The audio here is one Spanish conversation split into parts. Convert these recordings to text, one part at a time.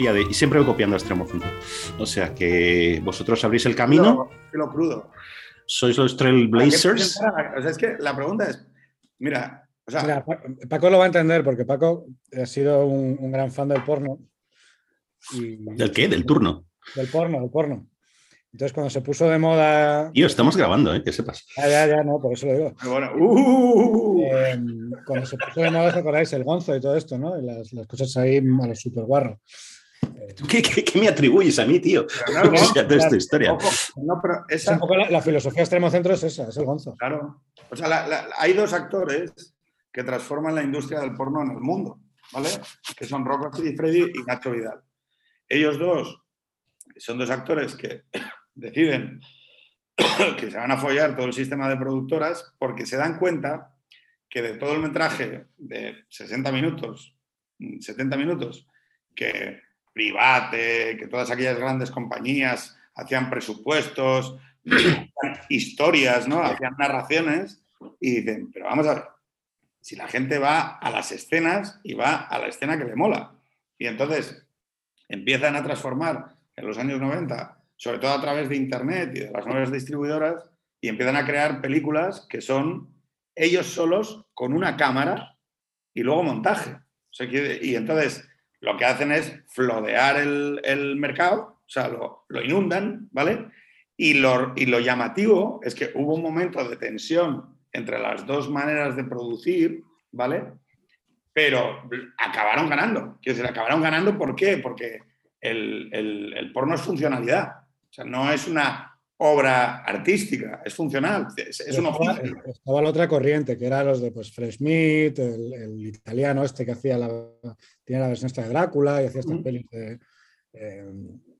copia de. Y siempre voy copiando a extremo centro. O sea que vosotros abrís el camino. Lo, crudo. Sois los Trailblazers. O sea, es que la pregunta es: mira, Paco lo va a entender porque Paco ha sido un, gran fan del porno. ¿Del qué? ¿Del turno? Del porno, del porno. Entonces, cuando se puso de moda. Tío, estamos grabando, ¿eh? Que sepas. Ya, ya, ya, no, por eso lo digo. Bueno, uh. em, cuando se puso de moda, ¿os acordáis? El gonzo y todo esto, ¿no? Y las, las cosas ahí a los super guarros. ¿Qué, qué, me atribuyes a mí, tío? No, esta historia. No, pero esa... un poco la, filosofía extremo centro es esa, es el gonzo. Claro. O sea, hay dos actores que transforman la industria del porno en el mundo, ¿vale? Que son Rocco y Freddy y Nacho Vidal. Ellos dos son dos actores que deciden que se van a follar todo el sistema de productoras porque se dan cuenta que de todo el metraje de 60 minutos, 70 minutos, que Private, que todas aquellas grandes compañías hacían presupuestos, historias, ¿no? Hacían narraciones y dicen, pero vamos a ver, si la gente va a las escenas y va a la escena que le mola. Y entonces empiezan a transformar en los años 90, sobre todo a través de Internet y de las nuevas distribuidoras, y empiezan a crear películas que son ellos solos con una cámara y luego montaje. y entonces lo que hacen es flodear el, mercado, o sea, lo, inundan, ¿vale? Y lo, y lo llamativo es que hubo un momento de tensión entre las dos maneras de producir, ¿vale? Pero acabaron ganando. Quiero decir, acabaron ganando, ¿por qué? Porque el, porno es funcionalidad. O sea, no es una obra artística, es funcional, es, estaba, estaba, la otra corriente, que era los de pues, Fresh Meat, el, italiano este que hacía la, tiene la versión esta de Drácula y hacía estas pelis de... Eh,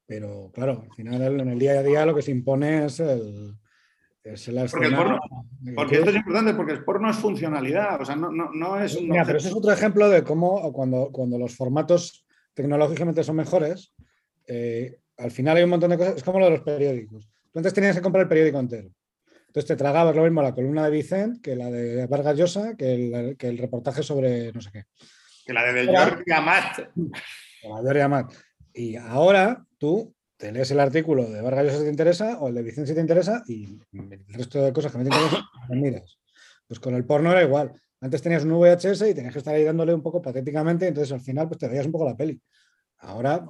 pero claro, al final en el día a día lo que se impone es el, porque, esto es importante, porque el porno es funcionalidad, o sea, no, no, no es un. Mira, pero eso es otro ejemplo de cómo cuando, cuando los formatos tecnológicamente son mejores, eh, al final hay un montón de cosas. Es como lo de los periódicos. Tú antes tenías que comprar el periódico entero. Entonces te tragabas lo mismo la columna de Vicente que la de Vargas Llosa, que el, que el reportaje sobre no sé qué. Que la de Jordi Amat. La de Jordi Amat. Y ahora tú te lees el artículo de Vargas Llosa si te interesa o el de Vicente si te interesa y el resto de cosas que me te interesan, miras. Pues con el porno era igual. Antes tenías un VHS y tenías que estar ahí dándole un poco patéticamente, entonces al final pues te veías un poco la peli. Ahora.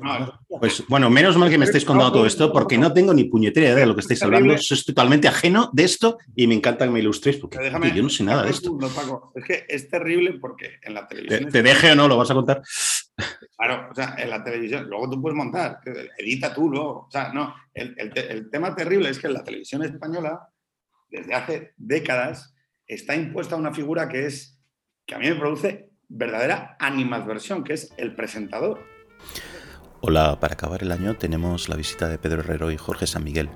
Pues bueno, menos mal que me estáis contando todo esto, porque no tengo ni puñetera idea de lo que estáis hablando. Soy totalmente ajeno de esto y me encanta que me ilustréis, porque yo no sé nada de esto. Es que es terrible porque en la televisión. ¿Te, deje o no? ¿Lo vas a contar? Claro, o sea, en la televisión, luego tú puedes montar, edita tú luego. O sea, no, el, el tema terrible es que en la televisión española, desde hace décadas, está impuesta una figura que es, que a mí me produce verdadera animadversión, que es el presentador. Hola, para acabar el año tenemos la visita de Pedro Herrero y Jorge San Miguel,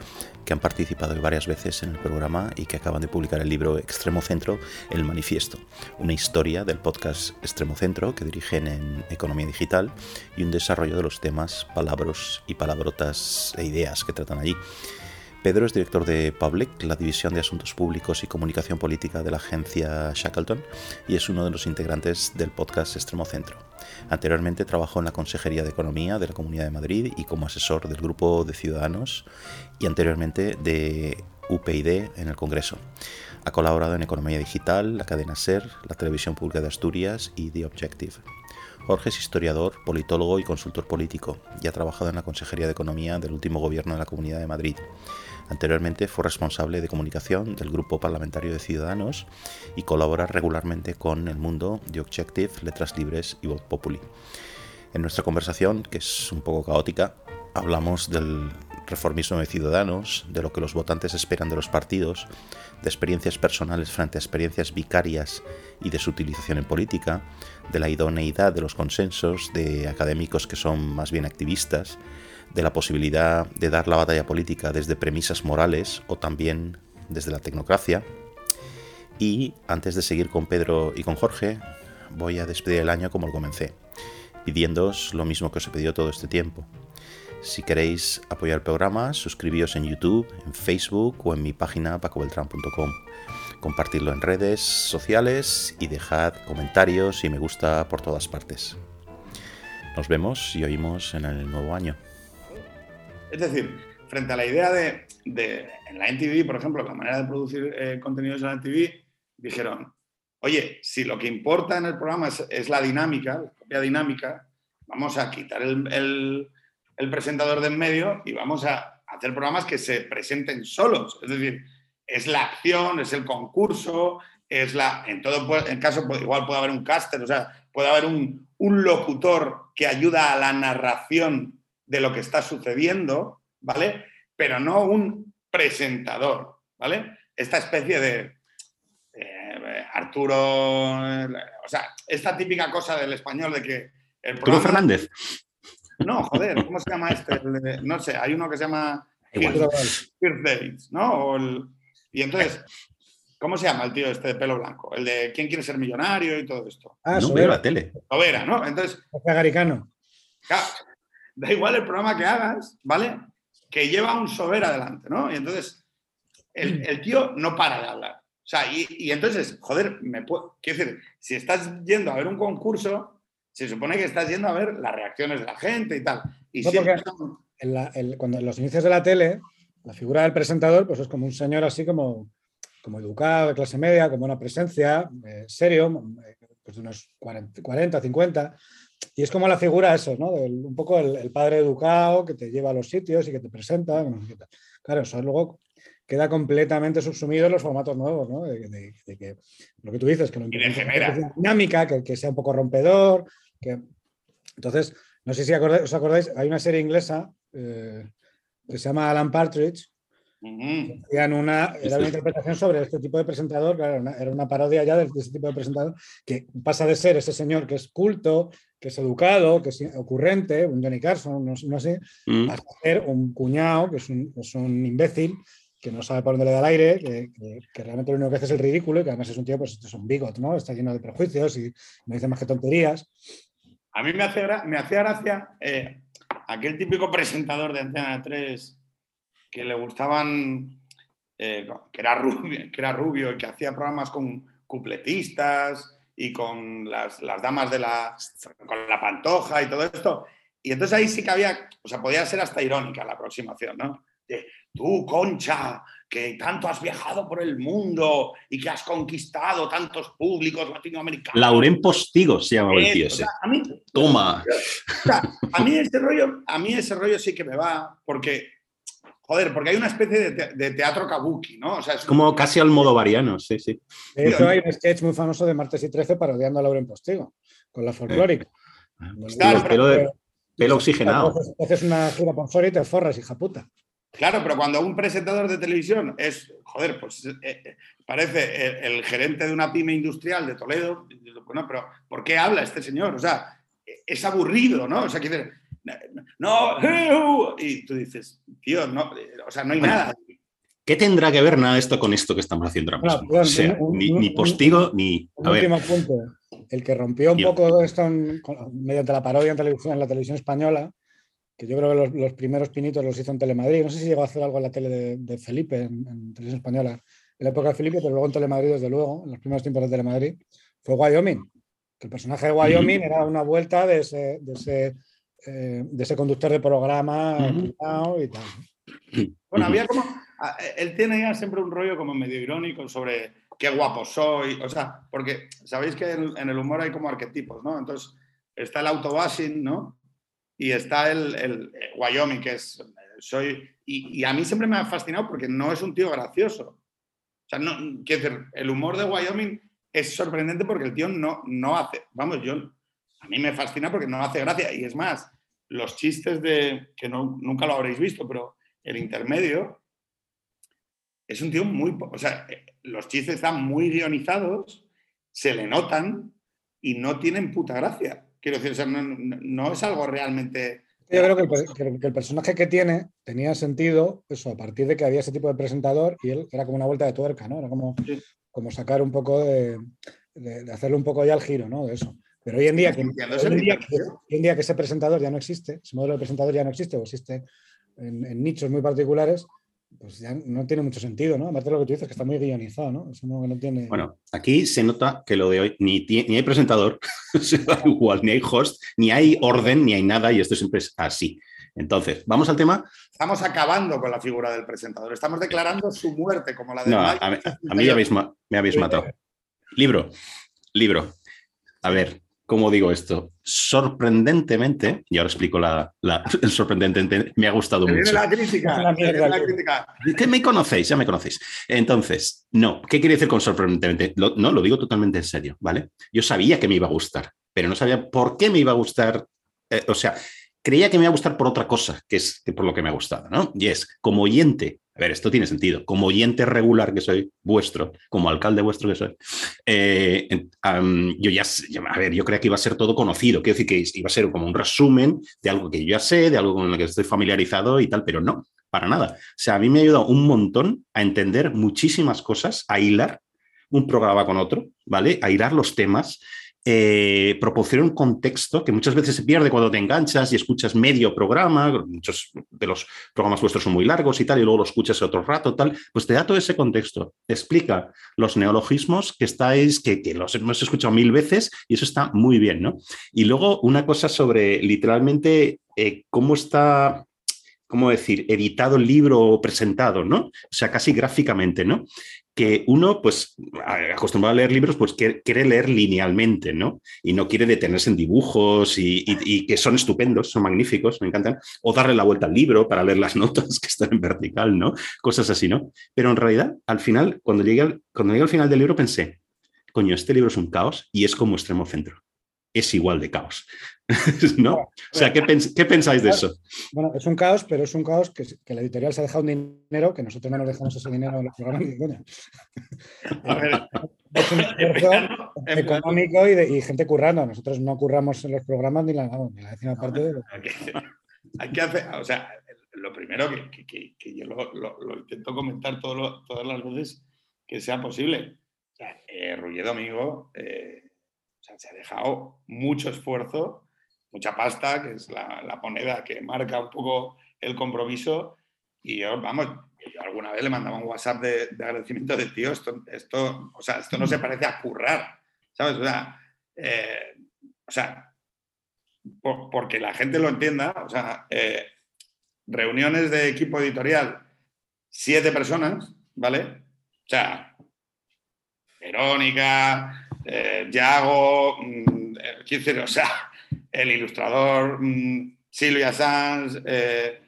que han participado varias veces en el programa y que acaban de publicar el libro Extremo Centro, El Manifiesto, una historia del podcast Extremo Centro que dirigen en Economía Digital y un desarrollo de los temas, palabras y palabrotas e ideas que tratan allí. Pedro es director de Public, la división de asuntos públicos y comunicación política de la agencia Shackleton, y es uno de los integrantes del podcast Extremo Centro. Anteriormente trabajó en la Consejería de Economía de la Comunidad de Madrid y como asesor del Grupo de Ciudadanos y anteriormente de UPyD en el Congreso. Ha colaborado en Economía Digital, la cadena SER, la Televisión Pública de Asturias y The Objective. Jorge es historiador, politólogo y consultor político y ha trabajado en la Consejería de Economía del último gobierno de la Comunidad de Madrid. Anteriormente fue responsable de comunicación del Grupo Parlamentario de Ciudadanos y colabora regularmente con El Mundo, The Objective, Letras Libres y Voz Populi. En nuestra conversación, que es un poco caótica, hablamos del reformismo de Ciudadanos, de lo que los votantes esperan de los partidos, de experiencias personales frente a experiencias vicarias y de su utilización en política, de la idoneidad de los consensos, de académicos que son más bien activistas, de la posibilidad de dar la batalla política desde premisas morales o también desde la tecnocracia. Y antes de seguir con Pedro y con Jorge, voy a despedir el año como lo comencé, pidiéndoos lo mismo que os he pedido todo este tiempo. Si queréis apoyar el programa, suscribíos en YouTube, en Facebook o en mi página pacobeltran.com. Compartirlo en redes sociales y dejad comentarios y me gusta por todas partes. Nos vemos y oímos en el nuevo año. Es decir, frente a la idea de, en la NTV, por ejemplo, la manera de producir eh, contenidos en la NTV, dijeron, oye, si lo que importa en el programa es, la dinámica, la propia dinámica, vamos a quitar el, presentador de en medio y vamos a hacer programas que se presenten solos. Es decir, es la acción, es el concurso, es la. En todo caso, pues, igual puede haber un caster, o sea, puede haber un locutor que ayuda a la narración de lo que está sucediendo, ¿vale? Pero no un presentador, ¿vale? Esta especie de eh, Arturo, o sea, esta típica cosa del español de que el programa... Fernández. No, joder, ¿cómo se llama este? no sé, hay uno que se llama Dates, ¿no? y entonces, ¿cómo se llama el tío este de pelo blanco? El de ¿Quién quiere ser millonario? y todo esto. Ah, no veo la tele. Sobera, ¿no? Entonces... Garicano. Da igual el programa que hagas, ¿vale? Que lleva un Sobera adelante, ¿no? Y entonces el, el tío no para de hablar. O sea, y, entonces, joder, me puedo, quiero decir, si estás yendo a ver un concurso, se supone que estás yendo a ver las reacciones de la gente y tal. Y cuando en los inicios de la tele, la figura del presentador, pues es como un señor así como, como educado, de clase media, como una presencia, eh, serio, eh, pues de unos 40, 50. Y es como la figura eso, ¿no? un poco el, padre educado que te lleva a los sitios y que te presenta. Claro, eso luego queda completamente subsumido en los formatos nuevos, ¿no? De, que lo que tú dices, que no sea dinámica, que, sea un poco rompedor. Que... Entonces, no sé si os acordáis, hay una serie inglesa eh, que se llama Alan Partridge. una, era una interpretación sobre este tipo de presentador, claro, era una parodia ya de, este tipo de presentador, que pasa de ser ese señor que es culto, que es educado, que es ocurrente, un Johnny Carson, no, sé, mm. a ser un cuñado, que es un, es un imbécil, que no sabe por dónde le da el aire, que, realmente lo único que hace es el ridículo y que además es un tío, pues es un bigot, ¿no? Está lleno de prejuicios y no dice más que tonterías. A mí me, hace, me hacía gracia eh, aquel típico presentador de Antena 3 que le gustaban, eh, que, era rubio, que era rubio y que hacía programas con cupletistas y con las, las damas de la, con la pantoja y todo esto. Y entonces ahí sí que había, o sea, podía ser hasta irónica la aproximación, ¿no? tú, Concha, que tanto has viajado por el mundo y que has conquistado tantos públicos latinoamericanos. Lauren Postigo se llama el tío ese. Toma. a mí ese rollo, a mí ese rollo sí que me va, porque Joder, porque hay una especie de, teatro kabuki, ¿no? O sea, es como casi al modo variano, sí, sí. De hecho, hay un sketch muy famoso de Martes y 13 parodiando a Lauren Postigo, con la folclórica. pelo, oxigenado. Haces una gira fuera y te forras, hija puta. Claro, pero cuando un presentador de televisión es, joder, pues eh, eh, parece el, gerente de una pyme industrial de Toledo, bueno, pero ¿por qué habla este señor? O sea, es aburrido, ¿no? O sea, que no, y tú dices, tío, no, o sea, no hay nada. ¿Qué tendrá que ver nada esto con esto que estamos haciendo ahora mismo? o sea, ni, postigo ni. Un último punto. El que rompió un poco esto mediante la parodia en, televisión, en la televisión española que yo creo que los, primeros pinitos los hizo en Telemadrid. No sé si llegó a hacer algo en la tele de, Felipe, en, televisión española, en la época de Felipe, pero luego en Telemadrid, desde luego, en los primeros tiempos de Telemadrid, fue Wyoming. Que el personaje de Wyoming era una vuelta de ese, de ese, eh, de ese conductor de programa y tal. Bueno, había como. Él tiene ya siempre un rollo como medio irónico sobre qué guapo soy. O sea, porque sabéis que en, el humor hay como arquetipos, ¿no? Entonces está el autobashing, ¿no? y está el, el, eh, Wyoming, que es, soy, y, y, a mí siempre me ha fascinado porque no es un tío gracioso. O sea, no, quiero decir, el humor de Wyoming es sorprendente porque el tío no, no hace, vamos, yo, a mí me fascina porque no hace gracia, y es más, los chistes de, que no, nunca lo habréis visto, pero el intermedio, es un tío muy, o sea, eh, los chistes están muy guionizados, se le notan y no tienen puta gracia. Quiero decir, no, es algo realmente... Yo creo que el, personaje que tiene tenía sentido eso, a partir de que había ese tipo de presentador y él era como una vuelta de tuerca, ¿no? Era como, como sacar un poco de, hacerle un poco ya el giro, ¿no? De eso. Pero hoy en día, que, hoy en día, que, ese presentador ya no existe, ese modelo de presentador ya no existe o existe en, nichos muy particulares, pues ya no tiene mucho sentido, ¿no? Aparte de lo que tú dices, que está muy guionizado, ¿no? Eso no, no tiene... Bueno, aquí se nota que lo de hoy ni, ni hay presentador, igual, ni hay host, ni hay orden, ni hay nada, y esto siempre es así. Entonces, vamos al tema. Estamos acabando con la figura del presentador. Estamos declarando su muerte como la de. No, a, a, mí ya me habéis matado. Libro, libro. A ver, ¿cómo digo esto? Sorprendentemente, y ahora explico la, la sorprendentemente, me ha gustado mucho. la crítica. La, la crítica. Que me conocéis, ya me conocéis. Entonces, no, ¿qué quiere decir con sorprendentemente? no, lo digo totalmente en serio, ¿vale? Yo sabía que me iba a gustar, pero no sabía por qué me iba a gustar. Eh, o sea, creía que me iba a gustar por otra cosa, que es por lo que me ha gustado, ¿no? Y es, como oyente, a ver, esto tiene sentido, como oyente regular que soy vuestro, como alcalde vuestro que soy, eh, yo ya, a ver, yo creía que iba a ser todo conocido, quiero decir que iba a ser como un resumen de algo que yo ya sé, de algo con lo que estoy familiarizado y tal, pero no, para nada. O sea, a mí me ha ayudado un montón a entender muchísimas cosas, a hilar un programa con otro, ¿vale? A hilar los temas eh, proporciona un contexto que muchas veces se pierde cuando te enganchas y escuchas medio programa, muchos de los programas vuestros son muy largos y tal, y luego lo escuchas otro rato, tal, pues te da todo ese contexto, te explica los neologismos que estáis, que, los hemos escuchado mil veces y eso está muy bien, ¿no? Y luego una cosa sobre literalmente eh, cómo está ¿cómo decir?, editado el libro o presentado, ¿no? O sea, casi gráficamente, ¿no? Que uno, pues, acostumbrado a leer libros, pues quiere leer linealmente, ¿no? Y no quiere detenerse en dibujos y, que son estupendos, son magníficos, me encantan. O darle la vuelta al libro para leer las notas que están en vertical, ¿no? Cosas así, ¿no? Pero en realidad, al final, cuando llegué al, cuando llegué al final del libro, pensé, coño, este libro es un caos y es como extremo centro es igual de caos. ¿No? O sea, ¿qué, pensáis de eso? Bueno, es un caos, pero es un caos que, la editorial se ha dejado un dinero que nosotros no nos dejamos ese dinero en los programas es un esfuerzo económico y, gente currando. Nosotros no curramos en los programas ni la, ni la décima parte de lo Hay que hacer, o sea, lo primero que, yo lo, intento comentar todas las veces que sea posible. O sea, eh, Rulledo, amigo, eh, o sea, se ha dejado mucho esfuerzo, mucha pasta, que es la, moneda que marca un poco el compromiso. Y yo, vamos, yo alguna vez le mandaba un WhatsApp de, agradecimiento de tío, esto, esto, o sea, esto no se parece a currar, ¿sabes? O sea, eh, sea porque la gente lo entienda, o sea, eh, reuniones de equipo editorial, siete personas, ¿vale? O sea, Verónica, eh, Yago, mm, eh, o sea, el ilustrador mm, Silvia Sanz, eh,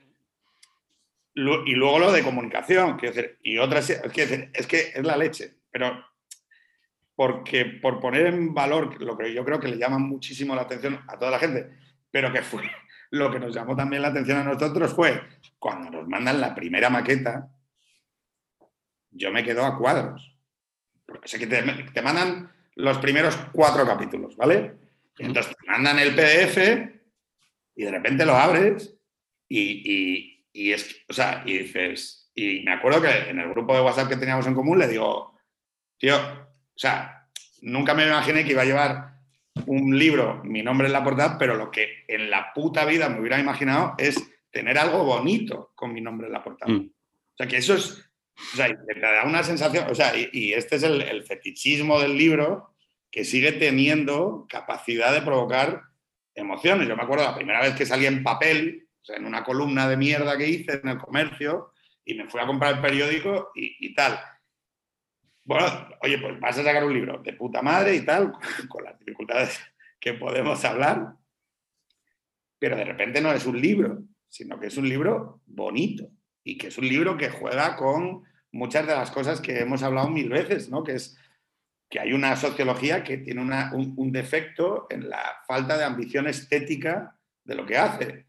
y luego lo de comunicación, decir, y otras, es que es la leche, pero porque por poner en valor lo que yo creo que le llama muchísimo la atención a toda la gente, pero que fue lo que nos llamó también la atención a nosotros fue cuando nos mandan la primera maqueta, yo me quedo a cuadros. Porque sé que te mandan los primeros cuatro capítulos, ¿vale? Entonces te mandan el PDF y de repente lo abres y, es, o sea, y dices, y me acuerdo que en el grupo de WhatsApp que teníamos en común le digo, tío, o sea, nunca me imaginé que iba a llevar un libro, mi nombre en la portada, pero lo que en la puta vida me hubiera imaginado es tener algo bonito con mi nombre en la portada. Mm. O sea, que eso es, o sea, te da una sensación, o sea, y, este es el, fetichismo del libro que sigue teniendo capacidad de provocar emociones. Yo me acuerdo la primera vez que salí en papel, o sea, en una columna de mierda que hice en el comercio, y me fui a comprar el periódico y, tal. Bueno, oye, pues vas a sacar un libro de puta madre y tal, con las dificultades que podemos hablar, pero de repente no es un libro, sino que es un libro bonito y que es un libro que juega con muchas de las cosas que hemos hablado mil veces, ¿no? Que es que hay una sociología que tiene un, defecto en la falta de ambición estética de lo que hace.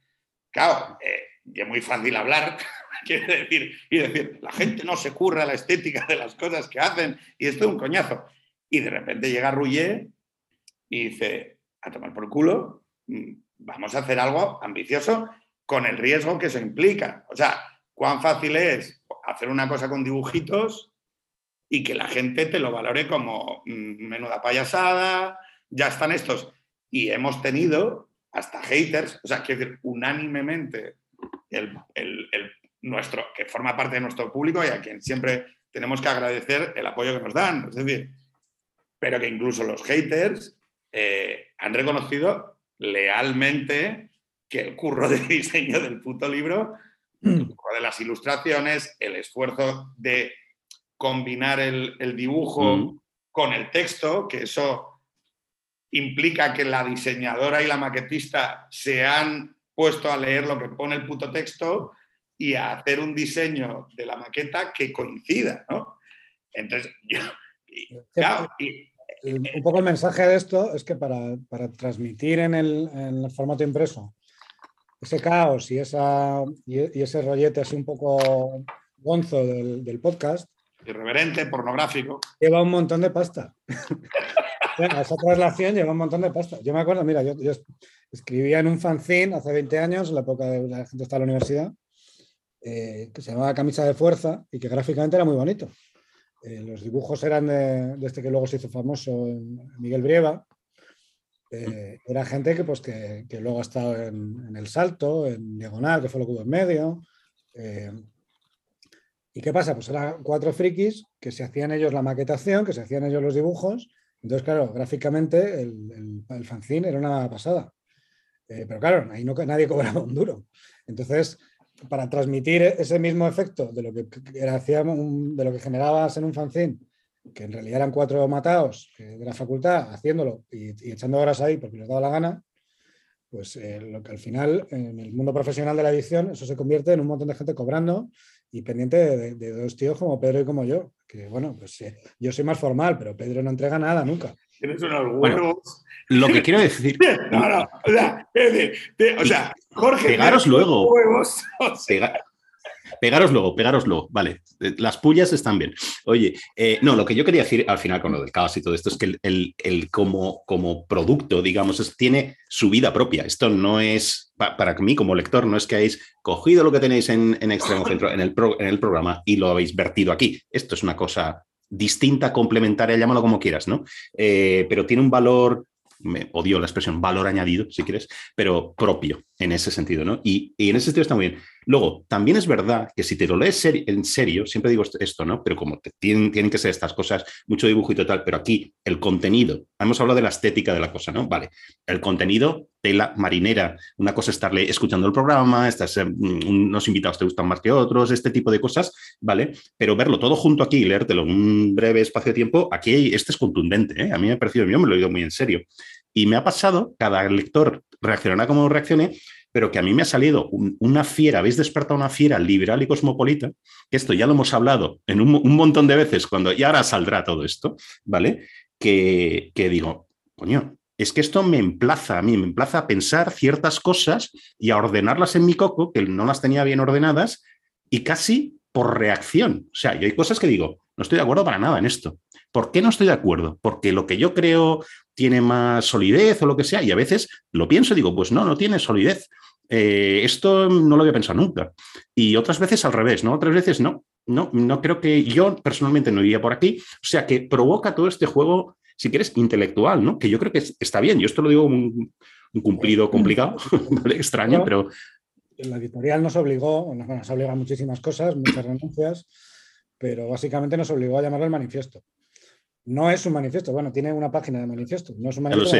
Claro, eh, es muy fácil hablar, quiere decir, y decir, la gente no se curra la estética de las cosas que hacen, y esto es un coñazo. Y de repente llega Rouillet y dice, a tomar por culo, mm, vamos a hacer algo ambicioso con el riesgo que eso implica. O sea, cuán fácil es hacer una cosa con dibujitos y que la gente te lo valore como mm, menuda payasada, ya están estos. Y hemos tenido hasta haters, o sea, que unánimemente el, nuestro, que forma parte de nuestro público y a quien siempre tenemos que agradecer el apoyo que nos dan. Es decir, pero que incluso los haters eh, han reconocido lealmente que el curro de diseño del puto libro, el Mm. curro de las ilustraciones, el esfuerzo de combinar el, el dibujo Mm. con el texto, que eso implica que la diseñadora y la maquetista se han puesto a leer lo que pone el puto texto y a hacer un diseño de la maqueta que coincida, ¿no? Entonces, yo, y, claro, y- El- un poco el mensaje de esto es que para, para transmitir en el, en el formato impreso ese caos y, esa, y, y ese rollete así un poco gonzo del, del podcast, irreverente, pornográfico. lleva un montón de pasta. Esa traslación lleva un montón de pasta. Yo me acuerdo, mira, yo, yo escribía en un fanzine hace 20 años, en la época de la gente estaba en la universidad, eh, que se llamaba Camisa de Fuerza y que gráficamente era muy bonito. Eh, los dibujos eran de, de este que luego se hizo famoso, Miguel Brieva. Eh, era gente que, pues, que, que luego ha estado en, en, El Salto, en Diagonal, que fue lo que hubo en medio. ¿Y qué pasa? Pues eran cuatro frikis que se hacían ellos la maquetación, que se hacían ellos los dibujos. Entonces, claro, gráficamente el, fanzine era una pasada. Eh, pero claro, ahí no, nadie cobraba un duro. Entonces, para transmitir ese mismo efecto de lo que, era, de lo que generabas en un fanzine, que en realidad eran cuatro matados de la facultad haciéndolo y, y, echando horas ahí porque les daba la gana, pues eh, lo que al final en el mundo profesional de la edición eso se convierte en un montón de gente cobrando y pendiente de, de dos tíos como Pedro y como yo, que bueno, pues eh, yo soy más formal, pero Pedro no entrega nada nunca. Tienes unos huevos. Bueno, lo que quiero decir. no, no, o sea, de, de, o sea Jorge. Pegaros luego. Huevos, o sea. Pega, pegaros luego, pegaros luego. Vale, las pullas están bien. Oye, eh, no, lo que yo quería decir al final con lo del caos y todo esto es que el, el, como, como producto, digamos, tiene su vida propia. Esto no es, pa, para mí como lector, no es que hayáis cogido lo que tenéis en, en Extremo Centro, en el, pro, en el programa y lo habéis vertido aquí. Esto es una cosa distinta, complementaria, llámalo como quieras, ¿no? Eh, pero tiene un valor, me odio la expresión valor añadido, si quieres, pero propio en ese sentido, ¿no? Y, en ese sentido está muy bien. Luego, también es verdad que si te lo lees en serio, siempre digo esto, ¿no? Pero como te, tienen, tienen, que ser estas cosas, mucho dibujo y total, pero aquí el contenido, hemos hablado de la estética de la cosa, ¿no? Vale, el contenido, tela marinera, una cosa es estarle escuchando el programa, estás, eh, unos invitados te gustan más que otros, este tipo de cosas, ¿vale? Pero verlo todo junto aquí y leértelo en un breve espacio de tiempo, aquí este es contundente, ¿eh? A mí me ha parecido, yo me lo he oído muy en serio. Y me ha pasado, cada lector reaccionará como reaccione, pero que a mí me ha salido un, una fiera, habéis despertado una fiera liberal y cosmopolita, que esto ya lo hemos hablado en un, un montón de veces, cuando y ahora saldrá todo esto, ¿vale? Que, que digo, coño, es que esto me emplaza a mí, me emplaza a pensar ciertas cosas y a ordenarlas en mi coco, que no las tenía bien ordenadas, y casi por reacción. O sea, yo hay cosas que digo, no estoy de acuerdo para nada en esto. ¿Por qué no estoy de acuerdo? Porque lo que yo creo tiene más solidez o lo que sea, y a veces lo pienso y digo, pues no, no tiene solidez. Eh, esto no lo había pensado nunca. Y otras veces al revés, ¿no? Otras veces no. No, no creo que yo personalmente no iría por aquí. O sea, que provoca todo este juego, si quieres, intelectual, ¿no? Que yo creo que está bien. Yo esto lo digo un, un cumplido complicado, ¿vale? extraño, pero... La editorial nos obligó, nos, nos obliga a muchísimas cosas, muchas renuncias, pero básicamente nos obligó a llamarlo el manifiesto. No es un manifiesto, bueno, tiene una página de manifiesto, no es un manifiesto,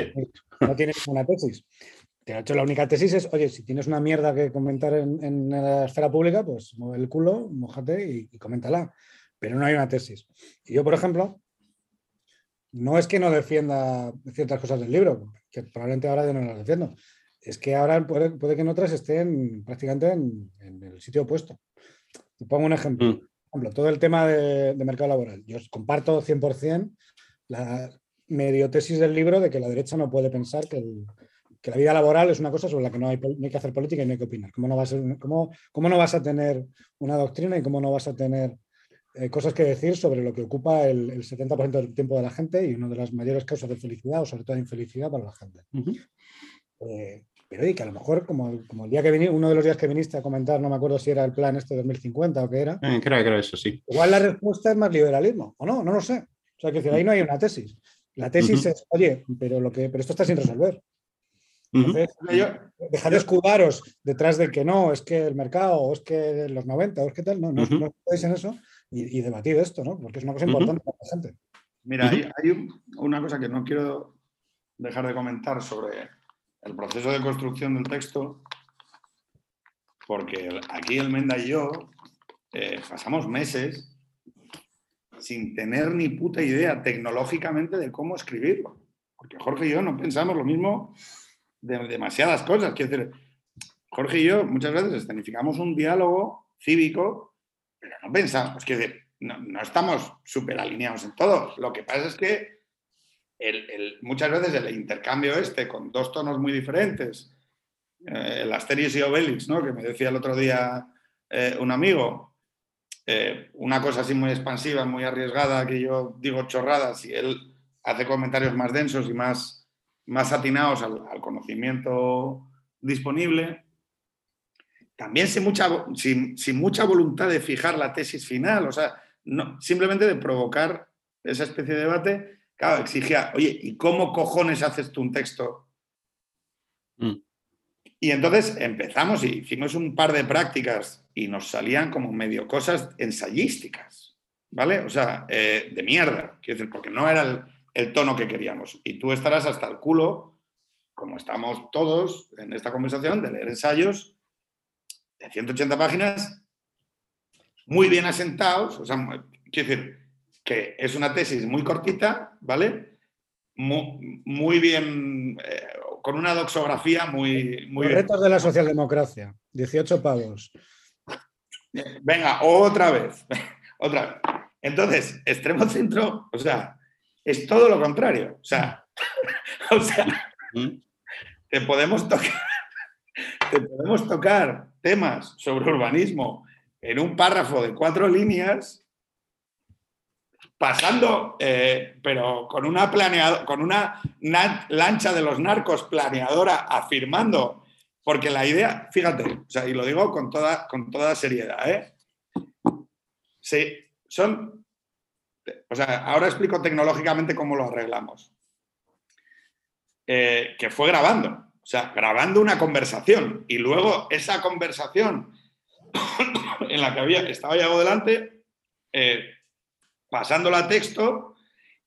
no tiene una tesis. De hecho, la única tesis es, oye, si tienes una mierda que comentar en, en la esfera pública, pues mueve el culo, mojate y, y, coméntala. Pero no hay una tesis. Y yo, por ejemplo, no es que no defienda ciertas cosas del libro, que probablemente ahora ya no las defiendo. Es que ahora puede, puede que en otras estén prácticamente en, en, el sitio opuesto. Te pongo un ejemplo. Mm. Por ejemplo, todo el tema de, de mercado laboral. Yo comparto 100% la medio tesis del libro de que la derecha no puede pensar que el, que la vida laboral es una cosa sobre la que no hay, no hay, que hacer política y no hay que opinar. ¿Cómo no, vas a, cómo, cómo no vas a tener una doctrina y cómo no vas a tener eh, cosas que decir sobre lo que ocupa el, el 70% del tiempo de la gente y una de las mayores causas de felicidad o sobre todo de infelicidad para la gente? Uh -huh. eh, pero oye, que a lo mejor, como, como el día que viniste, uno de los días que viniste a comentar, no me acuerdo si era el plan este 2050 o qué era. Eh, creo que era eso, sí. Igual la respuesta es más liberalismo, o no, no lo sé. O sea, que decir, ahí no hay una tesis. La tesis uh -huh. es, oye, pero, lo que, pero esto está sin resolver. Entonces, dejad de escudaros detrás de que no, es que el mercado, o es que los 90, o es que tal, no, no, Ujú. no estáis en eso y, y debatid esto, ¿no? Porque es una cosa importante para la gente. Mira, hay, hay un- una cosa que no quiero dejar de comentar sobre el proceso de construcción del texto, porque aquí el Menda y yo eh, pasamos meses sin tener ni puta idea tecnológicamente de cómo escribirlo. Porque Jorge y yo no pensamos lo mismo de demasiadas cosas. Quiero decir, Jorge y yo muchas veces escenificamos un diálogo cívico, pero no pensamos, quiero no, no estamos súper alineados en todo. Lo que pasa es que muchas veces el intercambio este con dos tonos muy diferentes, eh, el Asterix y Obelix, ¿no? que me decía el otro día eh, un amigo, eh, una cosa así muy expansiva, muy arriesgada, que yo digo chorradas y él hace comentarios más densos y más, más atinados al, al conocimiento disponible. También sin mucha, sin, sin mucha voluntad de fijar la tesis final, o sea, no, simplemente de provocar esa especie de debate, claro, exigía, oye, ¿y cómo cojones haces tú un texto? Mm. Y entonces empezamos y hicimos un par de prácticas y nos salían como medio cosas ensayísticas, ¿vale? O sea, eh, de mierda, quiero decir, porque no era el, el tono que queríamos. Y tú estarás hasta el culo, como estamos todos en esta conversación, de leer ensayos de 180 páginas muy bien asentados, o sea, quiero decir, que es una tesis muy cortita, ¿vale? Muy, muy bien, eh, con una doxografía muy, muy Los bien. retos de la socialdemocracia, 18 pavos. Venga, otra vez, otra vez. Entonces, extremo centro, o sea, es todo lo contrario. O sea, o sea, Mm. te podemos tocar, te podemos tocar temas sobre urbanismo en un párrafo de cuatro líneas, pasando, eh, pero con una planeado- lancha de los narcos planeadora afirmando, porque la idea, fíjate, y lo digo con toda, con toda seriedad, ¿eh? Sí, son, o sea, ahora explico tecnológicamente cómo lo arreglamos. Eh, que fue grabando, o sea, grabando una conversación y luego esa conversación en la que había, estaba Yago delante, eh, pasándola a texto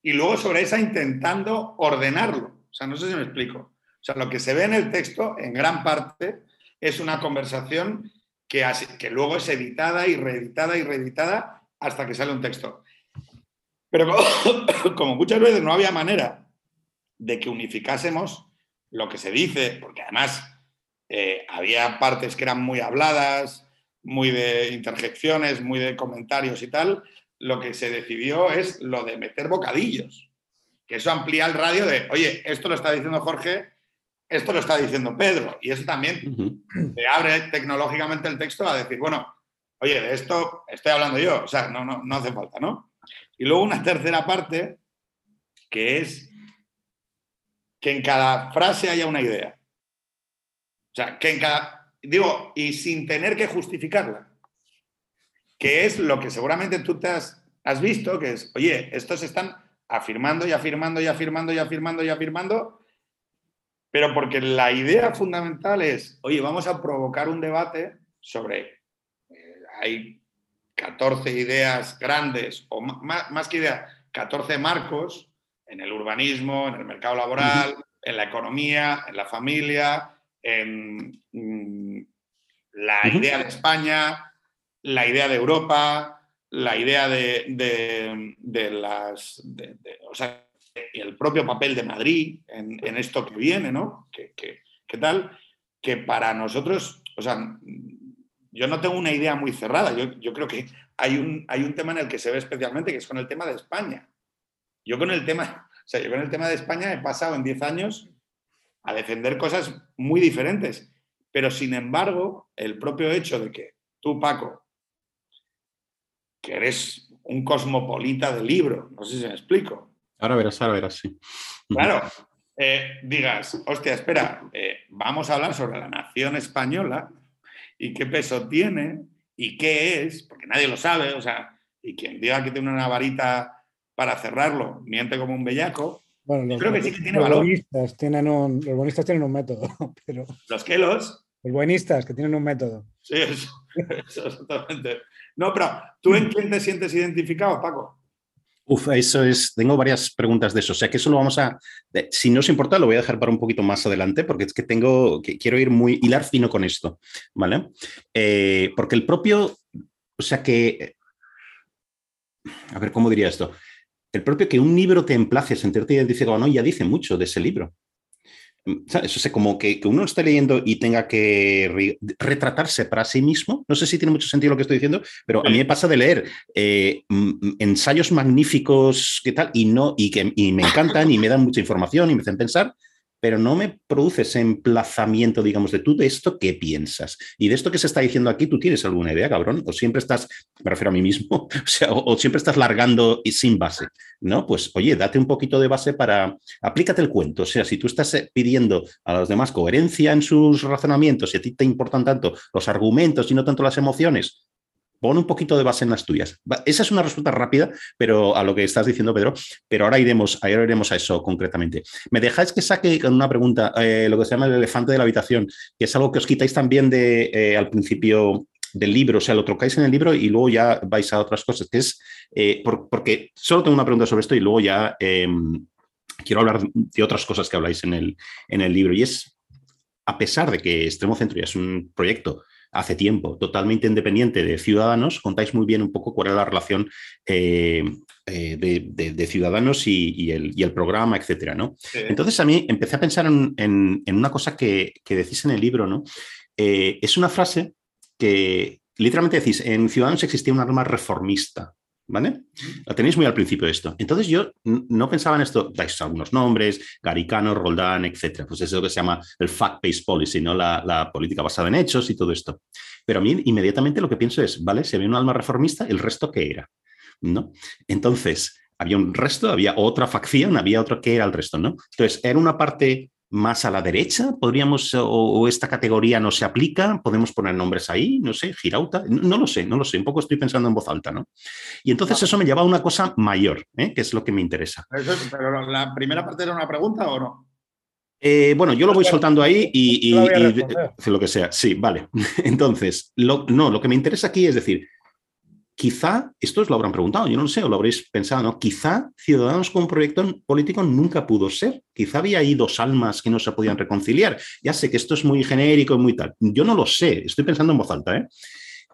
y luego sobre esa intentando ordenarlo. O sea, no sé si me explico. O sea, lo que se ve en el texto, en gran parte, es una conversación que, as- que luego es editada y reeditada y reeditada hasta que sale un texto. Pero como, como muchas veces no había manera de que unificásemos lo que se dice, porque además eh, había partes que eran muy habladas, muy de interjecciones, muy de comentarios y tal, lo que se decidió es lo de meter bocadillos, que eso amplía el radio de, oye, esto lo está diciendo Jorge, esto lo está diciendo Pedro, y eso también te abre tecnológicamente el texto a decir, bueno, oye, de esto estoy hablando yo, o sea, no, no, no hace falta, ¿no? Y luego una tercera parte, que es que en cada frase haya una idea. O sea, que en cada, digo, y sin tener que justificarla, que es lo que seguramente tú te has, has visto, que es, oye, estos están afirmando y afirmando y afirmando y afirmando y afirmando, pero porque la idea fundamental es, oye, vamos a provocar un debate sobre, eh, hay 14 ideas grandes, o más, que ideas, 14 marcos en el urbanismo, en el mercado laboral, en la economía, en la familia, en mm, la idea de España, la idea de Europa, la idea de, de- las... o sea, el propio papel de Madrid en, en esto que viene, ¿no? ¿Qué, qué- qué tal? Que para nosotros, o sea, yo no tengo una idea muy cerrada. Yo, yo creo que hay un, hay un tema en el que se ve especialmente, que es con el tema de España. Yo con el tema, o sea, yo con el tema de España he pasado en 10 años a defender cosas muy diferentes. Pero sin embargo, el propio hecho de que tú, Paco, que eres un cosmopolita de libro, no sé si me explico, Ahora verás, ahora verás, sí. Claro, eh, digas, hostia, espera, eh, vamos a hablar sobre la nación española y qué peso tiene y qué es, porque nadie lo sabe, o sea, y quien diga que tiene una varita para cerrarlo, miente como un bellaco, Bueno, los, creo que sí que tiene los valor. buenistas tienen un, los buenistas tienen un método, pero Los que los. Los buenistas que tienen un método. Sí, eso, eso exactamente. No, pero ¿tú en quién te sientes identificado, Paco? Uf, eso es. Tengo varias preguntas de eso. O sea que eso lo vamos a. Si no os importa, lo voy a dejar para un poquito más adelante, porque es que tengo. que quiero ir muy. hilar fino con esto. ¿Vale? Eh, porque el propio. O sea que. A ver, ¿cómo diría esto? El propio que un libro te emplace a sentirte identificado o no, ya dice mucho de ese libro. ¿Sabes? O sea, como que, que uno esté leyendo y tenga que re- retratarse para sí mismo. No sé si tiene mucho sentido lo que estoy diciendo, pero a mí me pasa de leer eh, mm, ensayos magníficos, ¿qué tal? Y, no, y, que, y me encantan y me dan mucha información y me hacen pensar, pero no me produce ese emplazamiento, digamos, de tú de esto, ¿qué piensas? Y de esto que se está diciendo aquí, ¿tú tienes alguna idea, cabrón? O siempre estás, me refiero a mí mismo, o siempre estás largando y sin base, ¿no? Pues, oye, date un poquito de base para, aplícate el cuento. O sea, si tú estás eh, pidiendo a los demás coherencia en sus razonamientos y a ti te importan tanto los argumentos y no tanto las emociones, pon un poquito de base en las tuyas. Esa es una respuesta rápida, pero a lo que estás diciendo, Pedro, pero ahora iremos, ahora iremos a eso concretamente. ¿Me dejáis que saque con una pregunta eh, lo que se llama el elefante de la habitación, que es algo que os quitáis también de, eh, al principio del libro, o sea, lo trocáis en el libro y luego ya vais a otras cosas, que es, eh, por- porque solo tengo una pregunta sobre esto y luego ya eh, quiero hablar de otras cosas que habláis en el, en el libro, y es, a pesar de que Extremo Centro ya es un proyecto hace tiempo, totalmente independiente de Ciudadanos, contáis muy bien un poco cuál es la relación eh, eh, de, de- de Ciudadanos y, y el, y el programa, etcétera, ¿no? Sí. Entonces a mí empecé a pensar en, en- en una cosa que, que decís en el libro, ¿no? Eh, es una frase que literalmente decís, en Ciudadanos existía un arma reformista, ¿vale? La tenéis muy al principio esto. Entonces yo no pensaba en esto, dais algunos nombres, Garicano, Roldán, etcétera. Pues es lo que se llama el fact-based policy, ¿no? La, la política basada en hechos y todo esto. Pero a mí inmediatamente lo que pienso es, ¿vale? Se ve un alma reformista, ¿el resto qué era? ¿No? Entonces, había un resto, había otra facción, había otro que era el resto, ¿no? Entonces, era una parte más a la derecha, podríamos, o, o esta categoría no se aplica, podemos poner nombres ahí, no sé, Girauta, no, no lo sé, no lo sé, un poco estoy pensando en voz alta, ¿no? Y entonces eso me lleva a una cosa mayor, ¿eh? que es lo que me interesa. Eso es- pero la primera parte era una pregunta o no? Eh, bueno, yo lo voy soltando ahí y, lo y- que sea. Sí, vale. Entonces, lo, no, lo que me interesa aquí es decir, quizá, esto os lo habrán preguntado, yo no lo sé, o lo habréis pensado, ¿no? Quizá Ciudadanos como proyecto político nunca pudo ser. Quizá había ahí dos almas que no se podían reconciliar. Ya sé que esto es muy genérico y muy tal. Yo no lo sé, estoy pensando en voz alta, ¿eh?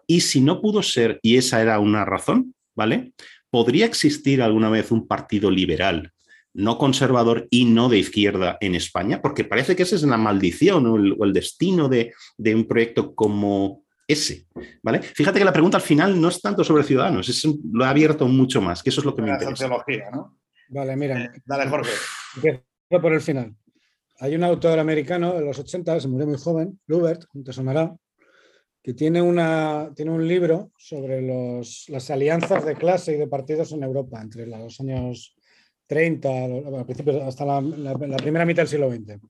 Y si no pudo ser, y esa era una razón, ¿vale? ¿Podría existir alguna vez un partido liberal no conservador y no de izquierda en España, porque parece que esa es la maldición o el, destino de, de, un proyecto como ese. ¿vale? Fíjate que la pregunta al final no es tanto sobre ciudadanos, es, lo ha abierto mucho más, que eso es lo que me La interesa. sociología, ¿no? Vale, mira, Eh, dale, Jorge. empiezo por el final. Hay un autor americano de los 80, se murió muy joven, Lubert, te sonará, que tiene, una, tiene un libro sobre los, las alianzas de clase y de partidos en Europa entre los años 30, al principio, hasta la, la- la primera mitad del siglo XX.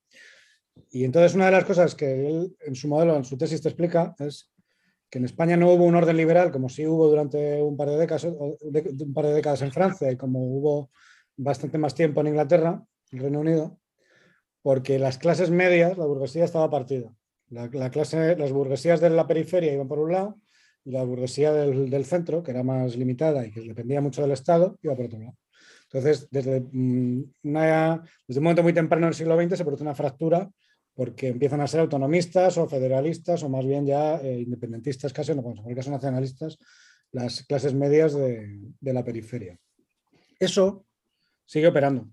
Y entonces una de las cosas que él en su modelo, en su tesis te explica es que en España no hubo un orden liberal como sí hubo durante un par de décadas, un par de décadas en Francia y como hubo bastante más tiempo en Inglaterra, el Reino Unido, porque las clases medias, la burguesía estaba partida. La, la clase, las burguesías de la periferia iban por un lado y la burguesía del, del centro, que era más limitada y que dependía mucho del Estado, iba por otro lado. Entonces, desde, mm, una- desde un momento muy temprano del siglo XX se produce una fractura porque empiezan a ser autonomistas o federalistas o más bien ya eh, independentistas casi, no que son nacionalistas, las clases medias de, de la periferia. Eso sigue operando.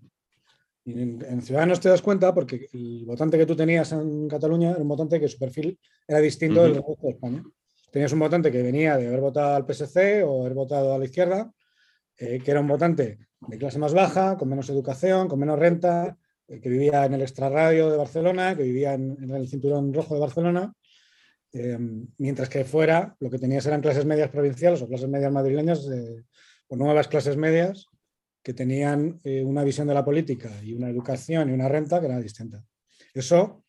Y en, en, Ciudadanos te das cuenta porque el votante que tú tenías en Cataluña era un votante que su perfil era distinto uh -huh. del resto de España. Tenías un votante que venía de haber votado al PSC o haber votado a la izquierda, eh, que era un votante de clase más baja, con menos educación, con menos renta, que vivía en el extrarradio de Barcelona, que vivía en, en el cinturón rojo de Barcelona, eh, mientras que fuera lo que tenías eran clases medias provinciales o clases medias madrileñas eh, o nuevas clases medias que tenían eh, una visión de la política y una educación y una renta que era distinta. Eso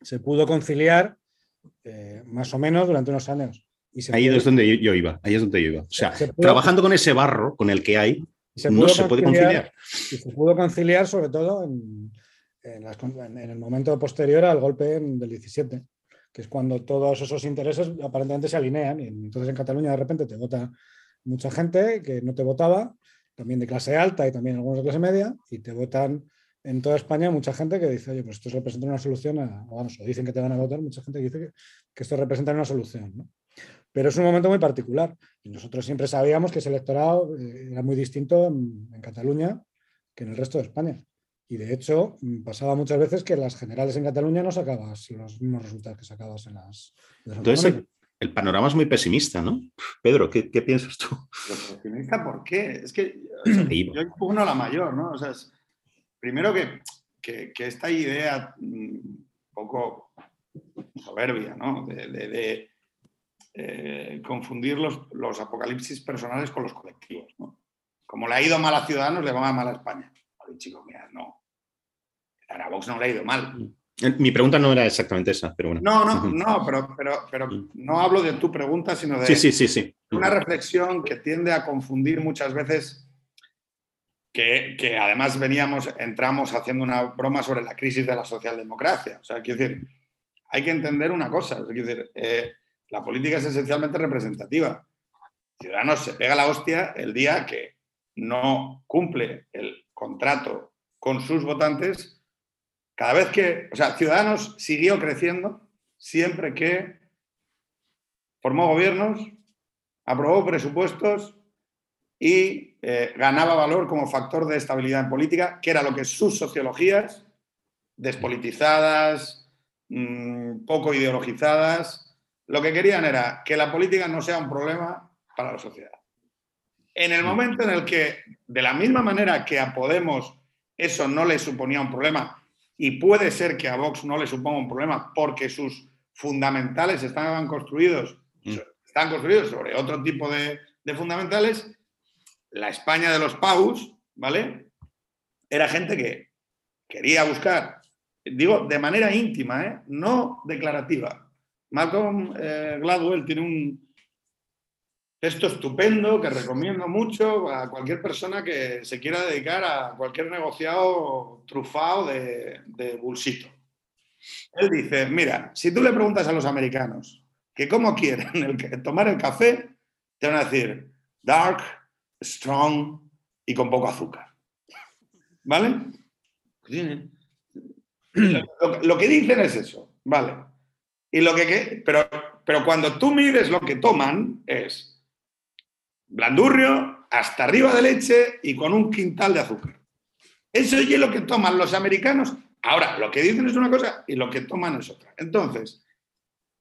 se pudo conciliar eh, más o menos durante unos años. ahí pudo... es donde yo, yo, iba, ahí es donde yo iba. O sea, se, se trabajando con ese barro, con el que hay, no se puede conciliar. Y se pudo conciliar sobre todo en, el momento posterior al golpe del 17, que es cuando todos esos intereses aparentemente se alinean. Y entonces en Cataluña de repente te vota mucha gente que no te votaba, también de clase alta y también algunos de clase media, y te votan en toda España mucha gente que dice, oye, pues esto representa una solución, a, o vamos, o dicen que te van a votar, mucha gente que dice que, esto representa una solución. ¿no? Pero es un momento muy particular y nosotros siempre sabíamos que ese electorado eh, era muy distinto en, Cataluña que en el resto de España. Y de hecho, mm, pasaba muchas veces que las generales en Cataluña no sacabas los mismos resultados que sacabas en las. Entonces, el, panorama es muy pesimista, ¿no? Pedro, ¿qué, piensas tú? ¿Pesimista por qué? Es que yo impugno la mayor, ¿no? O sea, primero que, esta idea un mm, poco soberbia, ¿no? De, eh, confundir los, apocalipsis personales con los colectivos. ¿no? Como le ha ido mal a Ciudadanos, le va mal a España. Oye, chicos, mira, no. A Vox no le ha ido mal. Eh, mi pregunta no era exactamente esa, pero bueno. No, no, no, pero, pero, pero no hablo de tu pregunta, sino de sí, sí, sí, sí. una reflexión que tiende a confundir muchas veces que, además veníamos, entramos haciendo una broma sobre la crisis de la socialdemocracia. O sea, quiero decir, hay que entender una cosa, es decir, eh, la política es esencialmente representativa. Ciudadanos se pega la hostia el día que no cumple el contrato con sus votantes. Cada vez que, o sea, Ciudadanos siguió creciendo siempre que formó gobiernos, aprobó presupuestos y eh, ganaba valor como factor de estabilidad en política, que era lo que sus sociologías, despolitizadas, mm, poco ideologizadas, lo que querían era que la política no sea un problema para la sociedad. En el momento en el que, de la misma manera que a Podemos eso no le suponía un problema, y puede ser que a Vox no le suponga un problema porque sus fundamentales estaban construidos, mm. están construidos sobre otro tipo de, de fundamentales, la España de los Paus, ¿vale? Era gente que quería buscar, digo, de manera íntima, ¿eh? no declarativa. Malcolm eh, Gladwell tiene un texto estupendo que recomiendo mucho a cualquier persona que se quiera dedicar a cualquier negociado trufado de, de. Él dice, mira, si tú le preguntas a los americanos que cómo quieren el, tomar el café, te van a decir dark, strong y con poco azúcar. ¿Vale? Lo, que dicen es eso, ¿vale? Y lo que, pero, pero cuando tú mides lo que toman es blandurrio, hasta arriba de leche y con un quintal de azúcar. Eso es lo que toman los americanos. Ahora, lo que dicen es una cosa y lo que toman es otra. Entonces,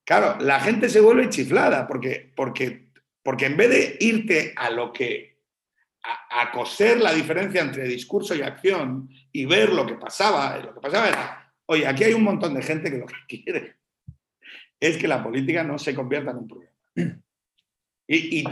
claro, la gente se vuelve chiflada porque, porque, porque en vez de irte a lo que a, coser la diferencia entre discurso y acción y ver lo que pasaba. lo que pasaba era, oye, aquí hay un montón de gente que lo que quiere es que la política no se convierta en un problema. Y,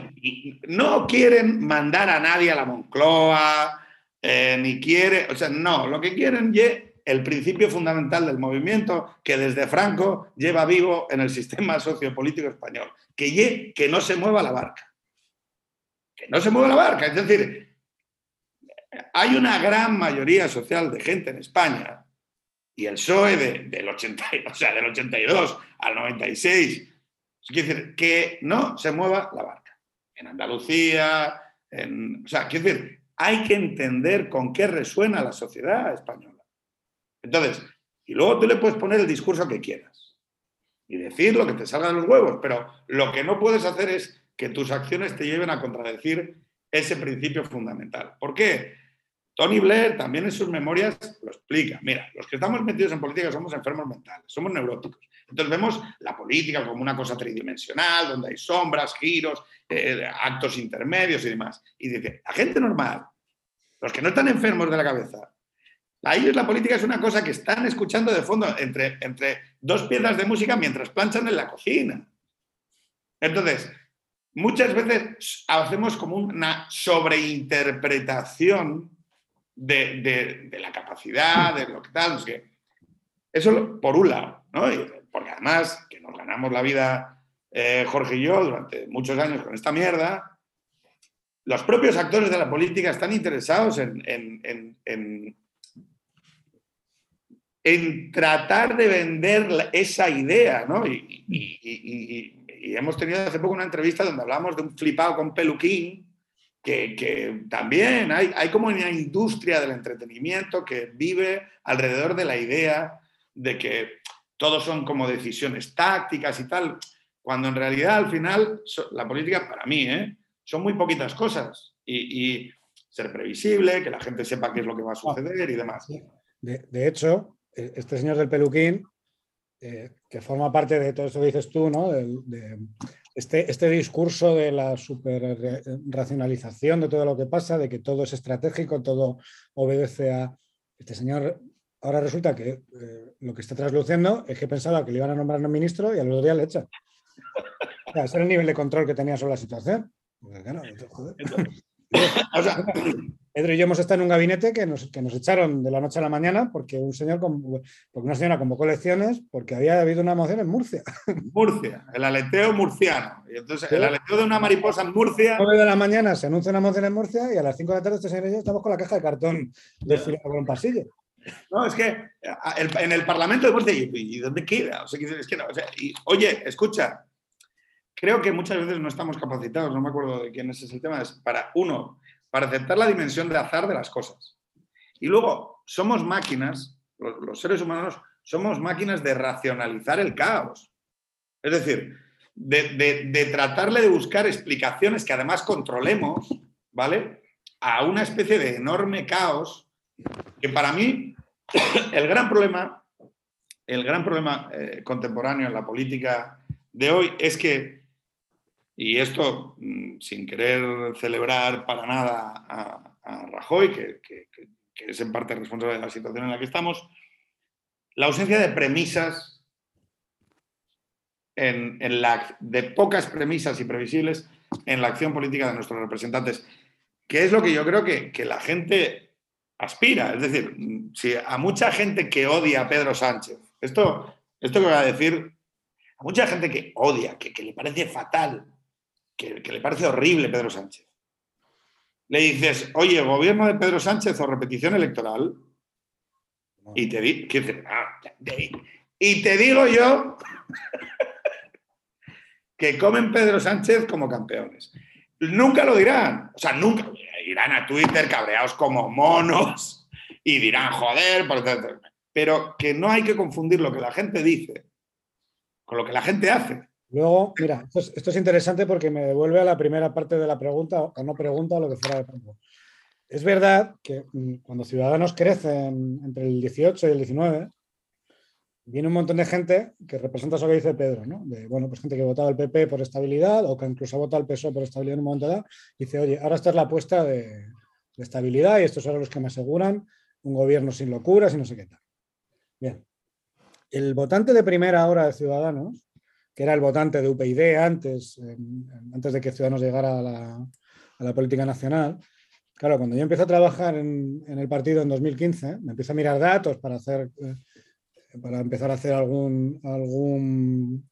no quieren mandar a nadie a la Moncloa, eh, ni quiere, o sea, no, lo que quieren es el principio fundamental del movimiento que desde Franco lleva vivo en el sistema sociopolítico español, que, que no se mueva la barca no se mueve la barca. Es decir, hay una gran mayoría social de gente en España y el PSOE del, 80, o sea, del 82 al 96, es decir, que no se mueva la barca. En Andalucía, en, o sea, quiero decir, hay que entender con qué resuena la sociedad española. Entonces, y luego tú le puedes poner el discurso que quieras y decir lo que te salga de los huevos, pero lo que no puedes hacer es que tus acciones te lleven a contradecir ese principio fundamental. ¿Por qué? Tony Blair también en sus memorias lo explica. Mira, los que estamos metidos en política somos enfermos mentales, somos neuróticos. Entonces vemos la política como una cosa tridimensional, donde hay sombras, giros, eh, actos intermedios y demás. Y dice, la gente normal, los que no están enfermos de la cabeza, a ellos la política es una cosa que están escuchando de fondo entre, entre dos piezas de música mientras planchan en la cocina. Entonces, muchas veces hacemos como una sobreinterpretación de, la capacidad, de lo que tal. que eso por un lado, ¿no? porque además que nos ganamos la vida eh, Jorge y yo durante muchos años con esta mierda, los propios actores de la política están interesados en, en, en, en tratar de vender esa idea, ¿no? Y, y, hemos tenido hace poco una entrevista donde hablamos de un flipado con peluquín, que, también hay, hay como una industria del entretenimiento que vive alrededor de la idea de que todos son como decisiones tácticas y tal, cuando en realidad al final la política para mí ¿eh? son muy poquitas cosas y, ser previsible, que la gente sepa qué es lo que va a suceder y demás. De, hecho, e, este señor del peluquín, eh, que forma parte de todo eso que dices tú, ¿no? Este, este, discurso de la super racionalización de todo lo que pasa, de que todo es estratégico, todo obedece a... Este señor ahora resulta que eh, lo que está trasluciendo es que pensaba que le iban a nombrar un ministro y al otro día le echan. ese es el nivel de control que tenía sobre la situación. Pedro y yo hemos estado en un gabinete que nos, que nos, echaron de la noche a la mañana porque un señor, porque una señora convocó elecciones porque había habido una moción en Murcia. Murcia, el aleteo murciano. Y entonces, el aleteo de una mariposa en Murcia. A las 9 de la mañana se anuncia una moción en Murcia y a las 5 de la tarde este señor y yo estamos con la caja de cartón desfilando por un pasillo. No, es que en el Parlamento de Murcia, ¿y, dónde queda? O sea, es que no, oye, escucha, creo que muchas veces no estamos capacitados, no me acuerdo de quién es ese tema, es para, uno, para aceptar la dimensión de azar de las cosas. Y luego, somos máquinas, los, seres humanos somos máquinas de racionalizar el caos. Es decir, de, de, tratarle de buscar explicaciones que además controlemos, ¿vale? A una especie de enorme caos que para mí el gran problema, el gran problema eh, contemporáneo en la política de hoy es que, y esto mm, sin querer celebrar para nada a, Rajoy, que, es en parte responsable de la situación en la que estamos, la ausencia de premisas, en, la, de pocas premisas y previsibles en la acción política de nuestros representantes, que es lo que yo creo que, que la gente aspira. Es decir, si a mucha gente que odia a Pedro Sánchez, esto, esto que voy a decir, a mucha gente que odia, que, le parece fatal, que, le parece horrible Pedro Sánchez, le dices, oye, gobierno de Pedro Sánchez o repetición electoral, y te, ah, y te digo yo que comen Pedro Sánchez como campeones. Nunca lo dirán, o sea, nunca. Irán a Twitter cabreados como monos y dirán, joder, pero que no hay que confundir lo que la gente dice con lo que la gente hace. Luego, mira, esto es, interesante porque me devuelve a la primera parte de la pregunta, o no pregunta, lo que fuera de tiempo. Es verdad que mm, cuando Ciudadanos crecen entre el 18 y el 19, viene un montón de gente que representa eso que dice Pedro, ¿no? De, bueno, pues gente que votaba el PP por estabilidad o que incluso ha votado el PSOE por estabilidad en un momento dado, dice, oye, ahora esta es la apuesta de, estabilidad y estos son los que me aseguran un gobierno sin locuras y no sé qué tal. Bien. El votante de primera hora de Ciudadanos, que era el votante de UPyD antes, antes de que Ciudadanos llegara a la, política nacional, claro, cuando yo empiezo a trabajar en, el partido en 2015, me empiezo a mirar datos para hacer eh, para empezar a hacer algún, algún,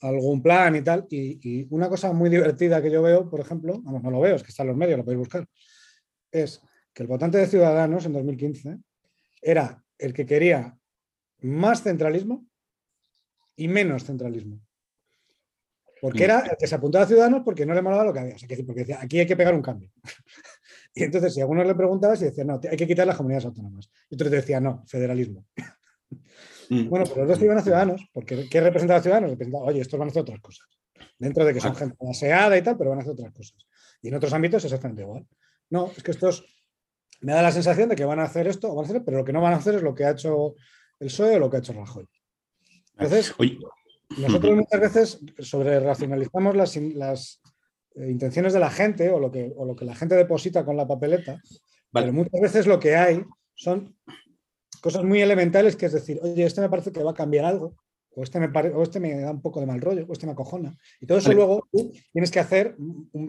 algún plan y tal. Y, una cosa muy divertida que yo veo, por ejemplo, vamos, no lo veo, es que está en los medios, lo podéis buscar, es que el votante de Ciudadanos en 2015 era el que quería más centralismo y menos centralismo. Porque era el que se apuntaba a Ciudadanos porque no le molaba lo que había. O sea, porque decía, aquí hay que pegar un cambio. y entonces, si algunos le preguntabas, y decía, no, hay que quitar las comunidades autónomas. Y otros decían, no, federalismo. Mm. Bueno, pero los dos iban a Ciudadanos, porque ¿qué representa a Ciudadanos? Oye, estos van a hacer otras cosas. Dentro de que son gente aseada y tal, pero van a hacer otras cosas. Y en otros ámbitos es exactamente igual. No, es que estos me da la sensación de que van a hacer esto, van a hacer, pero lo que no van a hacer es lo que ha hecho el PSOE o lo que ha hecho Rajoy. Entonces, nosotros muchas veces sobre racionalizamos las, las eh, intenciones de la gente o lo, que, o lo que la gente deposita con la papeleta, pero muchas veces lo que hay son cosas muy elementales que es decir, oye, este me parece que va a cambiar algo, o este me, o este me da un poco de mal rollo, o este me acojona. Y todo eso luego tú tienes que hacer,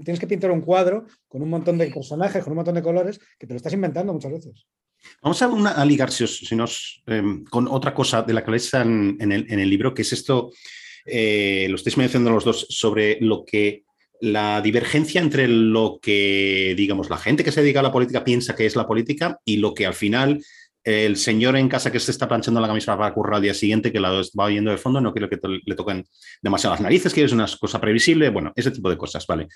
tienes que pintar un cuadro con un montón de personajes, con un montón de colores, que te lo estás inventando muchas veces. Vamos a, una, a ligar si, nos, em, con otra cosa de la que en, el, libro, que es esto, eh, lo estáis mencionando los dos, sobre lo que la divergencia entre lo que, digamos, la gente que se dedica a la política piensa que es la política y lo que al final el señor en casa que se está planchando la camisa para currar al día siguiente, que la va oyendo de fondo, no quiero que le toquen demasiado las narices, que es una cosa previsible, bueno, ese tipo de cosas, ¿vale?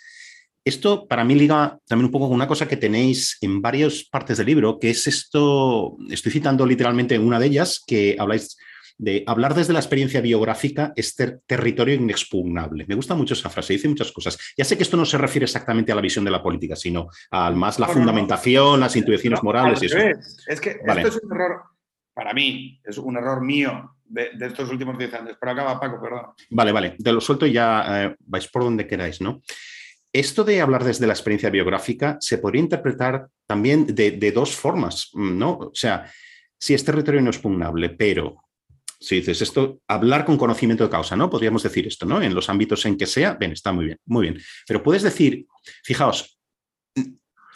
Esto para mí liga también un poco con una cosa que tenéis en varias partes del libro, que es esto, estoy citando literalmente una de ellas, que habláis de hablar desde la experiencia biográfica es territorio inexpugnable. Me gusta mucho esa frase, dice muchas cosas. Ya sé que esto no se refiere exactamente a la visión de la política, sino a más la fundamentación, las intuiciones morales y eso. Es que esto es un error, para mí, es un error mío de, estos últimos 10 años. Pero acaba, Paco, perdón. Vale, vale, te lo suelto y ya eh, vais por donde queráis, ¿no? Esto de hablar desde la experiencia biográfica se podría interpretar también de, de dos formas, ¿no? O sea, si es territorio inexpugnable, pero si dices esto, hablar con conocimiento de causa, ¿no? Podríamos decir esto, ¿no? En los ámbitos en que sea, bien, está muy bien, muy bien. Pero puedes decir, fijaos,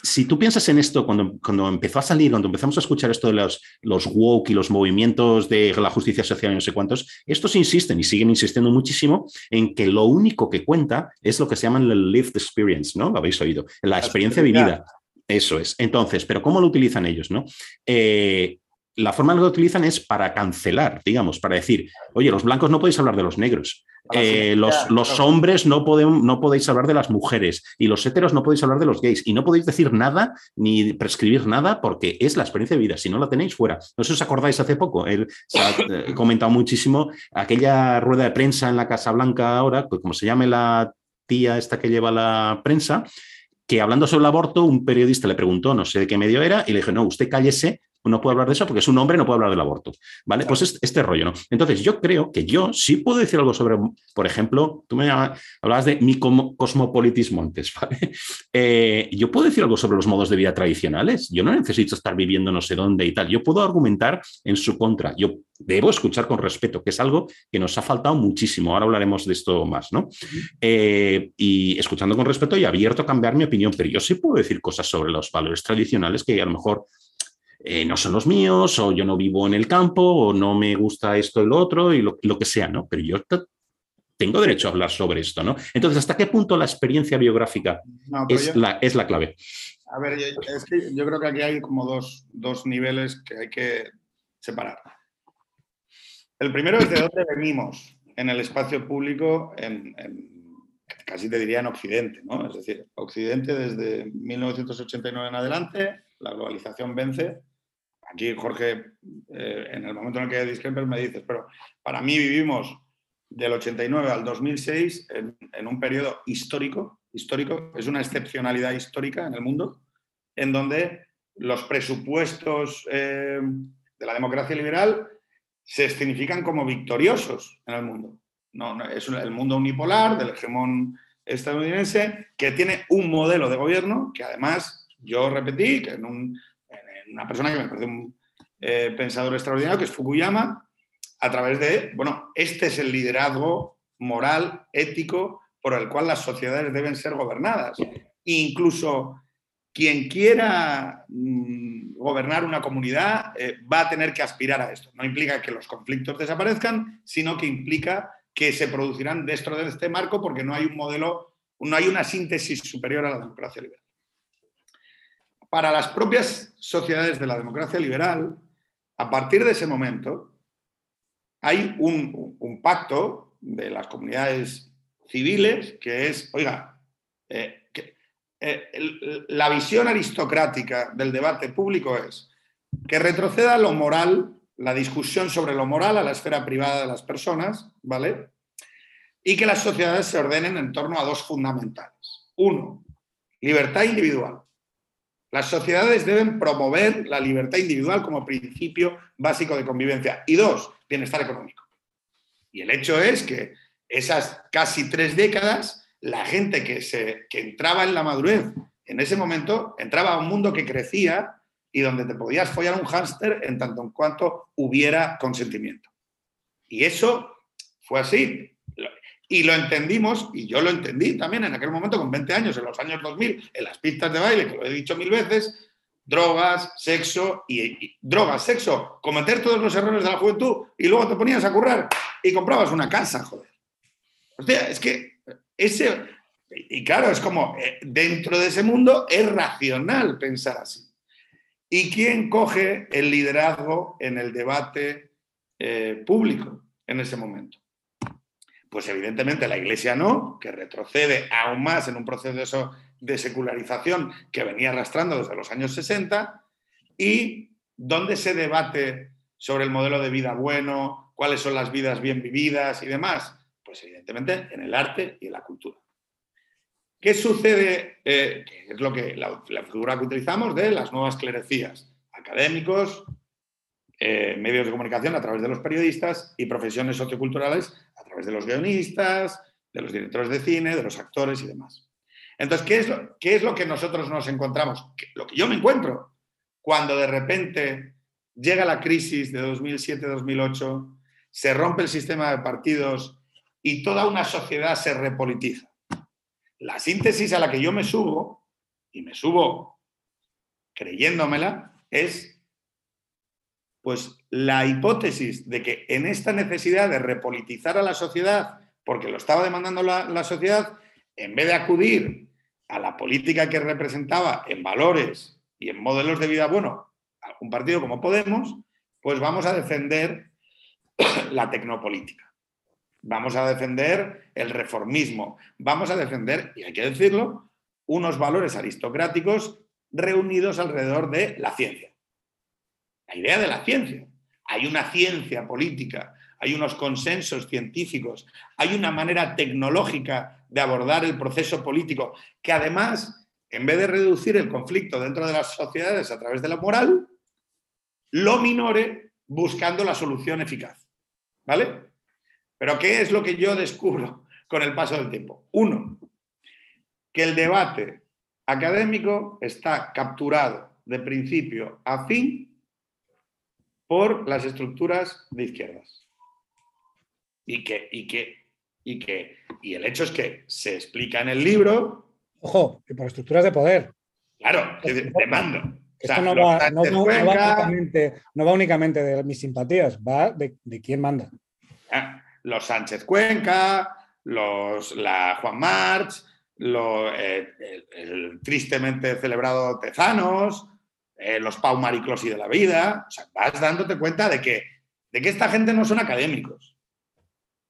si tú piensas en esto, cuando, cuando empezó a salir, cuando empezamos a escuchar esto de los, los woke y los movimientos de la justicia social y no sé cuántos, estos insisten y siguen insistiendo muchísimo en que lo único que cuenta es lo que se llama el lived experience, ¿no? Lo habéis oído, la experiencia vivida. Eso es. Entonces, ¿pero cómo lo utilizan ellos, no? Eh, la forma en que lo utilizan es para cancelar, digamos, para decir, oye, los blancos no podéis hablar de los negros, eh, los, los hombres no, no podéis hablar de las mujeres y los héteros no podéis hablar de los gays y no podéis decir nada ni prescribir nada porque es la experiencia de vida, si no la tenéis fuera. No sé si os acordáis hace poco, él se ha eh, comentado muchísimo aquella rueda de prensa en la Casa Blanca ahora, como se llame la tía esta que lleva la prensa, que hablando sobre el aborto, un periodista le preguntó, no sé de qué medio era, y le dijo, no, usted cállese no puedo hablar de eso porque es un hombre, no puedo hablar del aborto. ¿Vale? Pues este, este, rollo, ¿no? Entonces, yo creo que yo sí puedo decir algo sobre, por ejemplo, tú me hablabas de mi cosmopolitismo antes, ¿vale? Eh, yo puedo decir algo sobre los modos de vida tradicionales. Yo no necesito estar viviendo no sé dónde y tal. Yo puedo argumentar en su contra. Yo debo escuchar con respeto, que es algo que nos ha faltado muchísimo. Ahora hablaremos de esto más, ¿no? Eh, y escuchando con respeto y abierto a cambiar mi opinión, pero yo sí puedo decir cosas sobre los valores tradicionales que a lo mejor eh, no son los míos, o yo no vivo en el campo, o no me gusta esto y lo otro, y lo, que sea, ¿no? Pero yo tengo derecho a hablar sobre esto, ¿no? Entonces, ¿hasta qué punto la experiencia biográfica es, la, es la clave? A ver, es que yo creo que aquí hay como dos, niveles que hay que separar. El primero es de dónde venimos en el espacio público, en, casi te diría en Occidente, ¿no? Es decir, Occidente desde 1989 en adelante, la globalización vence aquí Jorge, eh, en el momento en el que discrepes me dices, pero para mí vivimos del 89 al 2006 en, un periodo histórico, histórico, es una excepcionalidad histórica en el mundo, en donde los presupuestos eh, de la democracia liberal se escenifican como victoriosos en el mundo. No, es el mundo unipolar del hegemón estadounidense que tiene un modelo de gobierno que además yo repetí que en un una persona que me parece un eh, pensador extraordinario, que es Fukuyama, a través de, bueno, este es el liderazgo moral, ético, por el cual las sociedades deben ser gobernadas. incluso quien quiera mm, gobernar una comunidad eh, va a tener que aspirar a esto. No implica que los conflictos desaparezcan, sino que implica que se producirán dentro de este marco porque no hay un modelo, no hay una síntesis superior a la democracia liberal para las propias sociedades de la democracia liberal, a partir de ese momento, hay un, pacto de las comunidades civiles que es, oiga, eh, eh, la visión aristocrática del debate público es que retroceda lo moral, la discusión sobre lo moral a la esfera privada de las personas, ¿vale? Y que las sociedades se ordenen en torno a dos fundamentales. Uno, libertad individual. Las sociedades deben promover la libertad individual como principio básico de convivencia. Y dos, bienestar económico. Y el hecho es que esas casi tres décadas, la gente que, entraba en la madurez en ese momento entraba a un mundo que crecía y donde te podías follar un hámster en tanto en cuanto hubiera consentimiento. Y eso fue así. Y lo entendimos, y yo lo entendí también en aquel momento con 20 años, en los años 2000, en las pistas de baile, que lo he dicho mil veces, drogas, sexo y, drogas, sexo, cometer todos los errores de la juventud y luego te ponías a currar y comprabas una casa, joder. Hostia, es que ese, Y, claro, es como, eh, dentro de ese mundo es racional pensar así. ¿Y quién coge el liderazgo en el debate eh, público en ese momento? Pues evidentemente la Iglesia no, que retrocede aún más en un proceso de secularización que venía arrastrando desde los años 60. ¿Y dónde se debate sobre el modelo de vida bueno, cuáles son las vidas bien vividas y demás? Pues evidentemente en el arte y en la cultura. ¿Qué sucede? Eh, es lo que la, figura que utilizamos de las nuevas clerecías, académicos, eh, medios de comunicación a través de los periodistas y profesiones socioculturales de los guionistas, de los directores de cine, de los actores y demás. Entonces, ¿qué es lo, qué es lo que nosotros nos encontramos? Lo que yo me encuentro cuando de repente llega la crisis de 2007-2008, se rompe el sistema de partidos y toda una sociedad se repolitiza. La síntesis a la que yo me subo, y me subo creyéndomela, es pues la hipótesis de que en esta necesidad de repolitizar a la sociedad, porque lo estaba demandando la, la sociedad, en vez de acudir a la política que representaba en valores y en modelos de vida bueno, un partido como Podemos, pues vamos a defender la tecnopolítica vamos a defender el reformismo, vamos a defender, y hay que decirlo, unos valores aristocráticos reunidos alrededor de la ciencia. La idea de la ciencia. Hay una ciencia política, hay unos consensos científicos, hay una manera tecnológica de abordar el proceso político que además, en vez de reducir el conflicto dentro de las sociedades a través de la moral, lo minore buscando la solución eficaz. ¿Vale? Pero ¿qué es lo que yo descubro con el paso del tiempo? Uno, que el debate académico está capturado de principio a fin por las estructuras de izquierdas. Y que, y que, y que, y el hecho es que se explica en el libro. Ojo, y por estructuras de poder. Claro, de, mando. Esto no, va, únicamente, de mis simpatías, va de, quién manda. Ah, los Sánchez Cuenca, los, la Juan March, eh, el, tristemente celebrado Tezanos, eh, los Pau Mariclosi de la vida. O sea, vas dándote cuenta de que, de que esta gente no son académicos.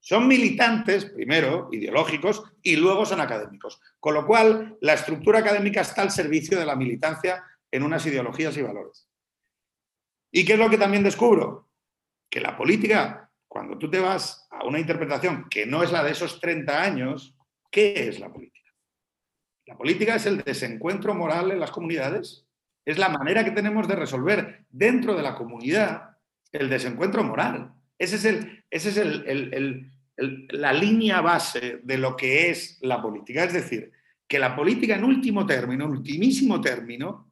Son militantes, primero, ideológicos, y luego son académicos. Con lo cual, la estructura académica está al servicio de la militancia en unas ideologías y valores. ¿Y qué es lo que también descubro? Que la política cuando tú te vas a una interpretación que no es la de esos 30 años, ¿qué es la política? La política es el desencuentro moral en las comunidades, es la manera que tenemos de resolver dentro de la comunidad el desencuentro moral. Ese es, el, ese es la línea base de lo que es la política. Es decir, que la política en último término, en ultimísimo término,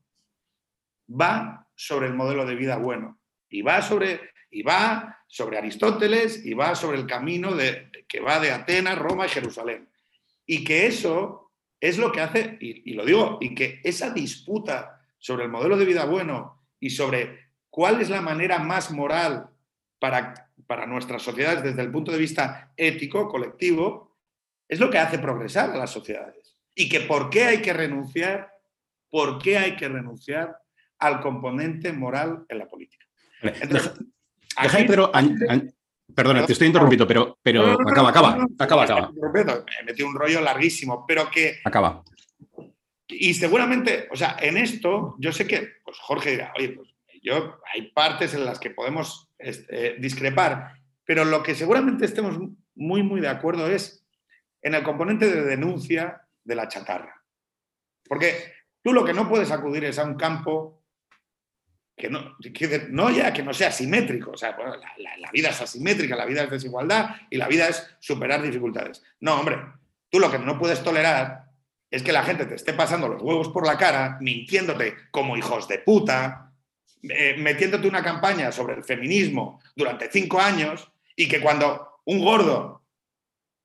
va sobre el modelo de vida bueno y va sobre y va sobre Aristóteles y va sobre el camino de, que va de Atenas, Roma y Jerusalén. Y que eso es lo que hace, y, lo digo, y que esa disputa sobre el modelo de vida bueno y sobre cuál es la manera más moral para, para nuestras sociedades desde el punto de vista ético, colectivo, es lo que hace progresar a las sociedades. Y que por qué hay que renunciar, por qué hay que renunciar al componente moral en la política. Deja pero. perdona, te estoy interrumpiendo, pero, pero acaba, acaba, acaba, acaba. Me metí un rollo larguísimo, pero que. Acaba. Y seguramente, o sea, en esto, yo sé que, pues Jorge dirá, oye, pues yo, hay partes en las que podemos este, discrepar, pero lo que seguramente estemos muy, muy de acuerdo es en el componente de denuncia de la chatarra. Porque tú lo que no puedes acudir es a un campo que no, no ya que no sea simétrico, o sea, la, vida es asimétrica, la vida es desigualdad y la vida es superar dificultades. No, hombre, tú lo que no puedes tolerar es que la gente te esté pasando los huevos por la cara, mintiéndote como hijos de puta, eh, metiéndote una campaña sobre el feminismo durante cinco años y que cuando un gordo,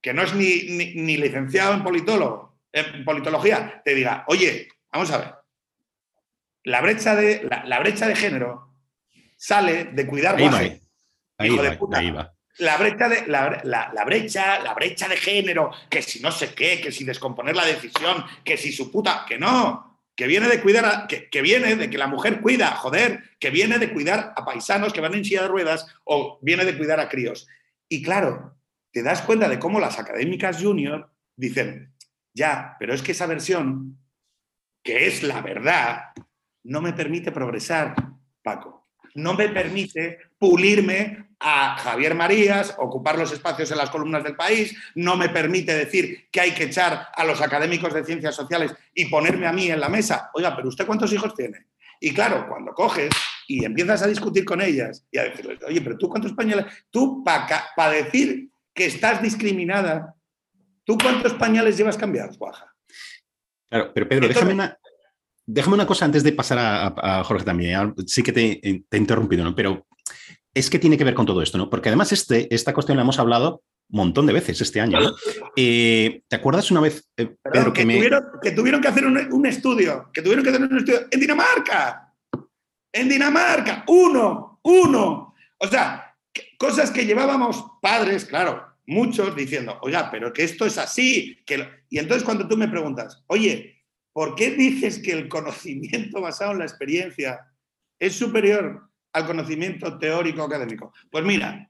que no es ni, ni licenciado en, politólogo, en politología, te diga, oye, vamos a ver, la brecha de, la, brecha de género sale de cuidar ahí hijo de puta. La brecha de la, la, brecha, la brecha de género, que si no sé qué, que si descomponer la decisión, que si su puta, que no, que viene de cuidar, que, que, viene de que la mujer cuida, joder, que viene de cuidar a paisanos que van en silla de ruedas o viene de cuidar a críos. Y claro, te das cuenta de cómo las académicas junior dicen, ya, pero es que esa versión, que es la verdad, no me permite progresar, Paco. No me permite pulirme a Javier Marías, ocupar los espacios en las columnas del país, no me permite decir que hay que echar a los académicos de ciencias sociales y ponerme a mí en la mesa. Oiga, pero ¿usted cuántos hijos tiene? Y claro, cuando coges y empiezas a discutir con ellas y a decirles, oye, pero tú cuántos pañales, tú para decir que estás discriminada, ¿tú cuántos pañales llevas cambiados, Guaja? Claro, pero Pedro, déjame una, déjame una cosa antes de pasar a, Jorge también. Sí que te, te, he interrumpido, ¿no? Pero es que tiene que ver con todo esto, ¿no? Porque además este, esta cuestión la hemos hablado un montón de veces este año. Eh, ¿Te acuerdas una vez, eh, Pedro, que, tuvieron, que, tuvieron, que hacer un, estudio, que tuvieron que hacer un estudio en Dinamarca? En Dinamarca, uno, uno. O sea, cosas que llevábamos padres, claro, muchos diciendo, oiga, pero que esto es así. Que Y entonces cuando tú me preguntas, oye, ¿por qué dices que el conocimiento basado en la experiencia es superior al conocimiento teórico académico? Pues mira,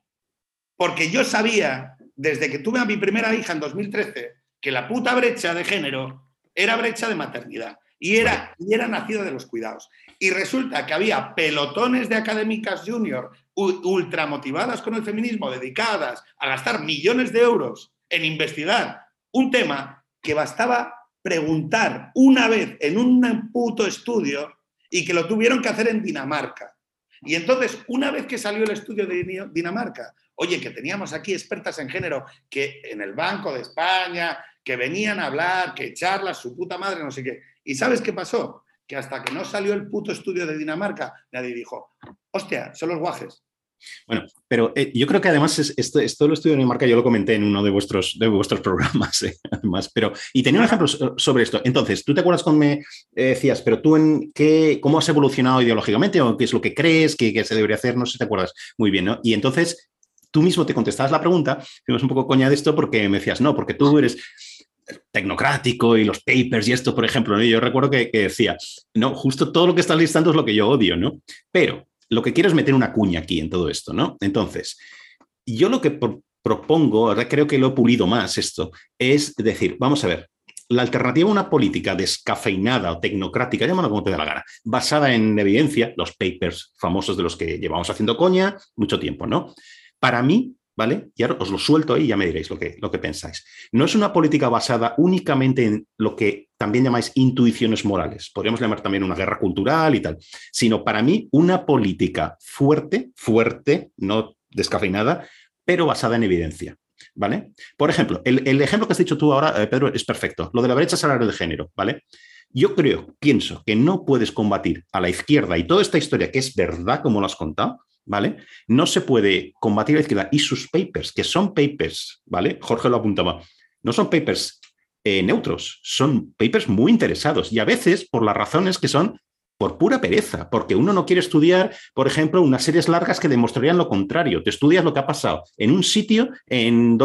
porque yo sabía, desde que tuve a mi primera hija en 2013, que la puta brecha de género era brecha de maternidad y era, y era nacida de los cuidados. Y resulta que había pelotones de académicas junior ultra motivadas con el feminismo, dedicadas a gastar millones de euros en investigar un tema que bastaba preguntar una vez en un puto estudio y que lo tuvieron que hacer en Dinamarca. Y entonces, una vez que salió el estudio de Dinamarca, oye, que teníamos aquí expertas en género que en el Banco de España, que venían a hablar, que charlas, su puta madre, no sé qué. ¿Y sabes qué pasó? Que hasta que no salió el puto estudio de Dinamarca, nadie dijo, hostia, son los guajes. Bueno, pero eh, yo creo que además esto, esto lo estudio de Dinamarca, yo lo comenté en uno de vuestros, de vuestros programas, eh, además, pero, y tenía un ejemplo sobre esto. Entonces, ¿tú te acuerdas cuando me eh, decías, pero tú en qué, cómo has evolucionado ideológicamente o qué es lo que crees que, se debería hacer? No sé si te acuerdas muy bien, ¿no? Y entonces tú mismo te contestabas la pregunta, fuimos un poco coña de esto porque me decías, no, porque tú eres tecnocrático y los papers y esto, por ejemplo, ¿no? yo recuerdo que, que, decía, no, justo todo lo que estás listando es lo que yo odio, ¿no? Pero lo que quiero es meter una cuña aquí en todo esto, ¿no? Entonces, yo lo que propongo, ahora creo que lo he pulido más esto, es decir, vamos a ver, la alternativa a una política descafeinada o tecnocrática, llámalo como te dé la gana, basada en evidencia, los papers famosos de los que llevamos haciendo coña mucho tiempo, ¿no? Para mí, ¿vale? Y ahora os lo suelto ahí y ya me diréis lo que, lo que pensáis. No es una política basada únicamente en lo que también llamáis intuiciones morales, podríamos llamar también una guerra cultural y tal, sino para mí una política fuerte, fuerte, no descafeinada, pero basada en evidencia. ¿Vale? Por ejemplo, el, ejemplo que has dicho tú ahora, eh, Pedro, es perfecto. Lo de la brecha salarial de género, ¿vale? Yo creo, pienso que no puedes combatir a la izquierda y toda esta historia que es verdad como lo has contado, ¿vale? No se puede combatir la izquierda y sus papers, que son papers, ¿vale? Jorge lo apuntaba, no son papers eh, neutros, son papers muy interesados y a veces por las razones que son por pura pereza, porque uno no quiere estudiar, por ejemplo, unas series largas que demostrarían lo contrario. Te estudias lo que ha pasado en un sitio en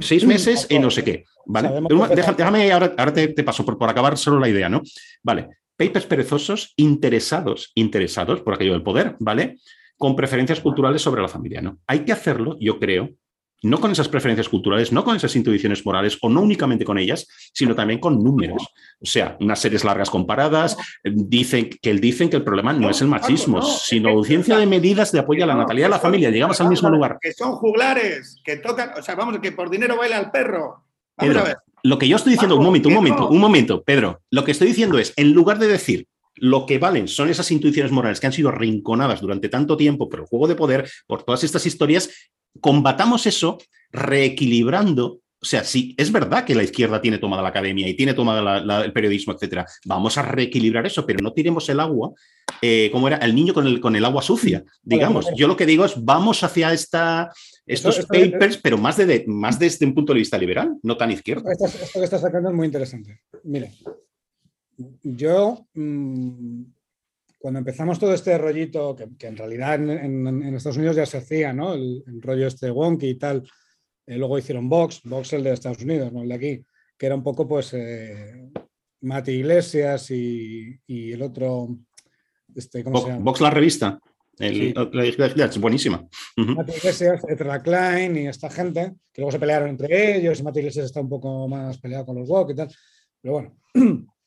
seis meses en no sé qué, ¿vale? déjame, ahora, te, paso por, por acabar solo la idea, ¿no? Vale, papers perezosos, interesados, interesados por aquello del poder, ¿vale? Con preferencias culturales sobre la familia. ¿no? Hay que hacerlo, yo creo, no con esas preferencias culturales, no con esas intuiciones morales o no únicamente con ellas, sino también con números. O sea, unas series largas comparadas dicen que dicen que el problema no es el machismo, sino audiencia de medidas de apoyo a la natalidad de la familia. Llegamos al mismo lugar. Que son juglares, que tocan, o sea, vamos, que por dinero baila el perro. Pedro, Lo que yo estoy diciendo, un momento, un momento, un momento, Pedro, lo que estoy diciendo es, en lugar de decir lo que valen son esas intuiciones morales que han sido rinconadas durante tanto tiempo por el juego de poder, por todas estas historias. Combatamos eso reequilibrando o sea, sí, es verdad que la izquierda tiene tomada la academia y tiene tomada el periodismo, etcétera. Vamos a reequilibrar eso, pero no tiremos el agua, eh, como era el niño con el, con el agua sucia, digamos. Yo lo que digo es, vamos hacia esta, estos papers, pero más, de, más desde un punto de vista liberal, no tan izquierdo. Esto, esto que estás sacando es muy interesante. Mire, yo mm, cuando empezamos todo este rollito, que, en realidad en, Estados Unidos ya se hacía, ¿no? El, rollo este wonky y tal. Eh, luego hicieron Vox, Vox el de Estados Unidos, no el de aquí, que era un poco pues eh, Mati Iglesias y, el otro, este, ¿cómo se llama? Vox la revista. es buenísima. Mati Iglesias, Ezra Klein y esta gente, que luego se pelearon entre ellos y Mati Iglesias está un poco más peleado con los Vox y tal. Pero bueno,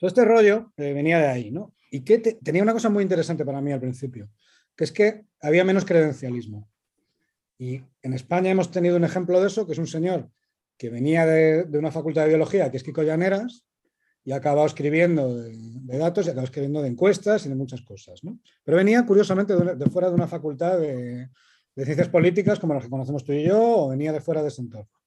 todo este rollo eh, venía de ahí, ¿no? Y que tenía una cosa muy interesante para mí al principio, que es que había menos credencialismo. Y en España hemos tenido un ejemplo de eso, que es un señor que venía de, una facultad de biología, que es Kiko Llaneras, y ha acabado escribiendo de, datos y ha acabado escribiendo de encuestas y de muchas cosas. ¿no? Pero venía, curiosamente, de, fuera de una facultad de, de, ciencias políticas como las que conocemos tú y yo, o venía de fuera de ese entorno.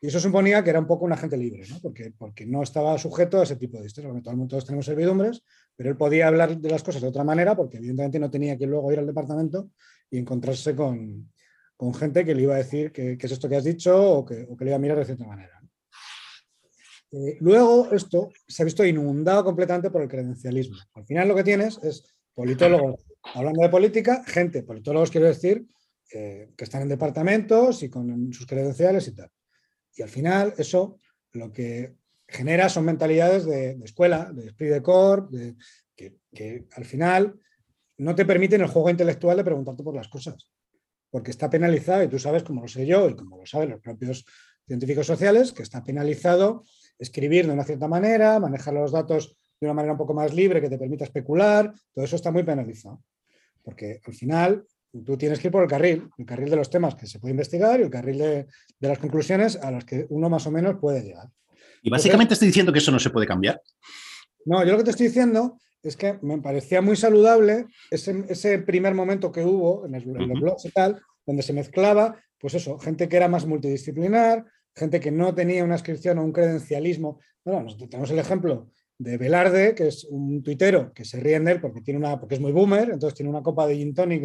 Y eso suponía que era un poco un agente libre, ¿no? Porque, porque no estaba sujeto a ese tipo de historias. Todos tenemos servidumbres, pero él podía hablar de las cosas de otra manera porque evidentemente no tenía que luego ir al departamento y encontrarse con, con gente que le iba a decir qué es esto que has dicho o que, o que, le iba a mirar de cierta manera. Eh, luego esto se ha visto inundado completamente por el credencialismo. Al final lo que tienes es politólogos hablando de política, gente, politólogos quiero decir, eh, que están en departamentos y con sus credenciales y tal. Y al final eso lo que genera son mentalidades de, escuela, de esprit de corps, que, al final no te permiten el juego intelectual de preguntarte por las cosas, porque está penalizado, y tú sabes, como lo sé yo y como lo saben los propios científicos sociales, que está penalizado escribir de una cierta manera, manejar los datos de una manera un poco más libre que te permita especular, todo eso está muy penalizado, porque al final tú tienes que ir por el carril, el carril de los temas que se puede investigar y el carril de, las conclusiones a las que uno más o menos puede llegar. Y básicamente estoy diciendo que eso no se puede cambiar. No, yo lo que te estoy diciendo es que me parecía muy saludable ese, primer momento que hubo en, los blogs y tal, donde se mezclaba, pues eso, gente que era más multidisciplinar, gente que no tenía una inscripción o un credencialismo. Bueno, tenemos el ejemplo de Velarde, que es un tuitero que se ríe de él porque, tiene una, porque es muy boomer, entonces tiene una copa de gin tonic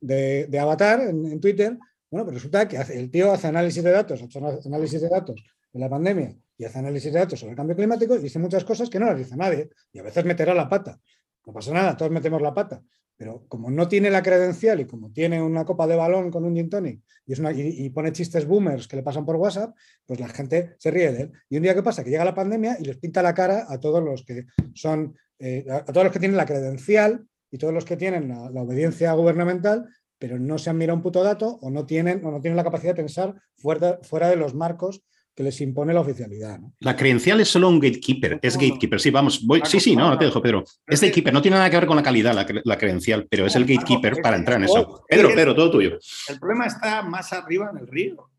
de, avatar en, Twitter. Bueno, pero resulta que el tío hace análisis de datos, hace análisis de datos de la pandemia y hace análisis de datos sobre el cambio climático y dice muchas cosas que no las dice nadie y a veces meterá la pata. No pasa nada, todos metemos la pata. Pero como no tiene la credencial y como tiene una copa de balón con un gin tonic y, pone chistes boomers que le pasan por WhatsApp, pues la gente se ríe de él. Y un día que pasa, que llega la pandemia y les pinta la cara a todos los que son, eh, a todos los que tienen la credencial y todos los que tienen la, obediencia gubernamental, pero no se han mirado un puto dato o no tienen, o no tienen la capacidad de pensar fuera de los marcos que les impone la oficialidad. La credencial es solo un gatekeeper, es gatekeeper. Sí, vamos, voy, sí, sí, no, no te dejo, Pedro. Es gatekeeper, no tiene nada que ver con la calidad, la, credencial, pero es el gatekeeper para entrar en eso. Pedro, Pedro, todo tuyo. El problema está más arriba en el río.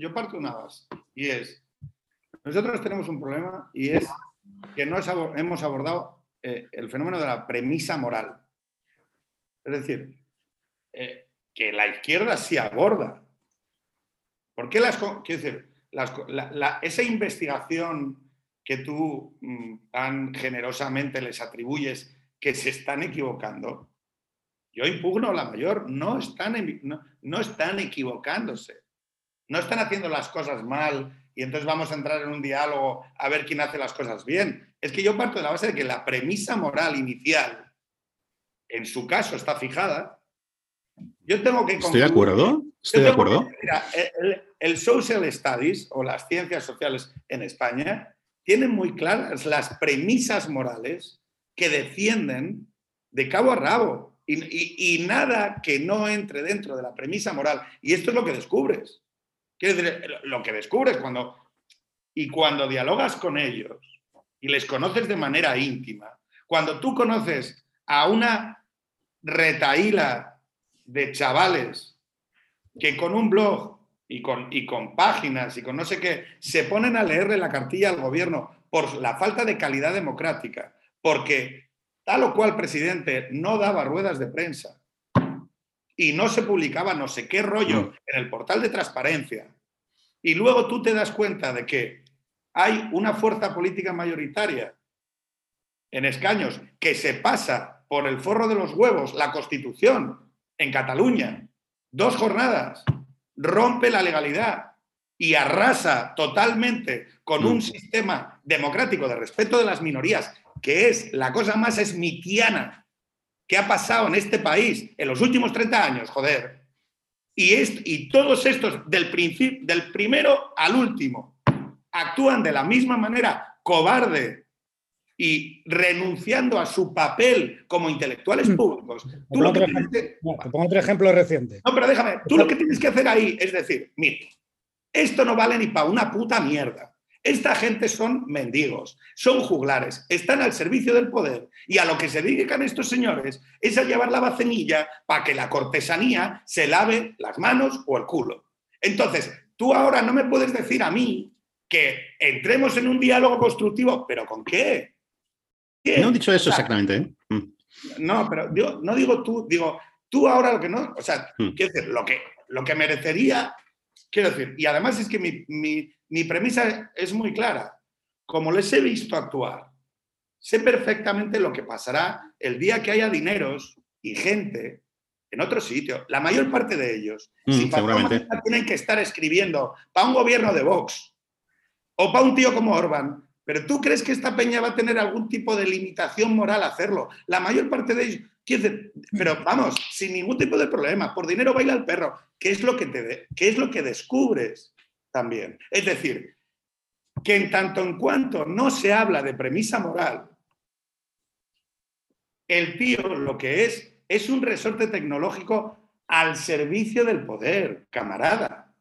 Yo, parto una base y es, nosotros tenemos un problema y es que no hemos abordado eh, el fenómeno de la premisa moral. Es decir, eh, que la izquierda sí aborda ¿Por qué las, quiero decir, esa investigación que tú mm, tan generosamente les atribuyes que se están equivocando, yo impugno la mayor, no están, no, están equivocándose, no están haciendo las cosas mal y entonces vamos a entrar en un diálogo a ver quién hace las cosas bien. Es que yo parto de la base de que la premisa moral inicial, en su caso, está fijada. Yo tengo que... Estoy de acuerdo, estoy de acuerdo el social studies o las ciencias sociales en España tienen muy claras las premisas morales que defienden de cabo a rabo y, nada que no entre dentro de la premisa moral. Y esto es lo que descubres. Quiero decir, lo que descubres cuando... Y cuando dialogas con ellos y les conoces de manera íntima, cuando tú conoces a una retaíla de chavales que con un blog y con, y con páginas y con no sé qué, se ponen a leerle la cartilla al gobierno por la falta de calidad democrática, porque tal o cual presidente no daba ruedas de prensa y no se publicaba no sé qué rollo en el portal de transparencia, y luego tú te das cuenta de que hay una fuerza política mayoritaria en escaños que se pasa por el forro de los huevos la constitución en Cataluña, dos jornadas, rompe la legalidad y arrasa totalmente con un sistema democrático de respeto de las minorías, que es la cosa más esmitiana que ha pasado en este país en los últimos 30 años, joder. Y, y todos estos, del, del primero al último, actúan de la misma manera cobarde y renunciando a su papel como intelectuales mm. públicos. Tú lo que te pongo otro ejemplo reciente. No, pero déjame, tú lo que tienes que hacer ahí es decir, mira, esto no vale ni para una puta mierda. Esta gente son mendigos, son juglares, están al servicio del poder y a lo que se dedican estos señores es a llevar la bacenilla para que la cortesanía se lave las manos o el culo. Entonces, tú ahora no me puedes decir a mí que entremos en un diálogo constructivo, pero ¿con qué? No he dicho eso exactamente. ¿eh? Mm. No, pero yo no digo tú, digo, tú ahora lo que no, o sea, mm. quiero decir, lo que, lo que merecería, quiero decir, y además es que mi, premisa es muy clara. Como les he visto actuar, sé perfectamente lo que pasará el día que haya dineros y gente en otro sitio. La mayor parte de ellos, mm, si seguramente. tienen que estar escribiendo para un gobierno de Vox o para un tío como Orban, pero tú crees que esta peña va a tener algún tipo de limitación moral a hacerlo. La mayor parte de ellos, pero vamos, sin ningún tipo de problema, por dinero baila el perro, ¿Qué es lo que, te es lo que descubres también. Es decir, que en tanto en cuanto no se habla de premisa moral, el tío lo que es es un resorte tecnológico al servicio del poder, camarada.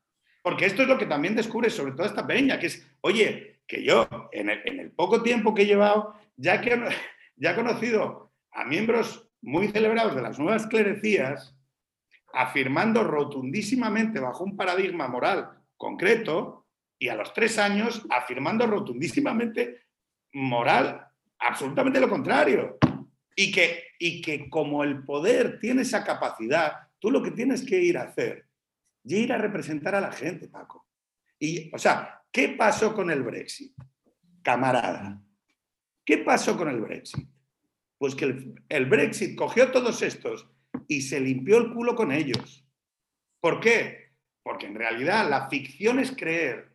Porque esto es lo que también descubres sobre toda esta peña, que es, oye, que yo en el, poco tiempo que he llevado, ya que ya he conocido a miembros muy celebrados de las nuevas clerecías, afirmando rotundísimamente bajo un paradigma moral concreto, y a los tres años afirmando rotundísimamente moral, absolutamente lo contrario. Y que, y que como el poder tiene esa capacidad, tú lo que tienes que ir a hacer es ir a representar a la gente, Paco. Y, o sea, ¿Qué pasó con el Brexit? Camarada, ¿qué pasó con el Brexit? Pues que el, Brexit cogió todos estos y se limpió el culo con ellos. ¿Por qué? Porque en realidad la ficción es creer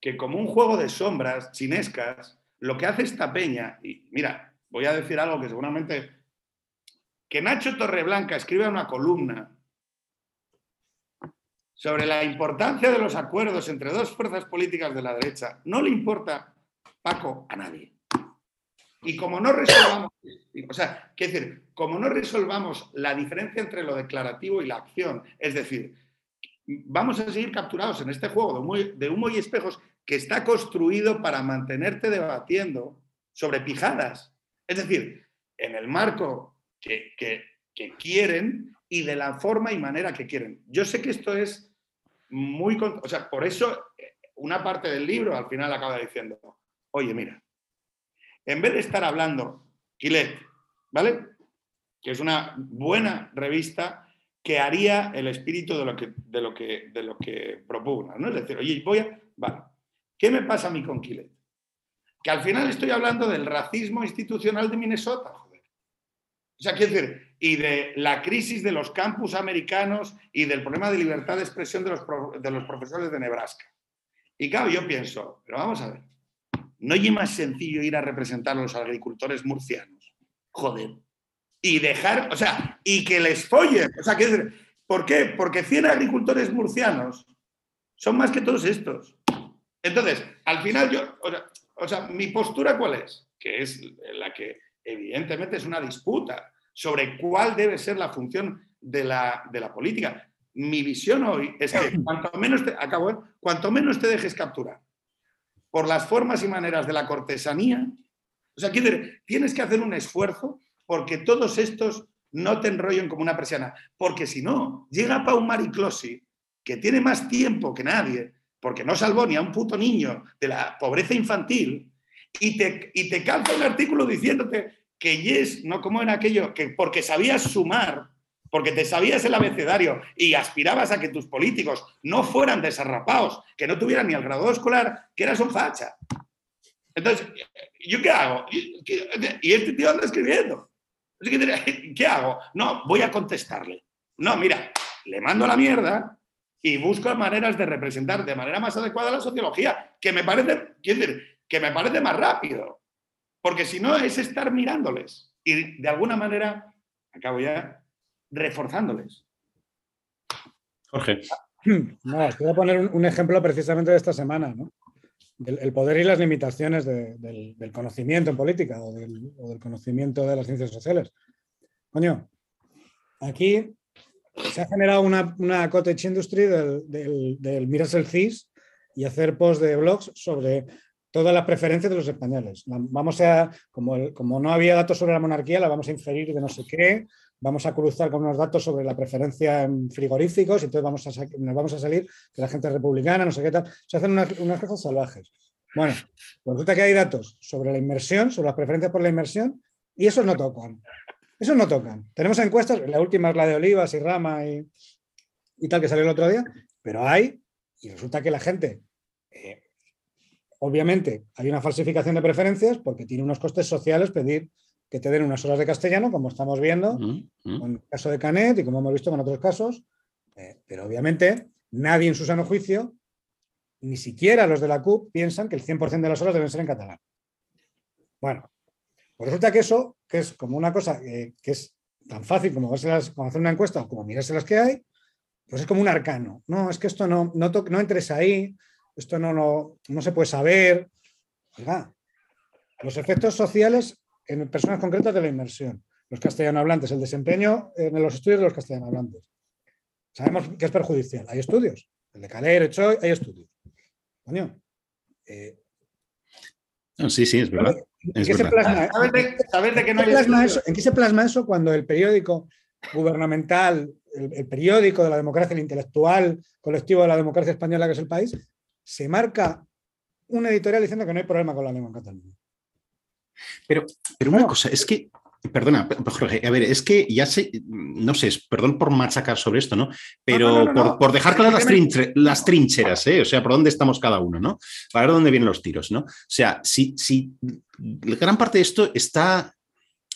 que como un juego de sombras chinescas, lo que hace esta peña, y mira, voy a decir algo que seguramente, que Nacho Torreblanca escribe una columna sobre la importancia de los acuerdos entre dos fuerzas políticas de la derecha no le importa, Paco, a nadie. Y como no resolvamos, o sea, qué decir, como no resolvamos la diferencia entre lo declarativo y la acción, es decir, vamos a seguir capturados en este juego de humo, y espejos que está construido para mantenerte debatiendo sobre pijadas. Es decir, en el marco que quieren y de la forma y manera que quieren. Yo sé que esto es muy... O sea, por eso una parte del libro al final acaba diciendo, oye, mira, en vez de estar hablando, Quilet, ¿vale? Que es una buena revista que haría el espíritu de lo que, de lo que, de lo que propugna, ¿no? Es decir, oye, voy a... Vale, ¿qué me pasa a mí con Quilet? Que al final estoy hablando del racismo institucional de Minnesota, joder. O sea, quiero decir, y de la crisis de los campus americanos y del problema de libertad de expresión de los, de los profesores de Nebraska. Y claro, yo pienso, pero vamos a ver, ¿no es más sencillo ir a representar a los agricultores murcianos? Joder. Y dejar, o sea, y que les follen. O sea, que, ¿por qué? Porque 100 agricultores murcianos son más que todos estos. Entonces, al final yo, o sea, o sea, mi postura cuál es? Que es la que evidentemente es una disputa sobre cuál debe ser la función de la, política. Mi visión hoy es que cuanto menos te, acabo, ¿eh? cuanto menos te dejes capturar por las formas y maneras de la cortesanía, o sea, tienes que hacer un esfuerzo porque todos estos no te enrollen como una persiana, porque si no, llega Pau Mariclosi, que tiene más tiempo que nadie, porque no salvó ni a un puto niño de la pobreza infantil, y te, y te calza un artículo diciéndote que yes, no como en aquello, que porque sabías sumar, porque te sabías el abecedario y aspirabas a que tus políticos no fueran desarrapados, que no tuvieran ni el grado escolar, que eras un facha. Entonces, ¿yo qué hago? Y este tío anda escribiendo. ¿Qué hago? No, voy a contestarle. No, mira, le mando la mierda y busco maneras de representar de manera más adecuada la sociología, que me parece, que me parece más rápido. Porque si no es estar mirándoles y de alguna manera, acabo ya, reforzándoles. Jorge. No, voy a poner un, ejemplo precisamente de esta semana, ¿no? el poder y las limitaciones del, conocimiento en política o del, conocimiento de las ciencias sociales. Coño, aquí se ha generado una, una cottage industry del, del, del mirarse el CIS y hacer posts de blogs sobre todas las preferencias de los españoles. Vamos a, como, como no había datos sobre la monarquía, la vamos a inferir de no sé qué, vamos a cruzar con unos datos sobre la preferencia en frigoríficos y entonces vamos a nos vamos a salir que la gente republicana, no sé qué tal. Se hacen unas, cosas salvajes. Bueno, pues resulta que hay datos sobre la inversión, sobre las preferencias por la inversión, y esos no tocan. Esos no tocan. Tenemos encuestas, la última es la de Olivas y Rama y, y tal que salió el otro día, pero hay, y resulta que la gente, eh, obviamente, hay una falsificación de preferencias porque tiene unos costes sociales pedir que te den unas horas de castellano, como estamos viendo en el caso de Canet y como hemos visto con otros casos, eh, pero obviamente nadie en su sano juicio, ni siquiera los de la CUP, piensan que el 100% de las horas deben ser en catalán. Bueno, pues resulta que eso, que es como una cosa que es tan fácil como, hacer una encuesta o como mirarse las que hay, pues es como un arcano. No, es que esto no, no, no entres ahí, esto no, no, no se puede saber. los efectos sociales en personas concretas de la inmersión. Los castellanohablantes, el desempeño en los estudios de los castellanohablantes. Sabemos que es perjudicial. Hay estudios. El de Calero, Choi, hay estudios. Coño. Eh, sí, sí, es verdad. ¿En qué, se plasma, eso, ¿En qué se plasma eso cuando el periódico gubernamental, el, periódico de la democracia, el intelectual colectivo de la democracia española, que es el país, se marca un editorial diciendo que no hay problema con la lengua en Cataluña? Pero, pero una cosa, es que, perdona, Jorge, a ver, es que ya sé, no sé, perdón por machacar sobre esto, ¿no? Pero por, dejar claras las, trincheras, ¿eh? O sea, por dónde estamos cada uno, ¿no? Para ver dónde vienen los tiros, ¿no? O sea, si, si gran parte de esto está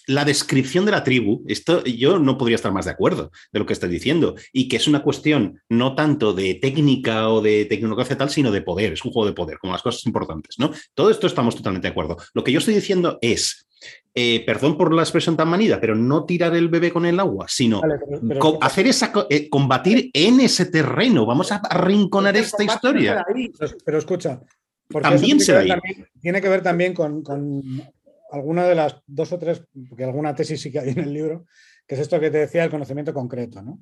la descripción de la tribu, esto yo no podría estar más de acuerdo de lo que estás diciendo, y que es una cuestión no tanto de técnica o de tecnología tal, sino de poder, es un juego de poder, como las cosas importantes, ¿no? Todo esto estamos totalmente de acuerdo. Lo que yo estoy diciendo es, eh, perdón por la expresión tan manida, pero no tirar el bebé con el agua, sino hacer esa, eh, combatir en ese terreno. Vamos a arrinconar esta historia. Pero, escucha, también tiene, que tiene que ver también con alguna de las dos o tres, porque alguna tesis sí que hay en el libro, que es esto que te decía, el conocimiento concreto. ¿no?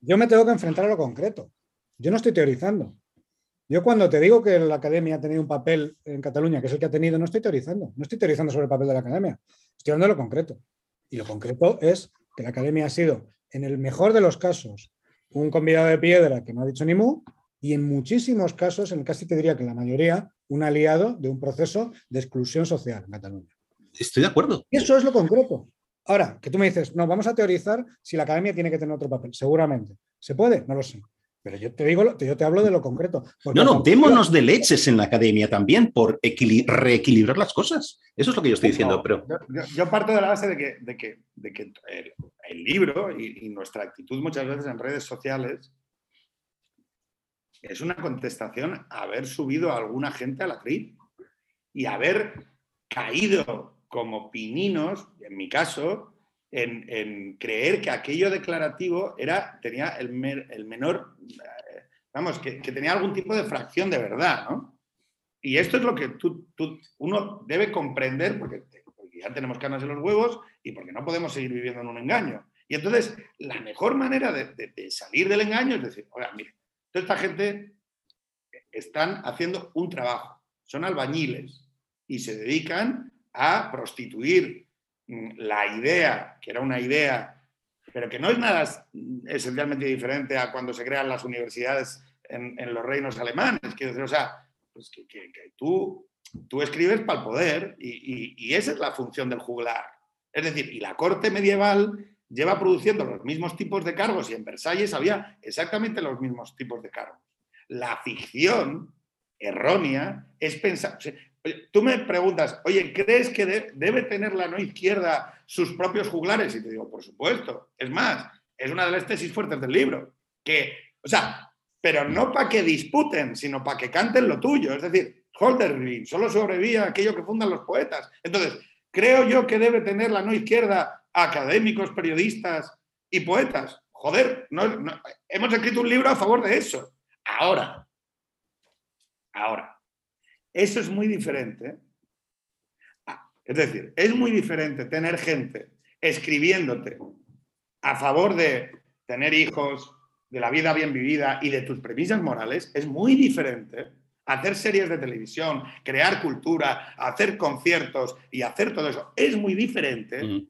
Yo me tengo que enfrentar a lo concreto. Yo no estoy teorizando. Yo cuando te digo que la academia ha tenido un papel en Cataluña, que es el que ha tenido, no estoy teorizando. No estoy teorizando sobre el papel de la academia. Estoy hablando de lo concreto. Y lo concreto es que la academia ha sido, en el mejor de los casos, un convidado de piedra que no ha dicho ni mu, y en muchísimos casos, en casi te diría que la mayoría, un aliado de un proceso de exclusión social en Cataluña. Estoy de acuerdo. Y eso es lo concreto. Ahora, que tú me dices, no, vamos a teorizar si la academia tiene que tener otro papel. Seguramente. ¿Se puede? No lo sé. Pero yo te digo, yo te hablo de lo concreto. No, no, démonos de leches en la academia también por reequilibrar las cosas. Eso es lo que yo estoy diciendo. Pero... Yo, parto de la base de que, de que, de que el, libro y, nuestra actitud muchas veces en redes sociales es una contestación a haber subido a alguna gente a la tri y haber caído como pininos, en mi caso, en, creer que aquello declarativo era, tenía el, menor, eh, vamos, que, tenía algún tipo de fracción de verdad, ¿no? Y esto es lo que tú, uno debe comprender porque, ya tenemos canas en los huevos y porque no podemos seguir viviendo en un engaño. Y entonces, la mejor manera de, salir del engaño es decir, oiga, mire, esta gente están haciendo un trabajo, son albañiles y se dedican a prostituir mm, la idea, que era una idea, pero que no es nada esencialmente diferente a cuando se crean las universidades en, los reinos alemanes. Quiero decir, o sea, pues que, tú, tú escribes para el poder y, y esa es la función del juglar. Es decir, y la corte medieval lleva produciendo los mismos tipos de cargos y en Versalles había exactamente los mismos tipos de cargos. La ficción errónea es pensar... tú me preguntas, oye, ¿crees que debe tener la no izquierda sus propios juglares? Y te digo, por supuesto. Es más, es una de las tesis fuertes del libro, que O sea, pero no para que disputen, sino para que canten lo tuyo. Es decir, Holderlin solo sobrevivía aquello que fundan los poetas. Entonces, creo yo que debe tener la no izquierda académicos, periodistas y poetas. Joder, hemos escrito un libro a favor de eso. Ahora, ahora, eso es muy diferente. Es decir, es muy diferente tener gente escribiéndote a favor de tener hijos, de la vida bien vivida y de tus premisas morales, es muy diferente hacer series de televisión, crear cultura, hacer conciertos y hacer todo eso. Es muy diferente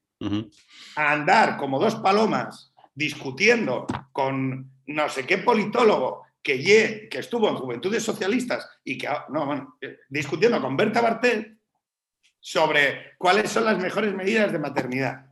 a andar como dos palomas discutiendo con no sé qué politólogo que, que estuvo en Juventudes Socialistas y que, no, bueno, eh, discutiendo con Berta Bartet sobre cuáles son las mejores medidas de maternidad.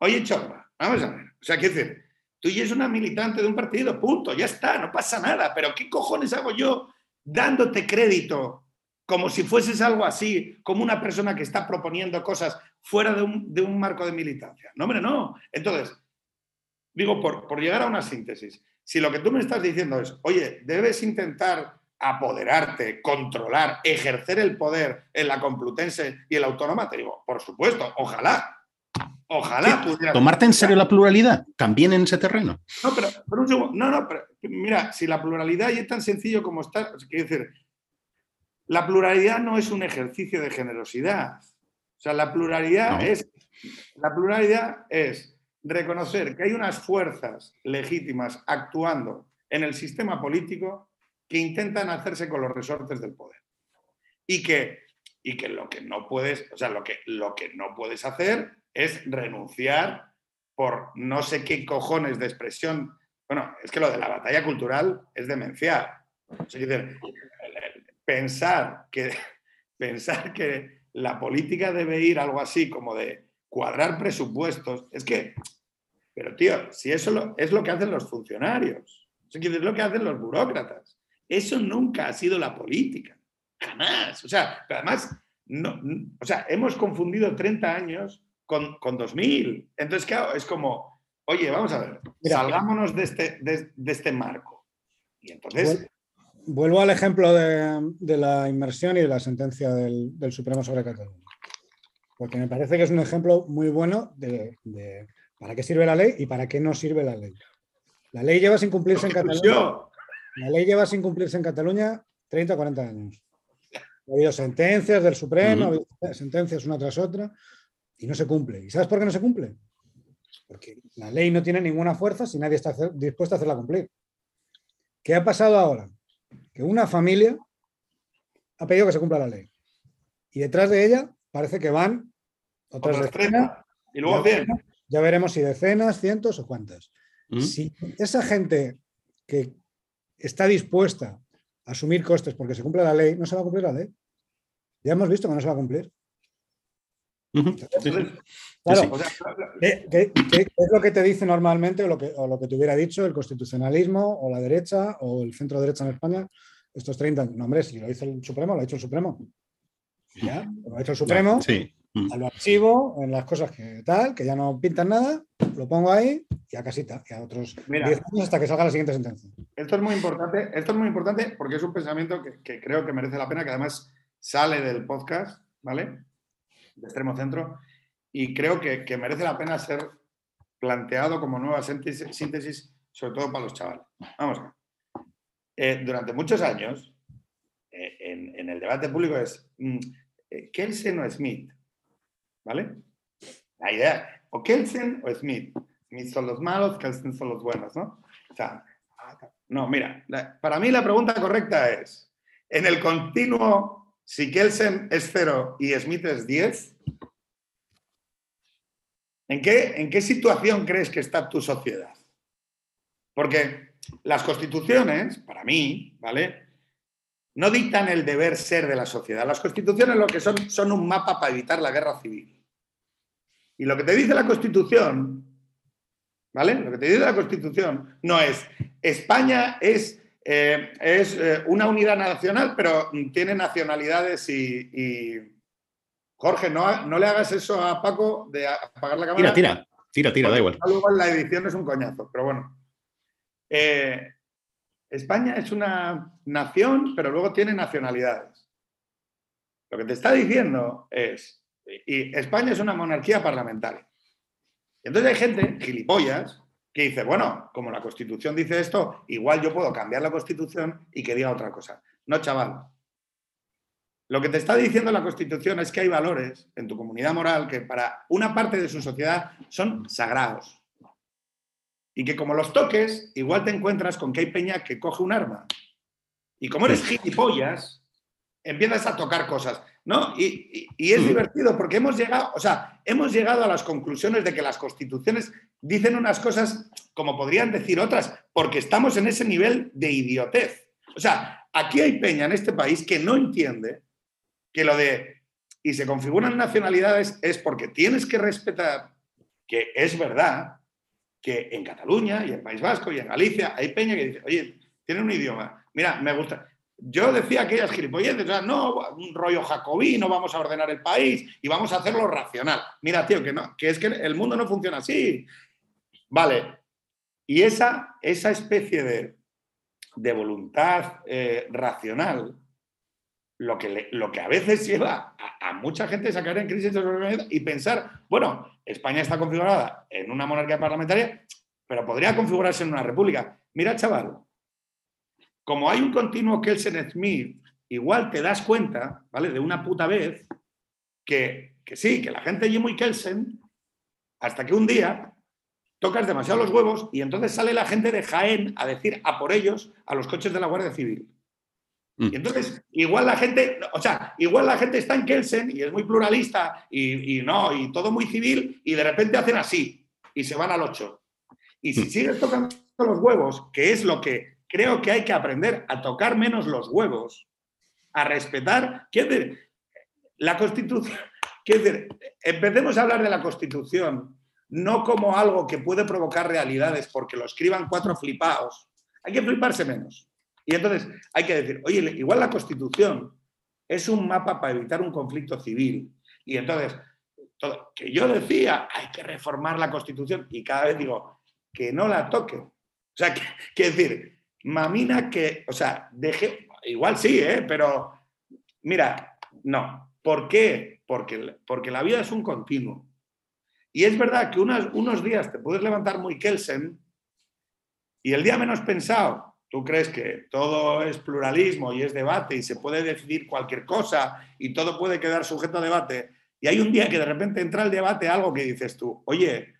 Oye, chorba, vamos a ver. O sea, quiero decir, tú ya es una militante de un partido, punto, ya está, no pasa nada. Pero ¿qué cojones hago yo dándote crédito como si fueses algo así, como una persona que está proponiendo cosas fuera de un, marco de militancia? No, hombre, no. Entonces, digo, por, por llegar a una síntesis, si lo que tú me estás diciendo es, oye, debes intentar apoderarte, controlar, ejercer el poder en la Complutense y en la Autónoma, te digo, por supuesto, ojalá, Ojalá Tomarte en serio la pluralidad también en ese terreno. No, pero, no, no, pero mira, si la pluralidad es tan sencillo como está, quiero decir, la pluralidad no es un ejercicio de generosidad. O sea, la pluralidad es la pluralidad es reconocer que hay unas fuerzas legítimas actuando en el sistema político que intentan hacerse con los resortes del poder. Y que, y que lo que no puedes, o sea, lo que, lo que no puedes hacer es renunciar por no sé qué cojones de expresión. Bueno, es que lo de la batalla cultural es demencial. pensar que, pensar que la política debe ir algo así como de cuadrar presupuestos, es que, pero tío, si eso es lo que hacen los funcionarios, es lo que hacen los burócratas. Eso nunca ha sido la política, jamás. O sea, además, no, o sea, hemos confundido 30 años con, con 2000. Entonces, claro, es como, oye, vamos a ver, salgámonos de este, de, este marco. Y entonces... Vuelvo al ejemplo de, la inmersión y de la sentencia del, Supremo sobre Cataluña. Porque me parece que es un ejemplo muy bueno de, para qué sirve la ley y para qué no sirve la ley. La ley lleva sin cumplirse en Cataluña. La ley lleva sin cumplirse en Cataluña 30 o 40 años. Ha habido sentencias del Supremo, ha habido sentencias una tras otra, y no se cumple. ¿Y sabes por qué no se cumple? Porque la ley no tiene ninguna fuerza si nadie está dispuesto a hacerla cumplir. ¿Qué ha pasado ahora? Que una familia ha pedido que se cumpla la ley. Y detrás de ella parece que van otras decenas. Y luego ya, ya veremos si decenas, cientos o cuántas. ¿Mm? Si esa gente que está dispuesta a asumir costes porque se cumple la ley, no se va a cumplir la ley. Ya hemos visto que no se va a cumplir. Claro, ¿qué, es lo que te dice normalmente o lo, que, lo que te hubiera dicho el constitucionalismo o la derecha o el centro derecha en España estos 30 años? No, hombre, si lo dice el Supremo, lo ha dicho el Supremo. Ya, lo ha hecho el Supremo, sí. lo archivo en las cosas que tal, que ya no pintan nada, lo pongo ahí y a casita, y a otros 10 años hasta que salga la siguiente sentencia. Esto es muy importante, esto es muy importante porque es un pensamiento que, que creo que merece la pena, que además sale del podcast, ¿vale? De extremo centro, y creo que, merece la pena ser planteado como nueva síntesis, sobre todo para los chavales. Vamos a. Eh, durante muchos años, eh, en, el debate público es mm, eh, Kelsen o Smith, ¿vale? La idea, o Kelsen o Smith. Smith son los malos, Kelsen son los buenos, ¿no? O sea, no, mira, para mí la pregunta correcta es, en el continuo si Kelsen es 0 y Smith es 10, ¿en qué, ¿en qué situación crees que está tu sociedad? Porque las constituciones, para mí, ¿vale? No dictan el deber ser de la sociedad. Las constituciones lo que son son un mapa para evitar la guerra civil. Y lo que te dice la constitución, ¿vale? Lo que te dice la constitución no es España es eh, es eh, una unidad nacional, pero tiene nacionalidades y, Jorge, no, no, le hagas eso a Paco de apagar la cámara. Tira, tira, tira, tira, da igual. Luego la edición es un coñazo, pero bueno. Eh, España es una nación, pero luego tiene nacionalidades. Lo que te está diciendo es, y España es una monarquía parlamentaria. Entonces hay gente, gilipollas, que dice, bueno, como la Constitución dice esto, igual yo puedo cambiar la Constitución y que diga otra cosa. No, chaval. Lo que te está diciendo la Constitución es que hay valores en tu comunidad moral que para una parte de su sociedad son sagrados. Y que como los toques, igual te encuentras con que hay peña que coge un arma. Y como eres gilipollas, empiezas a tocar cosas. ¿No? Y, es divertido porque hemos llegado, o sea, hemos llegado a las conclusiones de que las constituciones dicen unas cosas como podrían decir otras, porque estamos en ese nivel de idiotez. O sea, aquí hay peña en este país que no entiende que lo de y se configuran nacionalidades es porque tienes que respetar que es verdad que en Cataluña y en País Vasco y en Galicia hay peña que dice, oye, tiene un idioma. Mira, me gusta. Yo decía aquellas gilipolleces, o sea, no, un rollo jacobino, vamos a ordenar el país y vamos a hacerlo racional. Mira, tío, que no, que es que el mundo no funciona así. Vale. Y esa, esa especie de, de voluntad eh, racional, lo que, lo que a veces lleva a, mucha gente a caer en crisis y pensar, bueno, España está configurada en una monarquía parlamentaria, pero podría configurarse en una república. Mira, chaval, como hay un continuo Kelsen Smith, igual te das cuenta, ¿vale? De una puta vez, que, sí, que la gente muy Kelsen, hasta que un día tocas demasiado los huevos y entonces sale la gente de Jaén a decir a por ellos a los coches de la Guardia Civil. Mm. Y entonces, igual la gente, o sea, igual la gente está en Kelsen y es muy pluralista y, y, no, y todo muy civil, y de repente hacen así y se van al 8. Y si mm. sigues tocando los huevos, que es lo que creo que hay que aprender a tocar menos los huevos, a respetar. ¿Qué decir? La Constitución. ¿qué decir? Empecemos a hablar de la Constitución no como algo que puede provocar realidades porque lo escriban cuatro flipados. Hay que fliparse menos. Y entonces hay que decir, oye, igual la Constitución es un mapa para evitar un conflicto civil. Y entonces, que yo decía, hay que reformar la Constitución y cada vez digo, que no la toque. O sea, que, que decir, mamina que, o sea, deje, igual sí, ¿eh? pero mira, no. ¿Por qué? Porque, porque la vida es un continuo. Y es verdad que unos días te puedes levantar muy Kelsen y el día menos pensado, tú crees que todo es pluralismo y es debate y se puede decidir cualquier cosa y todo puede quedar sujeto a debate. Y hay un día que de repente entra el debate algo que dices tú, oye,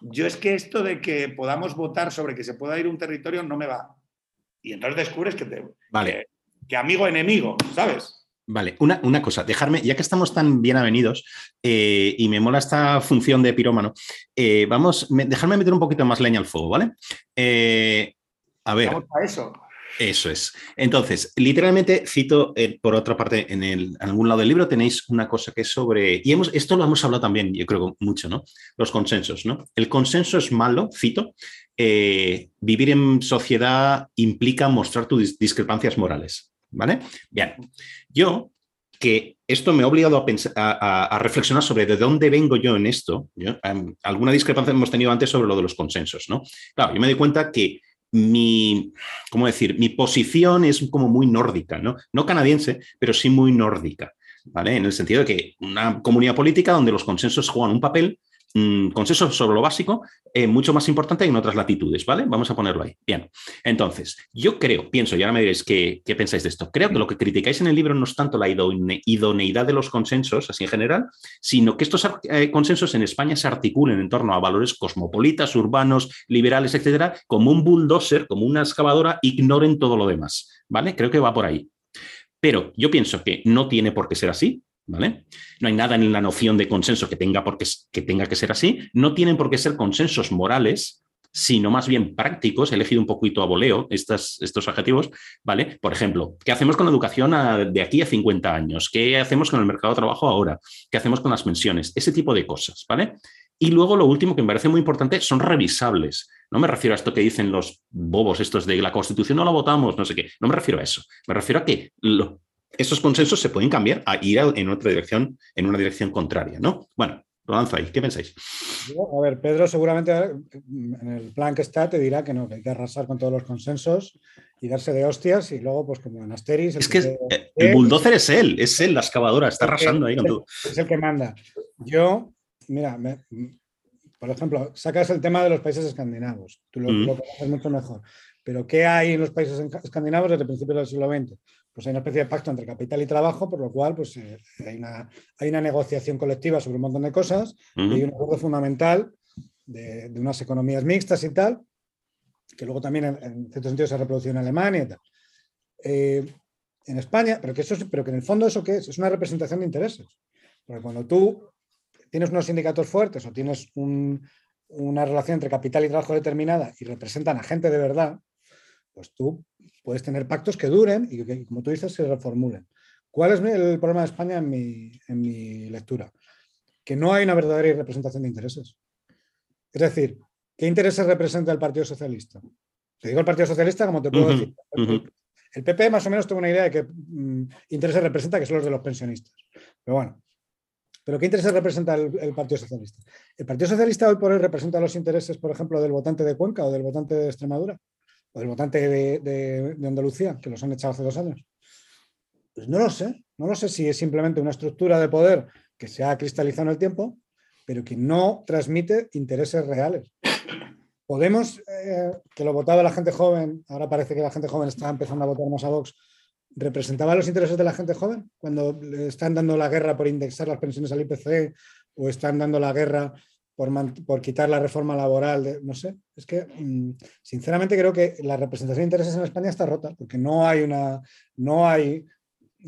yo es que esto de que podamos votar sobre que se pueda ir un territorio no me va. Y entonces descubres que, te, vale. que, amigo enemigo, ¿sabes? Vale, una, una, cosa, dejarme, ya que estamos tan bien avenidos eh, y me mola esta función de pirómano, eh, vamos, dejarme meter un poquito más leña al fuego, ¿vale? Eh, a ver. Vamos a eso. Eso es. Entonces, literalmente cito, eh, por otra parte, en, el, algún lado del libro tenéis una cosa que es sobre, y hemos, esto lo hemos hablado también, yo creo mucho, ¿no? Los consensos, ¿no? El consenso es malo, cito, eh, vivir en sociedad implica mostrar tus discrepancias morales, ¿vale? Bien, yo que esto me ha obligado a, pensar, a, reflexionar sobre de dónde vengo yo en esto. Em, alguna discrepancia hemos tenido antes sobre lo de los consensos, ¿no? Claro, yo me doy cuenta que mi, ¿cómo decir? Mi posición es como muy nórdica, ¿no? No canadiense, pero sí muy nórdica, ¿vale? En el sentido de que una comunidad política donde los consensos juegan un papel consenso sobre lo básico, eh, mucho más importante en otras latitudes, ¿vale? Vamos a ponerlo ahí. Bien, entonces, yo creo, pienso, y ahora me diréis qué, pensáis de esto, creo que lo que criticáis en el libro no es tanto la idoneidad de los consensos, así en general, sino que estos eh, consensos en España se articulen en torno a valores cosmopolitas, urbanos, liberales, etcétera, como un bulldozer, como una excavadora, ignoren todo lo demás, ¿vale? Creo que va por ahí. Pero yo pienso que no tiene por qué ser así, no hay nada en la noción de consenso que tenga, que tenga que ser así. No tienen por qué ser consensos morales, sino más bien prácticos. He elegido un poquito a voleo estos, adjetivos, ¿vale? Por ejemplo, ¿qué hacemos con la educación de aquí a 50 años? ¿Qué hacemos con el mercado de trabajo ahora? ¿Qué hacemos con las pensiones? Ese tipo de cosas, ¿vale? Y luego lo último que me parece muy importante son revisables. No me refiero a esto que dicen los bobos estos de la Constitución no la votamos, no sé qué. No me refiero a eso. Me refiero a que estos consensos se pueden cambiar a ir en otra dirección, en una dirección contraria, ¿no? Bueno, Lo lanzo ahí. ¿Qué pensáis? A ver, Pedro seguramente en el plan que está te dirá que no, que hay que arrasar con todos los consensos y darse de hostias y luego, pues como en Asteris... Es que el bulldozer es él, es él la excavadora, está arrasando ahí con todo. Es el que manda. Yo, mira, por ejemplo, sacas el tema de los países escandinavos, tú lo, lo conoces mucho mejor, pero ¿qué hay en los países escandinavos desde principios del siglo XX? Pues hay una especie de pacto entre capital y trabajo, por lo cual pues, eh, hay, una, hay, una, negociación colectiva sobre un montón de cosas y hay un acuerdo fundamental de, unas economías mixtas y tal, que luego también en, cierto sentido se reproducido en Alemania y tal. Eh, en España, pero que, eso, pero que en el fondo eso qué es? Es una representación de intereses. Porque cuando tú tienes unos sindicatos fuertes o tienes una relación entre capital y trabajo determinada y representan a gente de verdad, pues tú puedes tener pactos que duren y que, como tú dices, se reformulen. ¿Cuál es el problema de España en mi, lectura? Que no hay una verdadera representación de intereses. Es decir, ¿qué intereses representa el Partido Socialista? Te digo el Partido Socialista, como te puedo decir. El PP más o menos tengo una idea de qué mm, intereses representa, que son los de los pensionistas. Pero bueno, ¿pero qué intereses representa el, el, Partido Socialista? ¿El Partido Socialista hoy por hoy representa los intereses, por ejemplo, del votante de Cuenca o del votante de Extremadura? O del votante de, Andalucía, que los han echado hace dos años? Pues no lo sé, no lo sé si es simplemente una estructura de poder que se ha cristalizado en el tiempo, pero que no transmite intereses reales. Podemos, eh, que lo votaba la gente joven, ahora parece que la gente joven está empezando a votar más a Vox, ¿representaba los intereses de la gente joven cuando le están dando la guerra por indexar las pensiones al IPC o están dando la guerra por, quitar la reforma laboral, no sé, es que mm, sinceramente creo que la representación de intereses en España está rota, porque no hay, una, no hay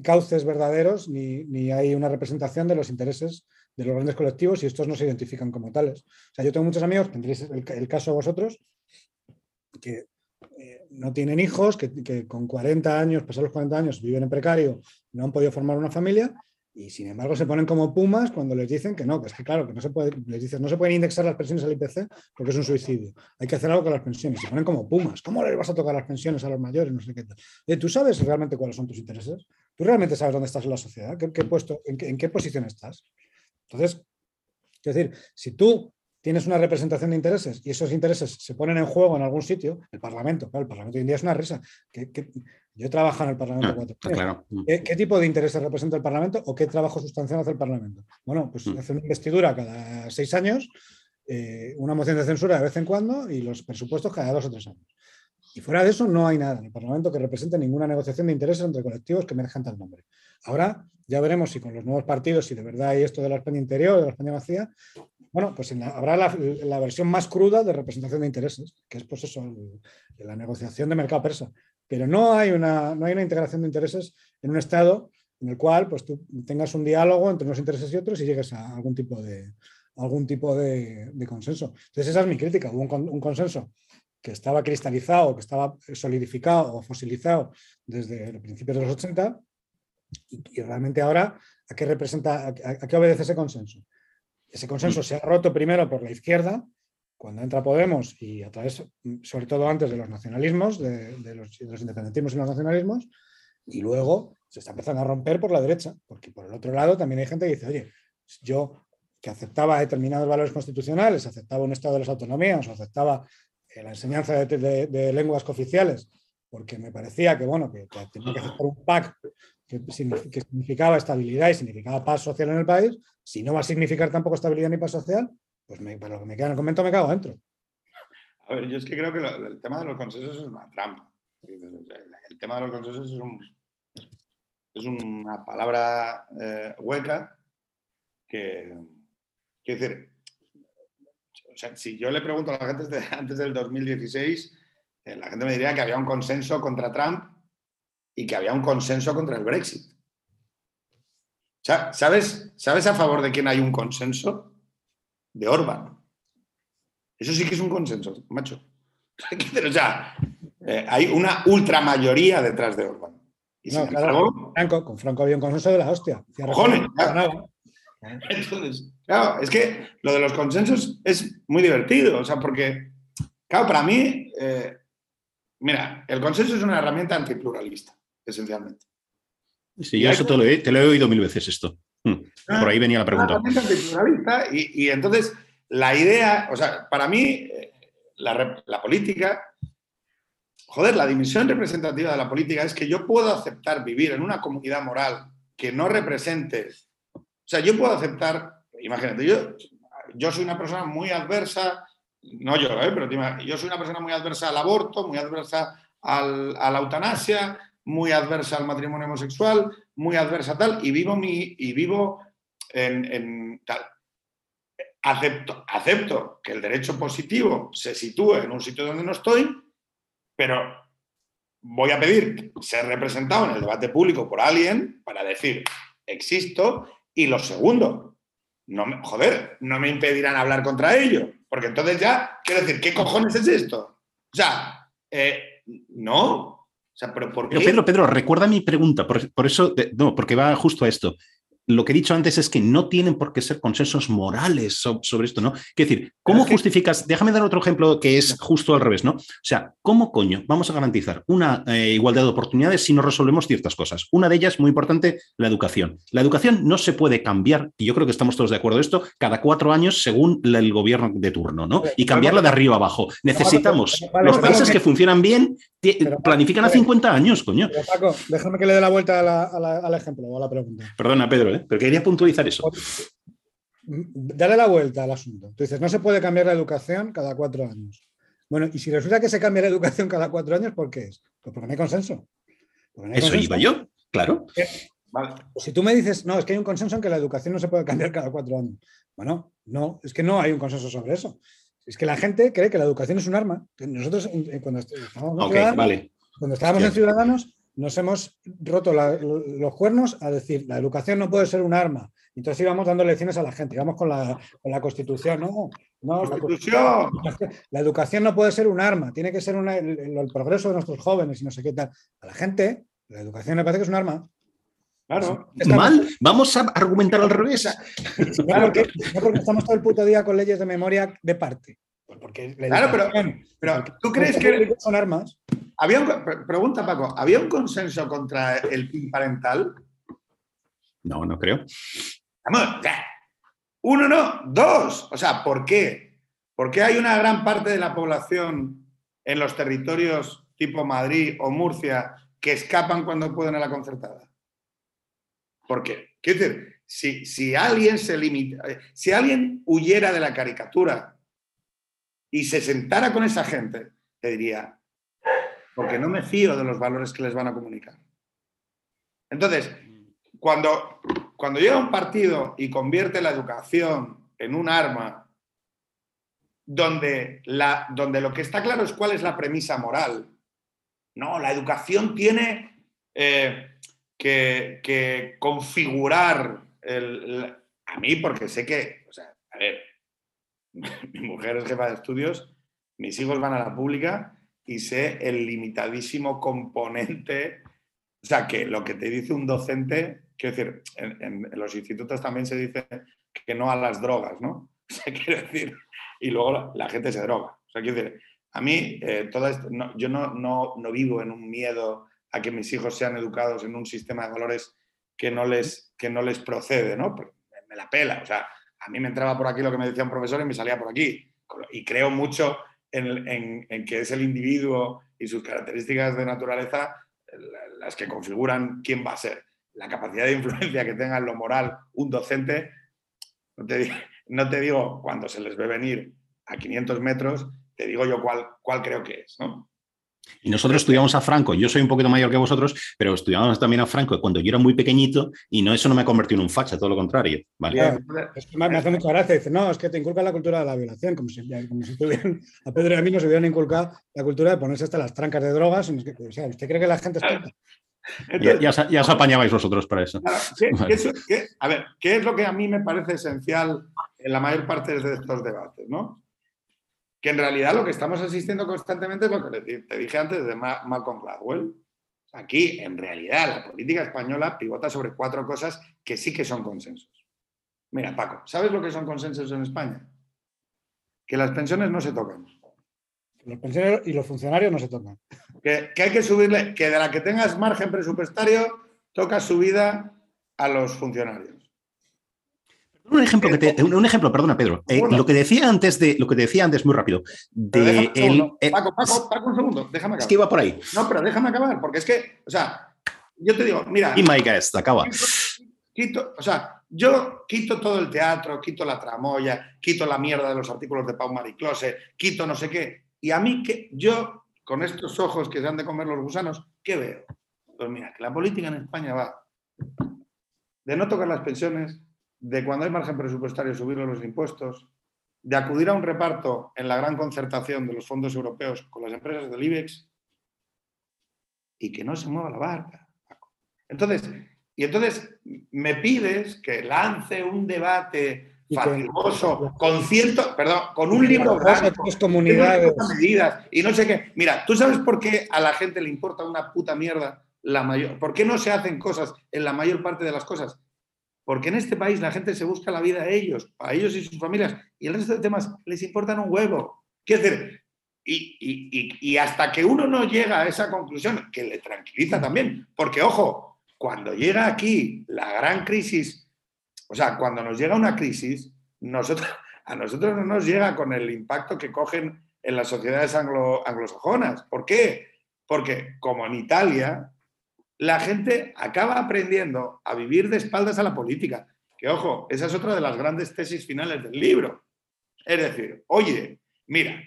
cauces verdaderos ni, hay una representación de los intereses de los grandes colectivos y estos no se identifican como tales. O sea, yo tengo muchos amigos, tendréis el, el caso vosotros, que eh, no tienen hijos, que, que, con 40 años, pasados los 40 años, viven en precario, no han podido formar una familia y sin embargo se ponen como pumas cuando les dicen que no, que es que claro, que no se les dicen, no se pueden indexar las pensiones al IPC porque es un suicidio. Hay que hacer algo con las pensiones. Se ponen como pumas. ¿Cómo les vas a tocar las pensiones a los mayores? No sé qué tal. ¿Tú sabes realmente cuáles son tus intereses? ¿Tú realmente sabes dónde estás en la sociedad? ¿Qué, puesto, en, qué, ¿En qué posición estás? Entonces, es decir, si tú tienes una representación de intereses y esos intereses se ponen en juego en algún sitio, el Parlamento, claro, el Parlamento hoy en día es una risa. Que, yo trabajo en el Parlamento ah, ¿Qué, tipo de intereses representa el Parlamento o qué trabajo sustancial hace el Parlamento? Bueno, pues mm. hace una investidura cada seis años, eh, una moción de censura de vez en cuando y los presupuestos cada dos o tres años. Y fuera de eso no hay nada en el Parlamento que represente ninguna negociación de intereses entre colectivos que merezcan tal nombre. Ahora ya veremos si con los nuevos partidos, si de verdad hay esto de la España interior, de la España vacía, bueno, pues habrá la, versión más cruda de representación de intereses, que es pues eso, la negociación de mercado persa. Pero no hay, una, no hay una integración de intereses en un Estado en el cual pues, tú tengas un diálogo entre unos intereses y otros y llegues a algún tipo de, algún tipo de, consenso. Entonces esa es mi crítica. Hubo un, consenso que estaba cristalizado, que estaba solidificado o fosilizado desde el principios de los 80 y, realmente ahora, ¿a qué representa, a qué obedece ese consenso? Ese consenso mm. se ha roto primero por la izquierda, cuando entra Podemos y a través, sobre todo antes de los nacionalismos, de, los, independentismos y los nacionalismos, y luego se está empezando a romper por la derecha, porque por el otro lado también hay gente que dice, oye, yo que aceptaba determinados valores constitucionales, aceptaba un estado de las autonomías, o aceptaba eh, la enseñanza de, lenguas cooficiales, porque me parecía que, bueno, que, tenía que aceptar un PAC que, significaba estabilidad y significaba paz social en el país, si no va a significar tampoco estabilidad ni paz social, pues para lo que me queda en el convento me cago dentro. A ver, yo es que creo que el tema de los consensos es una trampa. El tema de los consensos es una palabra eh, hueca que, quiero decir, o sea, si yo le pregunto a la gente antes del 2016, eh, la gente me diría que había un consenso contra Trump y que había un consenso contra el Brexit. ¿Sabes, ¿Sabes a favor de quién hay un consenso? De Orban. Eso sí que es un consenso, macho. o sea, eh, hay una ultramayoría detrás de Orban. Y Franco, con Franco había un consenso de la hostia. Cojones, Entonces, claro, es que lo de los consensos es muy divertido, o sea, porque, claro, para mí, eh, mira, el consenso es una herramienta antipluralista esencialmente. Sí, yo eso te lo, he, oído mil veces esto. Hmm. Por ahí venía la pregunta. Y, y, entonces, la idea, o sea, para mí, eh, la, la política joder, la dimensión representativa de la política es que yo puedo aceptar vivir en una comunidad moral que no represente, o sea, yo puedo aceptar, imagínate, yo, yo soy una persona muy adversa, no yo, ¿eh? pero yo soy una persona muy adversa al aborto, muy adversa al, a la eutanasia, muy adversa al matrimonio homosexual, muy adversa tal, y vivo, mi, y vivo en, en tal. Acepto, acepto que el derecho positivo se sitúe en un sitio donde no estoy, pero voy a pedir ser representado en el debate público por alguien para decir, existo, y lo segundo, no me, joder, no me impedirán hablar contra ello, porque entonces ya, quiero decir, ¿qué cojones es esto? O sea, eh, no. O sea, pero ¿por qué? Pedro, Pedro, recuerda mi pregunta, por, eso, no, porque va justo a esto lo que he dicho antes es que no tienen por qué ser consensos morales sobre esto, ¿no? Quiero decir, ¿cómo justificas? Déjame dar otro ejemplo que es justo al revés, ¿no? O sea, ¿cómo coño vamos a garantizar una eh, igualdad de oportunidades si no resolvemos ciertas cosas? Una de ellas, muy importante, la educación. La educación no se puede cambiar, y yo creo que estamos todos de acuerdo en esto, cada cuatro años según el gobierno de turno, ¿no? Y cambiarla de arriba abajo. Necesitamos los países que funcionan bien, planifican a 50 años, coño. Paco, déjame que le dé la vuelta al ejemplo o a la pregunta. Perdona, Pedro, ¿eh? pero quería puntualizar eso. Dale la vuelta al asunto. Tú dices, no se puede cambiar la educación cada cuatro años. Bueno, y si resulta que se cambia la educación cada cuatro años, ¿por qué es? Pues porque no hay consenso. eso iba yo, claro. Vale. Pues si tú me dices, no, es que hay un consenso en que la educación no se puede cambiar cada cuatro años. Bueno, no, es que no hay un consenso sobre eso. Es que la gente cree que la educación es un arma. Nosotros, cuando estábamos, cuando estábamos en Ciudadanos, nos hemos roto los cuernos a decir, la educación no puede ser un arma. Entonces íbamos dando lecciones a la gente, íbamos con la, Constitución, no, no Constitución. La, educación no puede ser un arma, tiene que ser el, progreso de nuestros jóvenes y no sé qué tal. A la gente, la educación me parece que es un arma. Claro. Mal, vamos a argumentar al revés. no porque estamos todo el puto día con leyes de memoria de parte. Porque claro, pero, pero ¿tú crees que son armas? Había pregunta, Paco, ¿había un consenso contra el PIN parental? No, no creo. Vamos, uno no, dos. O sea, ¿por qué? Porque hay una gran parte de la población en los territorios tipo Madrid o Murcia que escapan cuando pueden a la concertada. ¿Por qué? Quiero decir, si, si alguien se limita, si alguien huyera de la caricatura y se sentara con esa gente, te diría, porque no me fío de los valores que les van a comunicar. Entonces, cuando, cuando llega un partido y convierte la educación en un arma, donde, la, donde lo que está claro es cuál es la premisa moral. No, la educación tiene eh, que, configurar el, a mí, porque sé que, a ver, mi mujer es jefa de estudios, mis hijos van a la pública y sé el limitadísimo componente, o sea, que lo que te dice un docente, quiero decir, en, los institutos también se dice que no a las drogas, ¿no? O sea, quiero decir, y luego la, gente se droga. O sea, quiero decir, a mí, eh, todo esto, yo no, no, no vivo en un miedo a que mis hijos sean educados en un sistema de valores que no les, que no les procede, ¿no? me la pela, o sea, a mí me entraba por aquí lo que me decía un profesor y me salía por aquí. Y creo mucho en, que es el individuo y sus características de naturaleza las que configuran quién va a ser. La capacidad de influencia que tenga en lo moral un docente, no te, no te digo cuando se les ve venir a 500 metros, te digo yo cuál, cuál creo que es. ¿no? Y nosotros estudiamos a Franco, yo soy un poquito mayor que vosotros, pero estudiamos también a Franco cuando yo era muy pequeñito y no eso no me ha convertido en un facha, todo lo contrario. ¿vale? me hace mucha gracia, dice, no, es que te inculca la cultura de la violación, como si, como si tuvieran, a Pedro y a mí nos hubieran inculcado la cultura de ponerse hasta las trancas de drogas. O sea, ¿usted cree que la gente es tonta? ya, ya, os apañabais vosotros para eso. a ver, ¿qué es lo que a mí me parece esencial en la mayor parte de estos debates? ¿no? Que en realidad lo que estamos asistiendo constantemente es lo que te dije antes de Malcolm Gladwell. Aquí, en realidad, la política española pivota sobre cuatro cosas que sí que son consensos. Mira, Paco, ¿sabes lo que son consensos en España? Que las pensiones no se tocan. Los pensioneros y los funcionarios no se tocan. Que, que hay que subirle, que de la que tengas margen presupuestario, toca subida a los funcionarios. Un ejemplo, que te- un ejemplo, perdona, Pedro. Eh, lo que decía antes de, lo que decía antes, muy rápido, de el- eh, Paco, Paco, Paco, un segundo, déjame es acabar. que iba por ahí. No, pero déjame acabar, porque es que, o sea, yo te digo, mira, Y my guest, acaba. quito, o sea, yo quito todo el teatro, quito la tramoya, quito la mierda de los artículos de Pau Mariclose, quito no sé qué. Y a mí, que yo, con estos ojos que se han de comer los gusanos, ¿qué veo? Pues mira, que la política en España va de no tocar las pensiones, de cuando hay margen presupuestario subirle los impuestos, de acudir a un reparto en la gran concertación de los fondos europeos con las empresas del IBEX y que no se mueva la barca. Entonces, y entonces me pides que lance un debate fatigoso con ciento, perdón, con un libro blanco, comunidades. medidas y no sé qué. Mira, ¿tú sabes por qué a la gente le importa una puta mierda la mayor? ¿Por qué no se hacen cosas en la mayor parte de las cosas? Porque en este país la gente se busca la vida a ellos, a ellos y sus familias, y el resto de temas les importan un huevo. Quiero decir, y, hasta que uno no llega a esa conclusión, que le tranquiliza también, porque ojo, cuando llega aquí la gran crisis, o sea, cuando nos llega una crisis, a nosotros no nos llega con el impacto que cogen en las sociedades anglo- anglosajonas. ¿Por qué? Porque como en Italia, la gente acaba aprendiendo a vivir de espaldas a la política. Que ojo, esa es otra de las grandes tesis finales del libro. Es decir, oye, mira,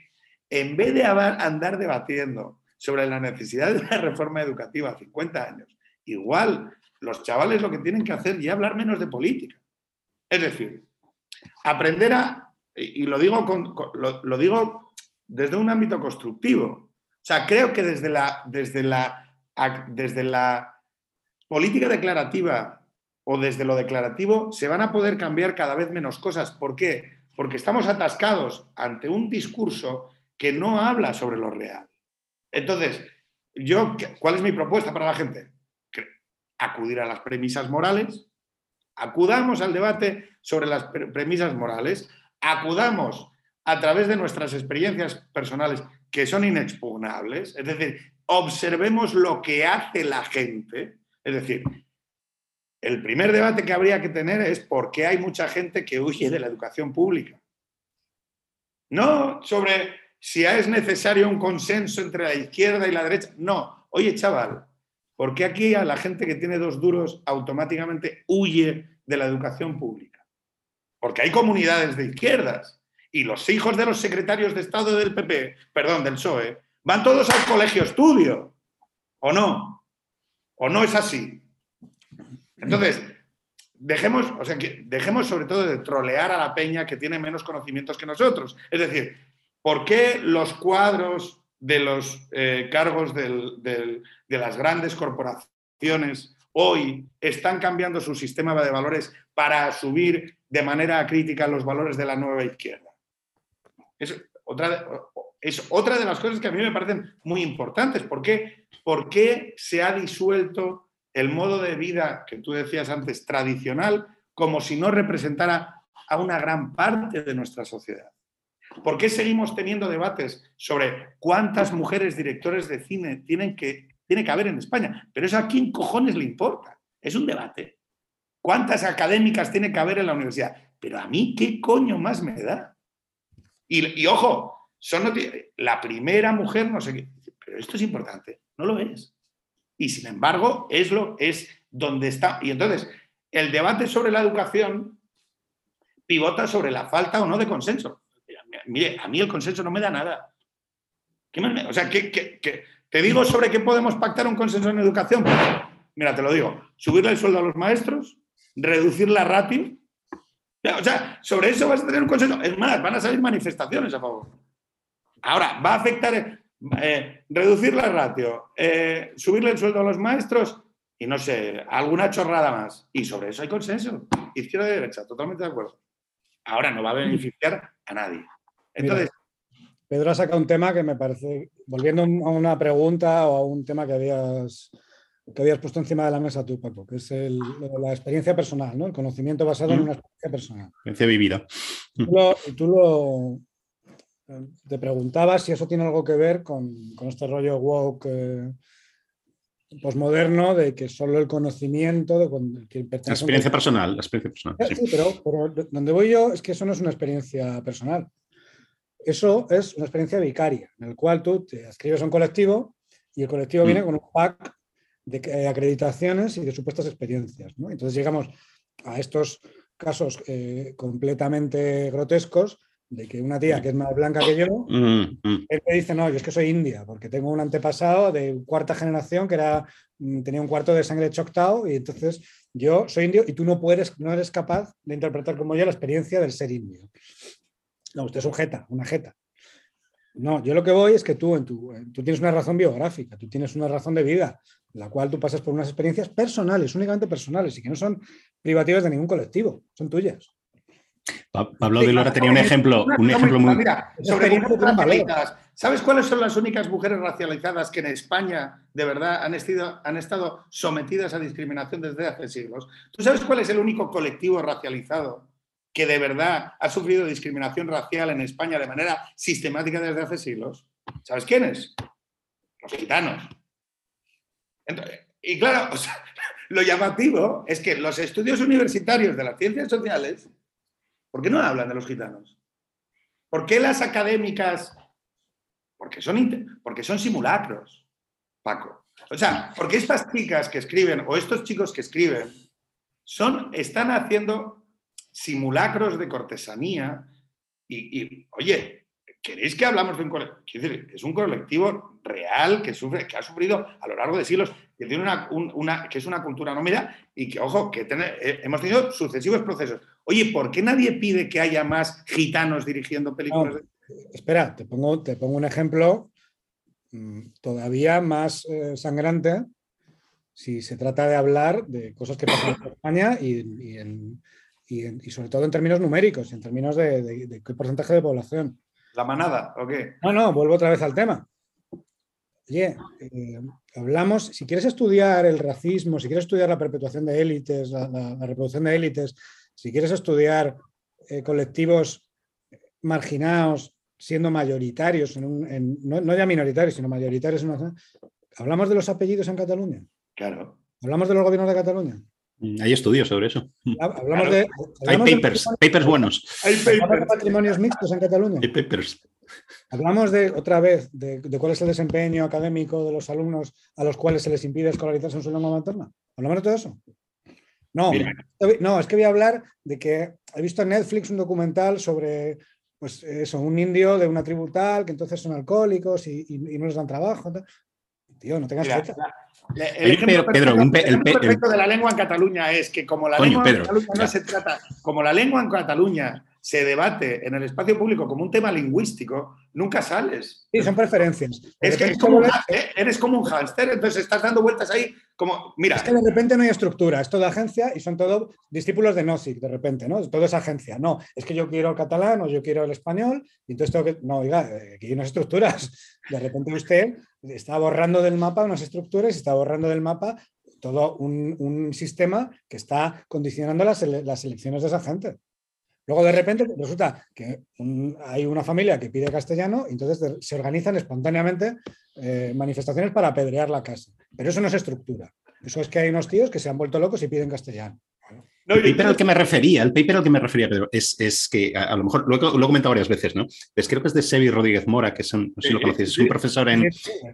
en vez de andar debatiendo sobre la necesidad de una reforma educativa a 50 años, igual los chavales lo que tienen que hacer es hablar menos de política. Es decir, aprender a, y lo digo, con- lo, digo desde un ámbito constructivo. O sea, creo que desde la, desde la, desde la política declarativa o desde lo declarativo se van a poder cambiar cada vez menos cosas. ¿Por qué? Porque estamos atascados ante un discurso que no habla sobre lo real. Entonces, yo, ¿qué- ¿cuál es mi propuesta para la gente? Acudir a las premisas morales, acudamos al debate sobre las pre- premisas morales, acudamos a través de nuestras experiencias personales que son inexpugnables, es decir, observemos lo que hace la gente, es decir, el primer debate que habría que tener es por qué hay mucha gente que huye de la educación pública. No sobre si es necesario un consenso entre la izquierda y la derecha. No. Oye, chaval, ¿por qué aquí a la gente que tiene dos duros automáticamente huye de la educación pública? Porque hay comunidades de izquierdas y los hijos de los secretarios de Estado del PP, perdón, del PSOE, van todos al colegio estudio. ¿O no? ¿O no es así? Entonces, dejemos, o sea, dejemos sobre todo de trolear a la peña que tiene menos conocimientos que nosotros. Es decir, ¿por qué los cuadros de los eh, cargos de las grandes corporaciones hoy están cambiando su sistema de valores para subir de manera crítica los valores de la nueva izquierda? Es otra, es otra de las cosas que a mí me parecen muy importantes. ¿Por qué, ¿Por qué se ha disuelto el modo de vida que tú decías antes, tradicional, como si no representara a una gran parte de nuestra sociedad? ¿Por qué seguimos teniendo debates sobre cuántas mujeres directores de cine tienen que, tiene que haber en España? Pero eso a quién cojones le importa. Es un debate. ¿Cuántas académicas tiene que haber en la universidad? Pero a mí, ¿qué coño más me da? Y, y ojo, son la primera mujer, no sé qué. Pero esto es importante. No lo es. Y sin embargo, es, lo, es donde está. Y entonces, el debate sobre la educación pivota sobre la falta o no de consenso. Mire, a mí el consenso no me da nada. ¿Qué más me- o sea, ¿qué, qué- qué? te digo sobre qué podemos pactar un consenso en educación. Mira, te lo digo. Subirle el sueldo a los maestros, reducir la ratio. O sea, sobre eso vas a tener un consenso. Es más, van a salir manifestaciones a favor. Ahora, va a afectar eh, reducir la ratio, eh, subirle el sueldo a los maestros y no sé, alguna chorrada más. Y sobre eso hay consenso. Izquierda y derecha, totalmente de acuerdo. Ahora no va a beneficiar a nadie. Entonces, Pedro ha sacado un tema que me parece, volviendo a una pregunta o a un tema que habías, que habías puesto encima de la mesa tú, Paco, que es el- la experiencia personal, ¿no? el conocimiento basado en Mm. una experiencia personal. Experiencia vivida. Tú lo, y tú lo- te preguntabas si eso tiene algo que ver con, con este rollo woke, eh, posmoderno de que solo el conocimiento de cuando, que la experiencia personal, la experiencia personal. Sí, pero, pero, donde voy yo es que eso no es una experiencia personal. Eso es una experiencia vicaria, en el cual tú te escribes a un colectivo y el colectivo mm. viene con un pack de acreditaciones y de supuestas experiencias. ¿no? Entonces llegamos a estos casos eh, completamente grotescos de que una tía que es más blanca que yo, mm, mm. él me dice, no, yo es que soy india, porque tengo un antepasado de cuarta generación que era, mm, tenía un cuarto de sangre choctao y entonces yo soy indio y tú no puedes, no eres capaz de interpretar como yo la experiencia del ser indio. No, usted es un jeta, una jeta. No, yo lo que voy es que tú, en tu, tú tienes una razón biográfica, tú tienes una razón de vida, la cual tú pasas por unas experiencias personales, únicamente personales, y que no son privativas de ningún colectivo, son tuyas. Pablo de Lora tenía un ejemplo, un ejemplo muy. Mira, sobre ¿Sabes cuáles son las únicas mujeres racializadas que en España de verdad han, han estado sometidas a discriminación desde hace siglos? ¿Tú sabes cuál es el único colectivo racializado que de verdad ha sufrido discriminación racial en España de manera sistemática desde hace siglos? ¿Sabes quiénes? Los gitanos. y claro, lo llamativo es que los estudios universitarios de las ciencias sociales ¿Por qué no hablan de los gitanos? ¿Por qué las académicas? Porque son, son simulacros, Paco. O sea, porque estas chicas que escriben o estos chicos que escriben son, están haciendo simulacros de cortesanía y, oye, ¿queréis que hablamos de un colectivo? Es un colectivo real que, sufre, que ha sufrido a lo largo de siglos, que, tiene una, que es una cultura nómida y que, ojo, que eh, hemos tenido sucesivos procesos. Oye, ¿por qué nadie pide que haya más gitanos dirigiendo películas? espera, te pongo, te pongo un ejemplo mm, todavía más eh, sangrante si se trata de hablar de cosas que pasan en España y, sobre todo en términos numéricos, en términos de, qué porcentaje de población. ¿La manada o qué? No, no, vuelvo otra vez al tema. Oye, eh, hablamos, si quieres estudiar el racismo, si quieres estudiar la perpetuación de élites, la reproducción de élites, si quieres estudiar eh, colectivos marginados siendo mayoritarios, no, ya minoritarios, sino mayoritarios en una ¿hablamos de los apellidos en Cataluña? Claro. ¿Hablamos de los gobiernos de Cataluña? Mm, hay estudios sobre eso. Hablamos de, hay papers, papers buenos. Hay papers. de patrimonios mixtos en Cataluña. Hay papers. Hablamos de, otra vez, de, cuál es el desempeño académico de los alumnos a los cuales se les impide escolarizarse en su lengua materna. ¿Hablamos de todo eso? No, no, es que voy a hablar de que he visto en Netflix un documental sobre pues eso, un indio de una tribu tal, que entonces son alcohólicos y, no les dan trabajo. Tío, no tengas fecha. El, ejemplo perfecto, de la lengua en Cataluña es que como la lengua en Cataluña no se trata, como la lengua en Cataluña se debate en el espacio público como un tema lingüístico, nunca sales. Sí, son preferencias. Es que ¿eh? eres como un hámster, entonces estás dando vueltas ahí como, mira. Es que de repente no hay estructura, es toda agencia y son todos discípulos de Nozick, de repente, ¿no? Todo es agencia. No, es que yo quiero el catalán o yo quiero el español y entonces tengo que. No, oiga, eh, aquí hay unas estructuras. De repente usted está borrando del mapa unas estructuras y está borrando del mapa todo un, sistema que está condicionando las, las elecciones de esa gente. Luego de repente resulta que hay una familia que pide castellano y entonces se organizan espontáneamente eh, manifestaciones para apedrear la casa. Pero eso no es estructura. Eso es que hay unos tíos que se han vuelto locos y piden castellano. el paper al que me refería, el paper al que me refería, Pedro, es, que a, lo mejor lo, he comentado varias veces, ¿no? Es, creo que es de Sebi Rodríguez Mora, que es un, no sé si lo conocéis, es un profesor en,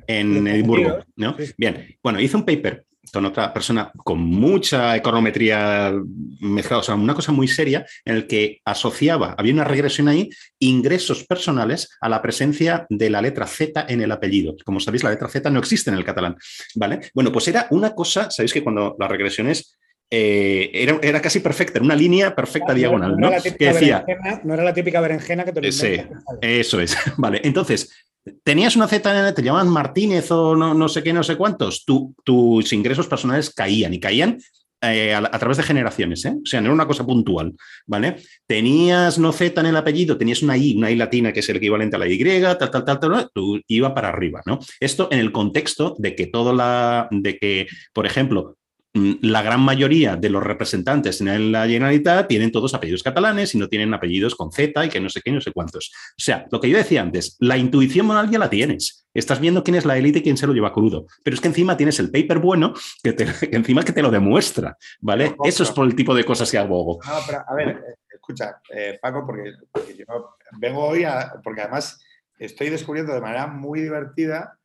en Edimburgo, ¿no? Bien, bueno, hizo un paper con otra persona con mucha econometría mezclada, o sea, una cosa muy seria en el que asociaba, había una regresión ahí, ingresos personales a la presencia de la letra Z en el apellido. Como sabéis, la letra Z no existe en el catalán, ¿vale? Bueno, pues era una cosa, sabéis que cuando las regresiones eh, era, era, casi perfecta, era una línea perfecta diagonal, ¿no? que decía, no era la típica berenjena que te lo Sí, eso es. Vale, entonces, tenías una Z, te llamaban Martínez o no, no sé qué, no sé cuántos, tus ingresos personales caían y caían eh, a, través de generaciones, ¿eh? o sea, no era una cosa puntual, ¿vale? Tenías no Z en el apellido, tenías una I, una I latina que es el equivalente a la Y, tal, tal, tal, tal, tú iba para arriba, ¿no? Esto en el contexto de que todo la, de que, por ejemplo, la gran mayoría de los representantes en la Generalitat tienen todos apellidos catalanes y no tienen apellidos con Z y que no sé qué, no sé cuántos. O sea, lo que yo decía antes, la intuición moral ya la tienes. Estás viendo quién es la élite y quién se lo lleva crudo. Pero es que encima tienes el paper bueno que, te, que encima que te lo demuestra, ¿vale? Eso es por el tipo de cosas que hago. No, pero a ver, eh, escucha, eh, Paco, porque, porque yo vengo hoy a, porque además estoy descubriendo de manera muy divertida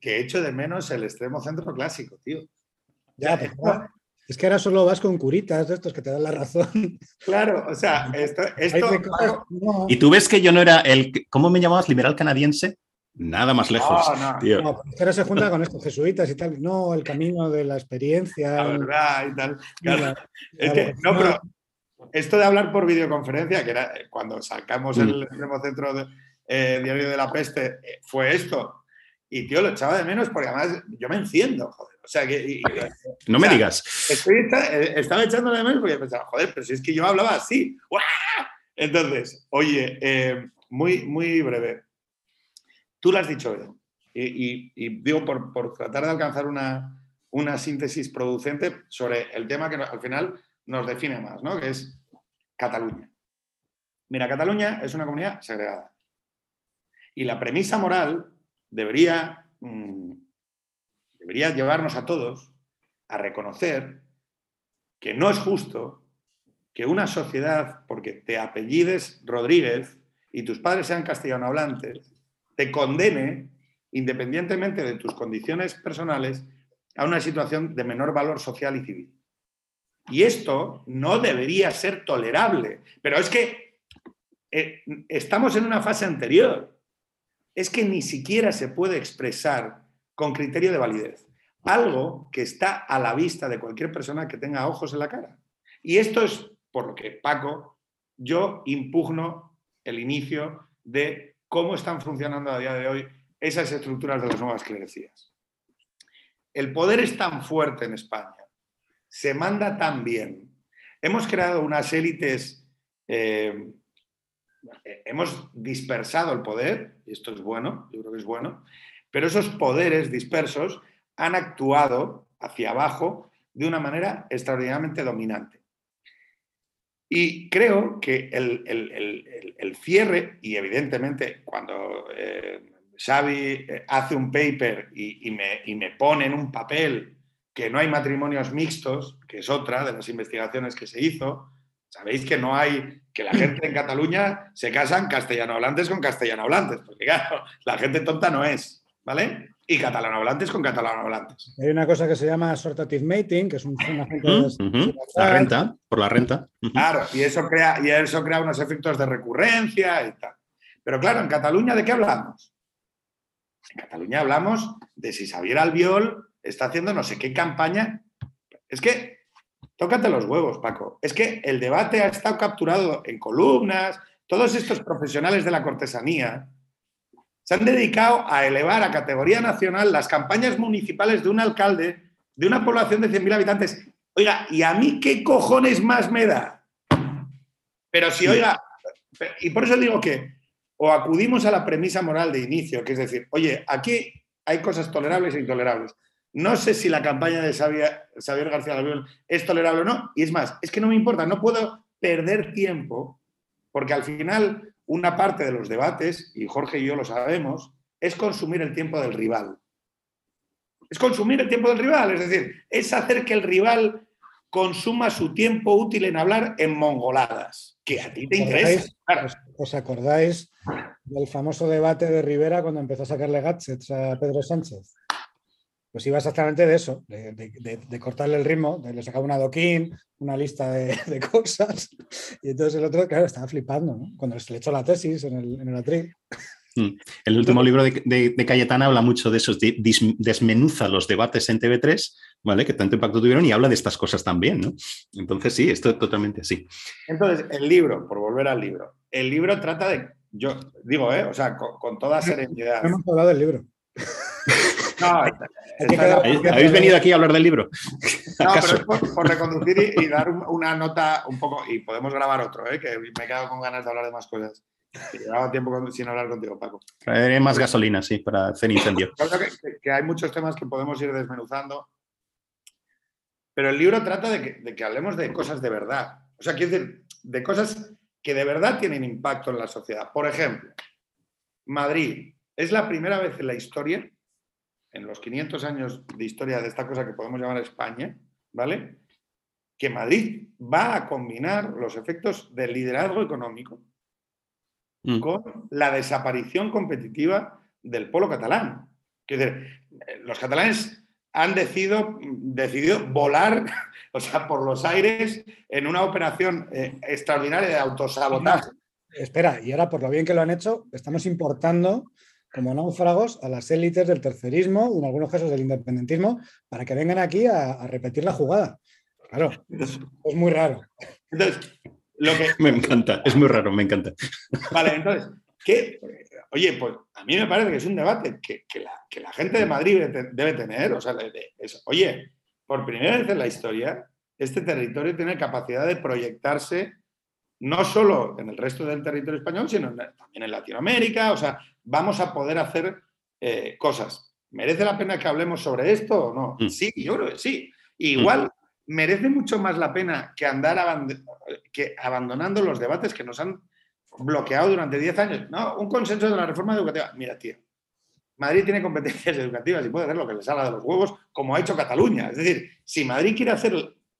que echo de menos el extremo centro clásico, tío. Ya, esto- pero es que ahora solo vas con curitas de estos que te dan la razón. claro, o sea, esto, no, Y tú ves que yo no era el... ¿Cómo me llamabas? ¿Liberal canadiense? Nada más lejos. No, no. tío. no, pero es que ahora se junta con estos jesuitas y tal. No, el camino de la experiencia. la verdad y tal. Claro, es que, no, vocación. pero esto de hablar por videoconferencia, que era cuando sacamos Mm. el extremo centro de, eh, diario de la peste, eh, fue esto. Y tío, lo echaba de menos porque además yo me enciendo, joder. O sea, que y- No me o sea, digas. Estoy, eh, estaba echando de menos porque pensaba, joder, pero si es que yo hablaba así. ¡guau! Entonces, oye, eh, muy, muy breve. Tú lo has dicho bien. Y, y- y digo, por, por tratar de alcanzar una, una síntesis producente sobre el tema que al final nos define más, ¿no? Que es Cataluña. Mira, Cataluña es una comunidad segregada. Y la premisa moral debería, mm, debería llevarnos a todos a reconocer que no es justo que una sociedad, porque te apellides Rodríguez y tus padres sean castellano hablantes, te condene, independientemente de tus condiciones personales, a una situación de menor valor social y civil. Y esto no debería ser tolerable. Pero es que eh, estamos en una fase anterior. Es que ni siquiera se puede expresar con criterio de validez. Algo que está a la vista de cualquier persona que tenga ojos en la cara. Y esto es por lo que, Paco, yo impugno el inicio de cómo están funcionando a día de hoy esas estructuras de las nuevas clerecías. El poder es tan fuerte en España, se manda tan bien, hemos creado unas élites, eh, hemos dispersado el poder, y esto es bueno, yo creo que es bueno, pero esos poderes dispersos han actuado hacia abajo de una manera extraordinariamente dominante. Y creo que el, el- el- el- cierre, y evidentemente cuando eh, Xavi eh, hace un paper y, y me, y me pone en un papel que no hay matrimonios mixtos, que es otra de las investigaciones que se hizo, sabéis que no hay, que la gente en Cataluña se casan castellano hablantes con castellano hablantes, porque claro, la gente tonta no es, ¿vale? Y catalano hablantes con catalano hablantes. Hay una cosa que se llama sortative mating, que es un, una gente de-. La renta, por la renta. Claro, y eso crea, y eso crea unos efectos de recurrencia y tal. Pero claro, en Cataluña, ¿de qué hablamos? En Cataluña hablamos de si Xavier Albiol está haciendo no sé qué campaña. Es que, tócate los huevos, Paco. Es que el debate ha estado capturado en columnas. Todos estos profesionales de la cortesanía se han dedicado a elevar a categoría nacional las campañas municipales de un alcalde de una población de 100.000 habitantes. Oiga, ¿y a mí qué cojones más me da? Pero si, oiga, y por eso digo que o acudimos a la premisa moral de inicio, que es decir, oye, aquí hay cosas tolerables e intolerables. No sé si la campaña de Xavier, García Albiol es tolerable o no, y es más, es que no me importa, no puedo perder tiempo, porque al final una parte de los debates, y Jorge y yo lo sabemos, es consumir el tiempo del rival. Es consumir el tiempo del rival, es decir, es hacer que el rival consuma su tiempo útil en hablar en mongoladas, que a ti te interesa. Claro. ¿Os, os acordáis del famoso debate de Rivera cuando empezó a sacarle gadgets a Pedro Sánchez? Pues iba exactamente de eso, de, de- de- de cortarle el ritmo, de le sacaba un adoquín, una lista de, de cosas, y entonces el otro, claro, estaba flipando, ¿no? Cuando se le echó la tesis en el, en el atril. El último libro de, de, de Cayetana habla mucho de eso, de- dis- desmenuza los debates en TV3, ¿vale? Que tanto impacto tuvieron y habla de estas cosas también, ¿no? Entonces, sí, esto es totalmente así. Entonces, el libro, por volver al libro, el libro trata de, yo digo, ¿eh? o sea, con, con toda serenidad. No hemos hablado del libro. No, está- ¿Habéis, venido aquí a hablar del libro? No, ¿Acaso? pero es por, por reconducir y, y dar un- una nota un poco, y podemos grabar otro, ¿eh? que me he quedado con ganas de hablar de más cosas. Llevaba tiempo con- sin hablar contigo, Paco. Traeré más gasolina, sí, para hacer incendio. Que, que- que hay muchos temas que podemos ir desmenuzando. pero el libro trata de que, de que hablemos de cosas de verdad. O sea, quiero decir, de cosas que de verdad tienen impacto en la sociedad. Por ejemplo, Madrid es la primera vez en la historia, en los 500 años de historia de esta cosa que podemos llamar España, ¿vale? Que Madrid va a combinar los efectos del liderazgo económico Mm. con la desaparición competitiva del polo catalán. Es decir, eh, los catalanes han decidido, decidido volar, o sea, por los aires en una operación eh, extraordinaria de autosabotaje. Espera, y ahora por lo bien que lo han hecho, estamos importando como náufragos a las élites del tercerismo y en algunos casos del independentismo para que vengan aquí a, a repetir la jugada. Claro, es muy raro. entonces, lo que, Me encanta, es muy raro, me encanta. Vale, entonces, ¿qué? Oye, pues a mí me parece que es un debate que, que la, que la gente de Madrid debe, te- debe tener. O sea, de- de- es- oye, por primera vez en la historia, este territorio tiene capacidad de proyectarse no solo en el resto del territorio español, sino en- también en Latinoamérica. O sea, vamos a poder hacer eh, cosas. ¿Merece la pena que hablemos sobre esto o no? Mm. Sí, yo creo que sí. Igual merece mucho más la pena que andar aband- que abandonando los debates que nos han bloqueado durante 10 años. No, un consenso de la reforma educativa. Mira, tío, Madrid tiene competencias educativas y puede hacer lo que le salga de los huevos, como ha hecho Cataluña. Es decir, si Madrid quiere hacer,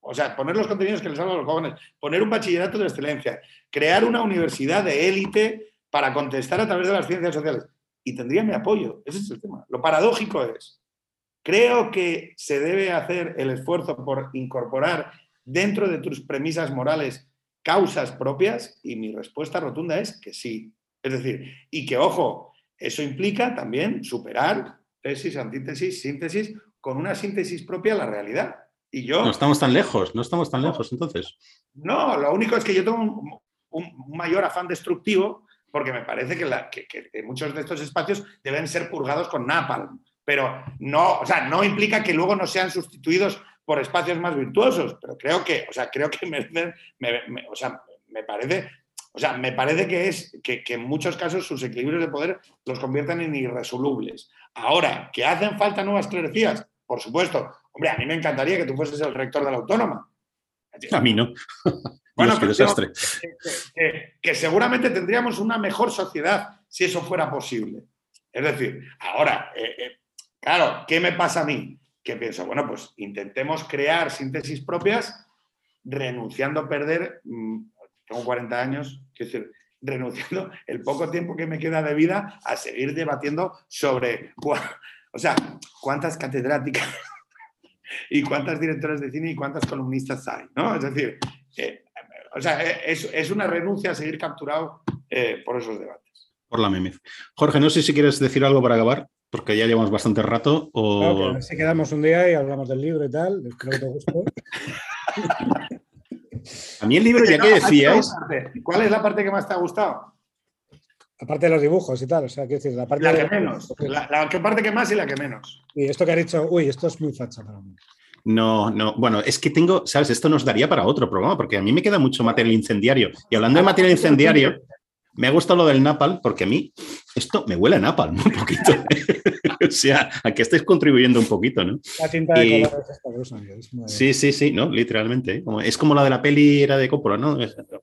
o sea, poner los contenidos que le salgan a los jóvenes, poner un bachillerato de excelencia, crear una universidad de élite para contestar a través de las ciencias sociales, y tendría mi apoyo. Ese es el tema. Lo paradójico es, creo que se debe hacer el esfuerzo por incorporar dentro de tus premisas morales causas propias y mi respuesta rotunda es que sí. Es decir, y que, ojo, eso implica también superar tesis, antítesis, síntesis, con una síntesis propia a la realidad. Y yo, No estamos tan lejos, no estamos tan lejos entonces. no, lo único es que yo tengo un, un mayor afán destructivo porque me parece que, la- que- que muchos de estos espacios deben ser purgados con napalm. Pero no, o sea, no implica que luego no sean sustituidos por espacios más virtuosos. Pero creo que, o sea, creo que me, me- o sea, me parece, o sea, me parece que es que, que en muchos casos sus equilibrios de poder los convierten en irresolubles. Ahora, ¿que hacen falta nuevas clerecías? Por supuesto. Hombre, a mí me encantaría que tú fueses el rector de la autónoma. A mí no. Bueno, Dios, pero- desastre. que, que- que seguramente tendríamos una mejor sociedad si eso fuera posible. Es decir, ahora, eh, eh, claro, ¿qué me pasa a mí? Que pienso, bueno, pues intentemos crear síntesis propias renunciando a perder, mm, tengo 40 años, quiero decir, renunciando el poco tiempo que me queda de vida a seguir debatiendo sobre, o sea, cuántas catedráticas y cuántas directoras de cine y cuántas columnistas hay, ¿no? Es decir, eh, o sea, eh, es, es una renuncia a seguir capturado eh, por esos debates. Por la memez. Jorge, no sé si quieres decir algo para acabar, porque ya llevamos bastante rato. O... Claro, que a ver si quedamos un día y hablamos del libro y tal. Espero que te guste. A mí el libro, ya No, que gusta. ¿Cuál es la parte que más te ha gustado? Aparte de los dibujos y tal. O sea, quiero decir, la parte La de- que menos. La, la que parte que más y la que menos. Y esto que ha dicho, uy, esto es muy facha para mí. no, no, bueno, es que tengo, sabes, esto nos daría para otro programa, porque a mí me queda mucho material incendiario. Y hablando de material incendiario, me ha gustado lo del Napal, porque a mí esto me huele a Napal un poquito. o sea, a que estáis contribuyendo un poquito, ¿no? La tinta de Y- colores esta muy- Sí, sí, sí, no, literalmente. ¿eh? Como- es como la de la peli era de Coppola, ¿no?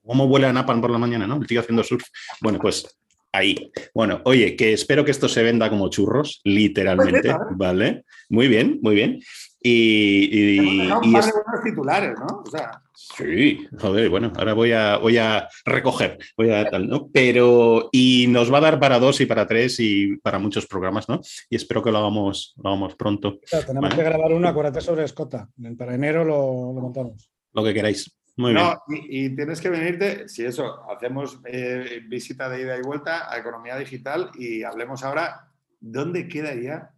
¿Cómo huele a Napalm por la mañana, no? El tío haciendo surf. Bueno, pues ahí. Bueno, oye, que espero que esto se venda como churros, literalmente, Pues, ¿eh? ¿vale? Muy bien, muy bien. Y, y- y un par es- de buenos titulares, ¿no? O sea, Sí, joder, bueno, ahora voy a, voy a recoger, voy a tal, ¿no? Pero, y nos va a dar para dos y para tres y para muchos programas, ¿no? Y espero que lo hagamos, lo hagamos pronto, Claro, tenemos Vale. que grabar una, acuérdate sobre Escota. Para enero lo, lo montamos. lo que queráis. Muy bien. no, y, y tienes que venirte, si eso, hacemos eh, visita de ida y vuelta a Economía Digital y hablemos ahora, ¿dónde queda ya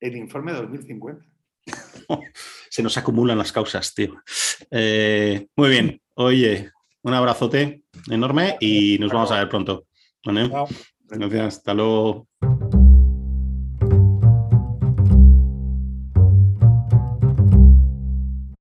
el informe 2050? Se nos acumulan las causas, tío. Eh, muy bien. Oye, un abrazote enorme y nos vamos a ver pronto. Gracias. Hasta luego.